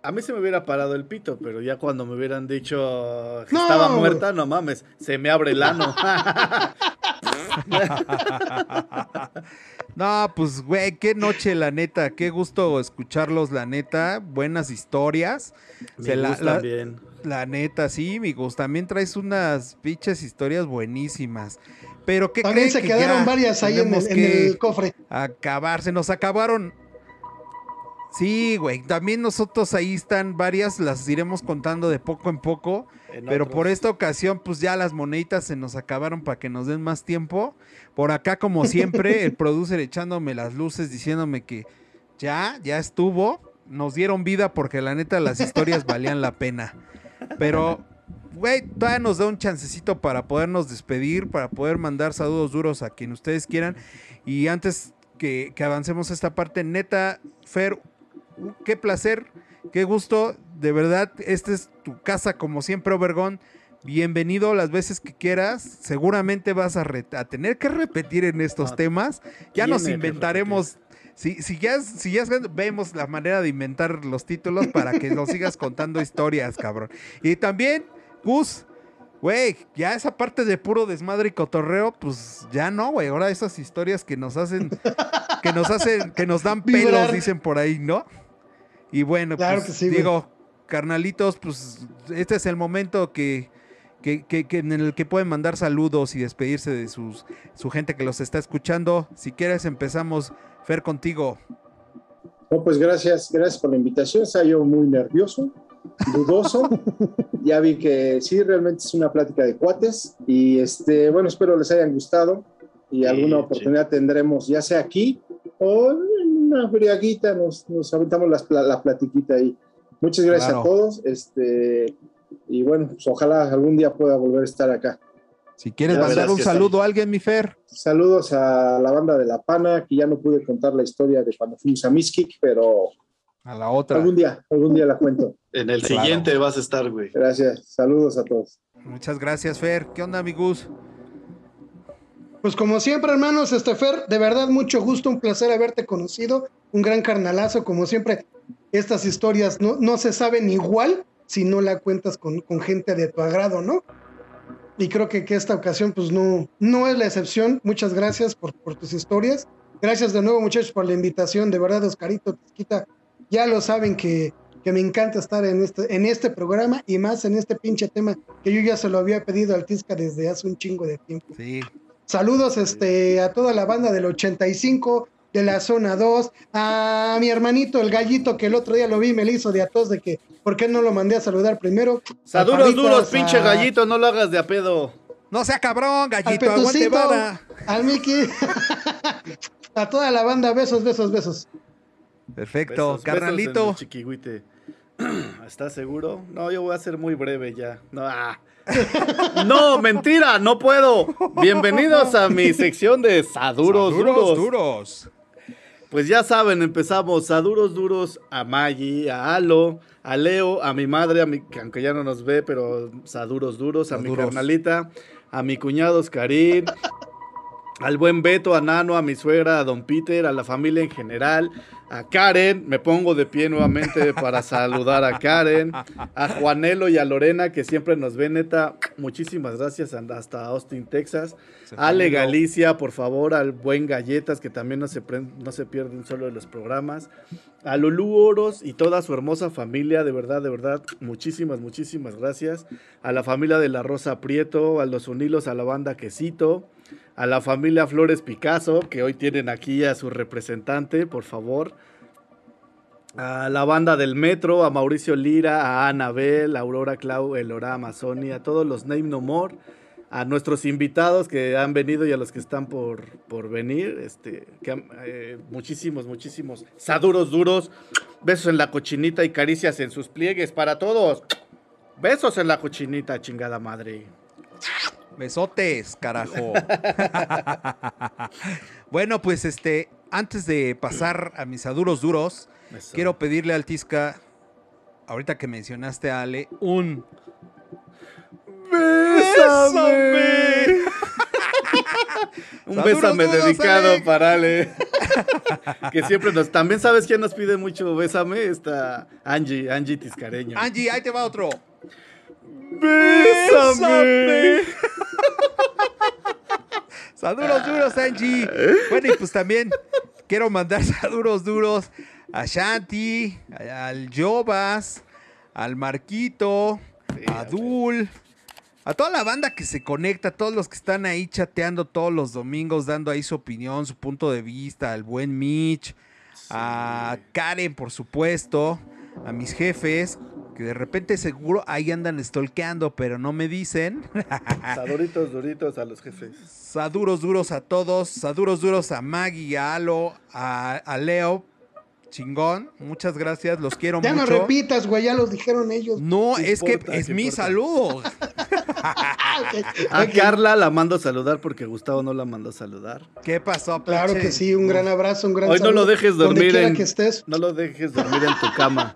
A mí se me hubiera parado el pito, pero ya cuando me hubieran dicho que No, estaba muerta, no mames, se me abre el ano. [laughs] [laughs] [laughs] No, pues, güey, qué noche, la neta. Qué gusto escucharlos, la neta. Buenas historias. Se Me la- gustan la- bien. La neta, sí, amigos. También traes unas pinches historias buenísimas. Pero ¿qué También se que quedaron varias ahí en el, en que el cofre. acabar? Se nos acabaron. Sí, güey. También nosotros ahí están varias. Las iremos contando de poco en poco. Pero otros. por esta ocasión, pues ya las moneditas se nos acabaron para que nos den más tiempo. Por acá, como siempre, [laughs] el producer echándome las luces, diciéndome que ya, ya estuvo. Nos dieron vida porque la neta las historias valían la pena. Pero, güey, todavía nos da un chancecito para podernos despedir, para poder mandar saludos duros a quien ustedes quieran. Y antes que, que avancemos esta parte, neta, Fer, qué placer, qué gusto. De verdad, esta es tu casa como siempre, Obergón. Bienvenido las veces que quieras. Seguramente vas a, tener que repetir en estos No, temas. Ya nos inventaremos. Si, si, ya, si ya vemos la manera de inventar los títulos para que nos sigas contando [laughs] historias, cabrón. Y también, Gus, güey, ya esa parte de puro desmadre y cotorreo, pues ya no, güey. Ahora esas historias que nos hacen, que nos hacen, que nos dan pelos, dicen por ahí, ¿no? Y bueno, Claro pues que sí, güey. digo, carnalitos, pues este es el momento que, que, que- que en el que pueden mandar saludos y despedirse de sus, su gente que los está escuchando. Si quieres, empezamos, Fer, contigo. No, pues gracias, gracias por la invitación. Estaba yo muy nervioso, dudoso. [laughs] ya vi que sí, realmente es una plática de cuates. Y este, bueno, espero les hayan gustado. Y alguna Sí, oportunidad tendremos, ya sea aquí o en una friaguita, nos, nos aventamos las pla- la platiquita ahí. Muchas gracias Claro. a todos. Este, y bueno, pues ojalá algún día pueda volver a estar acá. Si quieres Ya mandar un saludo a alguien, mi Fer. Saludos a la banda de La Pana, que ya no pude contar la historia de cuando fuimos a Miskik, pero A la otra. algún día, algún día la cuento. [laughs] En el Claro. siguiente vas a estar, güey. Gracias, saludos a todos. Muchas gracias, Fer. ¿Qué onda, amigos? Pues como siempre, hermanos, este Fer, de verdad mucho gusto, un placer haberte conocido, un gran carnalazo, como siempre, estas historias no, no se saben igual si no la cuentas con, con gente de tu agrado, ¿no? Y creo que, que esta ocasión pues no, no es la excepción. Muchas gracias por, por tus historias. Gracias de nuevo muchachos por la invitación, de verdad Oscarito, Tisquita, ya lo saben que, que me encanta estar en este, en este programa y más en este pinche tema que yo ya se lo había pedido al Tisca desde hace un chingo de tiempo. Sí. Saludos este, a toda la banda del 85, de la zona 2, a mi hermanito el gallito que el otro día lo vi, me le hizo de atos de que, ¿por qué no lo mandé a saludar primero? Saduros A duros, Palitas, pinche a- gallito, no lo hagas de a pedo. No sea cabrón, Al gallito, aguante vara. al Miki, [laughs] a toda la banda, besos, besos, besos. Perfecto, Besos, carnalito. besos en el chiquihuite. [clears throat] ¿Estás seguro? No, yo voy a ser muy breve ya. No, ah. [laughs] no, mentira, no puedo. Bienvenidos a mi sección de Saduros, Duros, duros. duros. Pues ya saben, empezamos Saduros duros a Maggie, a Alo, a Leo, a mi madre, a mi, que aunque ya no nos ve, pero Saduros duros, a mi Saduros. carnalita, a mi cuñado Oscarín, al buen Beto, a Nano, a mi suegra, a don Peter, a la familia en general, a Karen, me pongo de pie nuevamente para [laughs] saludar a Karen, a Juanelo y a Lorena que siempre nos ven, neta, muchísimas gracias hasta Austin, Texas, Ale. Galicia, por favor, al buen Galletas que también no se, no se pierde un solo de los programas, a Lulú Oros y toda su hermosa familia, de verdad, de verdad, muchísimas, muchísimas gracias, a la familia de la Rosa Prieto, a los Unilos, a la banda Quesito, a la familia Flores Picasso, que hoy tienen aquí a su representante, por favor. A la banda del Metro, a Mauricio Lira, a Anabel, a Aurora Clau, Elora Amazoni, a todos los Name No More, a nuestros invitados que han venido y a los que están por, por venir. Este, que eh, muchísimos, muchísimos saduros duros. Besos en la cochinita y caricias en sus pliegues para todos. Besos en la cochinita, chingada madre. Besotes, carajo. [laughs] bueno, pues este, antes de pasar a mis aduros duros, Eso. quiero pedirle al Tisca, ahorita que mencionaste a Ale, un ¡Bésame! [laughs] Un bésame dedicado Ale. para Ale. [laughs] que siempre nos. También sabes quién nos pide mucho bésame. Está Angie, Angie Tiscareño. Angie, ahí te va otro. ¡Bésame! [laughs] Saludos duros, Angie. Bueno, y pues también quiero mandar [laughs] saludos duros a Shanti, al Jovas, al Marquito, a Dul, a toda la banda que se conecta, a todos los que están ahí chateando todos los domingos, dando ahí su opinión, su punto de vista, al buen Mitch, a Karen, por supuesto, a mis jefes, que de repente seguro ahí andan stalkeando, pero no me dicen. [laughs] Saduritos, duritos a los jefes. Saduros duros a todos, saduros duros a Maggie, a Alo, a, a Leo. Chingón, muchas gracias, los quiero Ya no mucho. repitas, güey, ya los dijeron ellos. No, ¿Qué es que es ¿Qué mi importa? saludo. [laughs] [laughs] A. Carla la mando a saludar porque Gustavo no la mandó a saludar. ¿Qué pasó? Claro pinche? que sí, un gran abrazo, un gran Hoy no saludo, lo dejes dormir en- que estés. No lo dejes dormir en tu cama.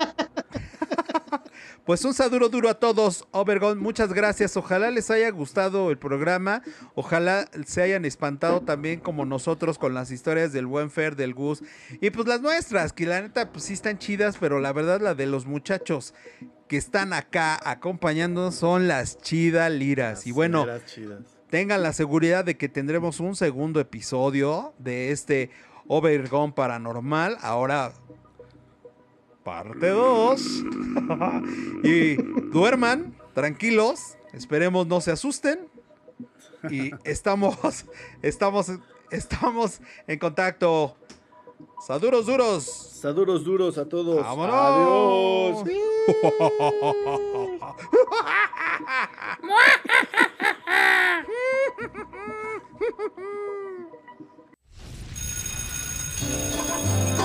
Pues un saludo duro a todos, Obergon. Muchas gracias. Ojalá les haya gustado el programa. Ojalá se hayan espantado también como nosotros con las historias del buen Fer, del Gus. Y pues las nuestras, que la neta pues sí están chidas, pero la verdad la de los muchachos que están acá acompañándonos son las chida liras. Y bueno, chidas. tengan la seguridad de que tendremos un segundo episodio de este Overgone Paranormal. Ahora, parte 2. [laughs] y duerman, tranquilos. Esperemos no se asusten. Y estamos, [laughs] estamos, estamos en contacto. Saduros duros. Saduros duros a todos. ¡Vámonos! Adiós. [laughs]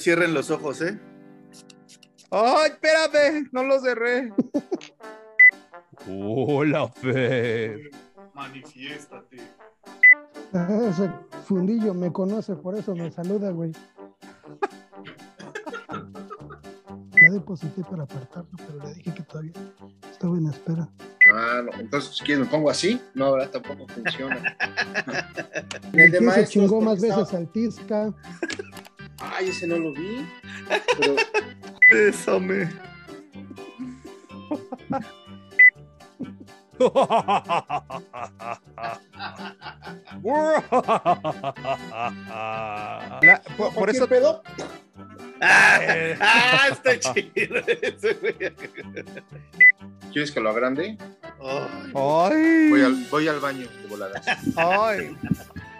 Ver, cierren los ojos, ¿eh? ¡Ay, espérame! No lo cerré. Hola, Fer. Manifiéstate. Ese fundillo me conoce, por eso me saluda, güey. Ya deposité para apartarlo, pero le dije que todavía estaba en espera. Ah, no. Entonces, si quieres, me pongo así. No, ahora tampoco funciona. [laughs] El ¿Quién de se chingó más veces estaba- al Tisca? Ay, ese no lo vi. Pero [laughs] Bésame. La- por, por ¿cualquier eso pedo? Ah, ah, [laughs] está chido. ¿Quieres que lo agrande? Ay, Ay, Voy al, voy al baño de voladas. ay.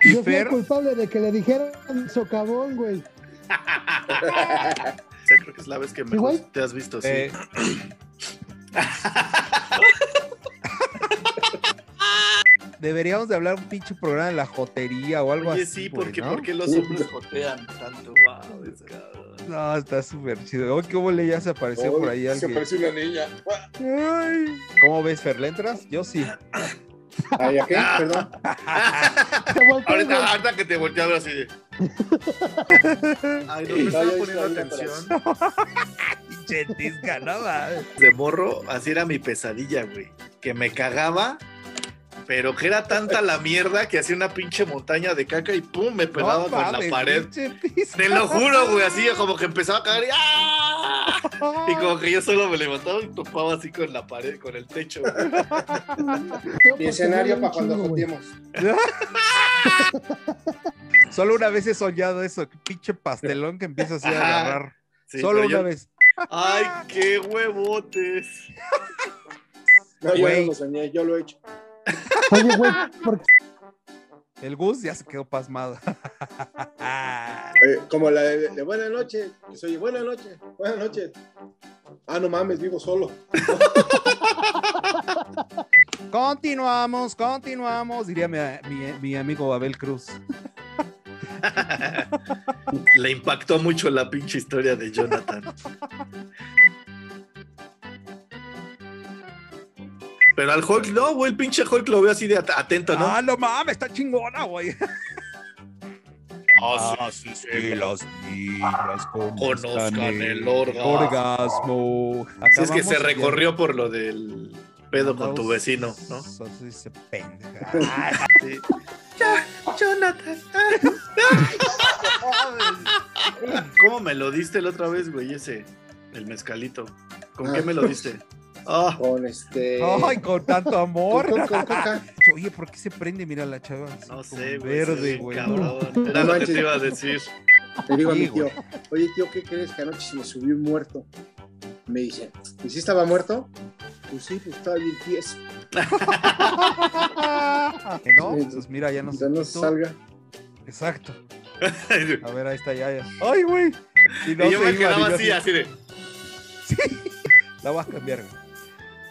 Yo fui el culpable de que le dijeran socavón, güey. Sí, creo que es la vez que mejor te has visto, sí. Eh, [laughs] Deberíamos de hablar un pinche programa de la jotería o algo Oye, así. sí, porque, ¿no? ¿por qué los hombres jotean tanto? Wow, es cabrón. No, está súper chido. Hoy, ¿qué huele? Ya se apareció por ahí Se alguien. apareció una niña. Ay. ¿Cómo ves, Fer? ¿Le entras? Yo sí. Ay, ¿a qué? Perdón. Ahorita, ahorita que te volteé a ver así de. Ay, no me estaba poniendo atención. [laughs] Pinche tisca, no mames. De morro, así era mi pesadilla, güey. Que me cagaba, pero que era tanta la mierda que hacía una pinche montaña de caca y pum, me pegaba No con la pared. Te lo juro, güey, así como que empezaba a cagar y ¡ah! Y como que yo solo me levantaba y topaba así con la pared, con el techo. [laughs] Mi escenario para cuando joteemos. [laughs] Solo una vez he soñado eso, pinche pastelón que empieza así a agarrar. Sí, Solo una yo- vez. ¡Ay, qué huevotes! No, yo no lo soñé, yo lo he hecho. Oye, güey, ¿por El Gus ya se quedó pasmado. [laughs] Eh, como la de, de buenas noches. Que se oye, buenas noches, buenas noches. Ah, no mames, vivo solo. [laughs] continuamos, continuamos, diría mi, mi- mi amigo Abel Cruz. Le impactó mucho la pinche historia de Jonathan. [laughs] Pero al Hulk, no, güey, el pinche Hulk lo veo así de at- atento, ¿no? Ah, no mames, está chingona, güey. Ah, sí, Que las niñas Conozcan el orgasmo. orgasmo. Sí, es que se recorrió por lo del pedo con tu vecino, ¿no? Así dice pendeja. [laughs] Sí. Jonathan. [laughs] ¿Cómo me lo diste la otra vez, güey, ese? El mezcalito. ¿Con qué me lo diste? Ah, Con este. Ay, con tanto [laughs] amor. con- con coca. [laughs] Oye, ¿por qué se prende? Mira la chava. no sé, güey. Verde, güey. Cabrón. Era lo que te iba a decir. Le digo a Sí, mi tío, oye tío, ¿qué crees que anoche se me subió un muerto? Me dice, ¿y si estaba muerto? Pues sí, pues estaba bien tieso. [laughs] Que no, pues mira, ya no Ya no salga. Exacto. A ver, ahí está ya. ya. Ay, güey. Y no y yo me quedaba así, así de. La vas a cambiar, güey.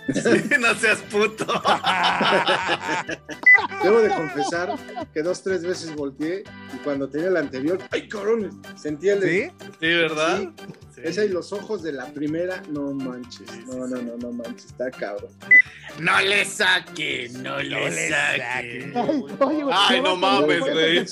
[laughs] no seas puto. [laughs] Debo de confesar que dos, tres veces volteé y cuando tenía la anterior, ¡ay, cabrón! Sentía el... ¿Sí? Sí, ¿verdad? Sí. Sí. Esa y los ojos de la primera, no manches. No, no, no, no manches, está cabrón. No le saque, no, le, saque. Ay, oye, güey, Ay, no mames, güey.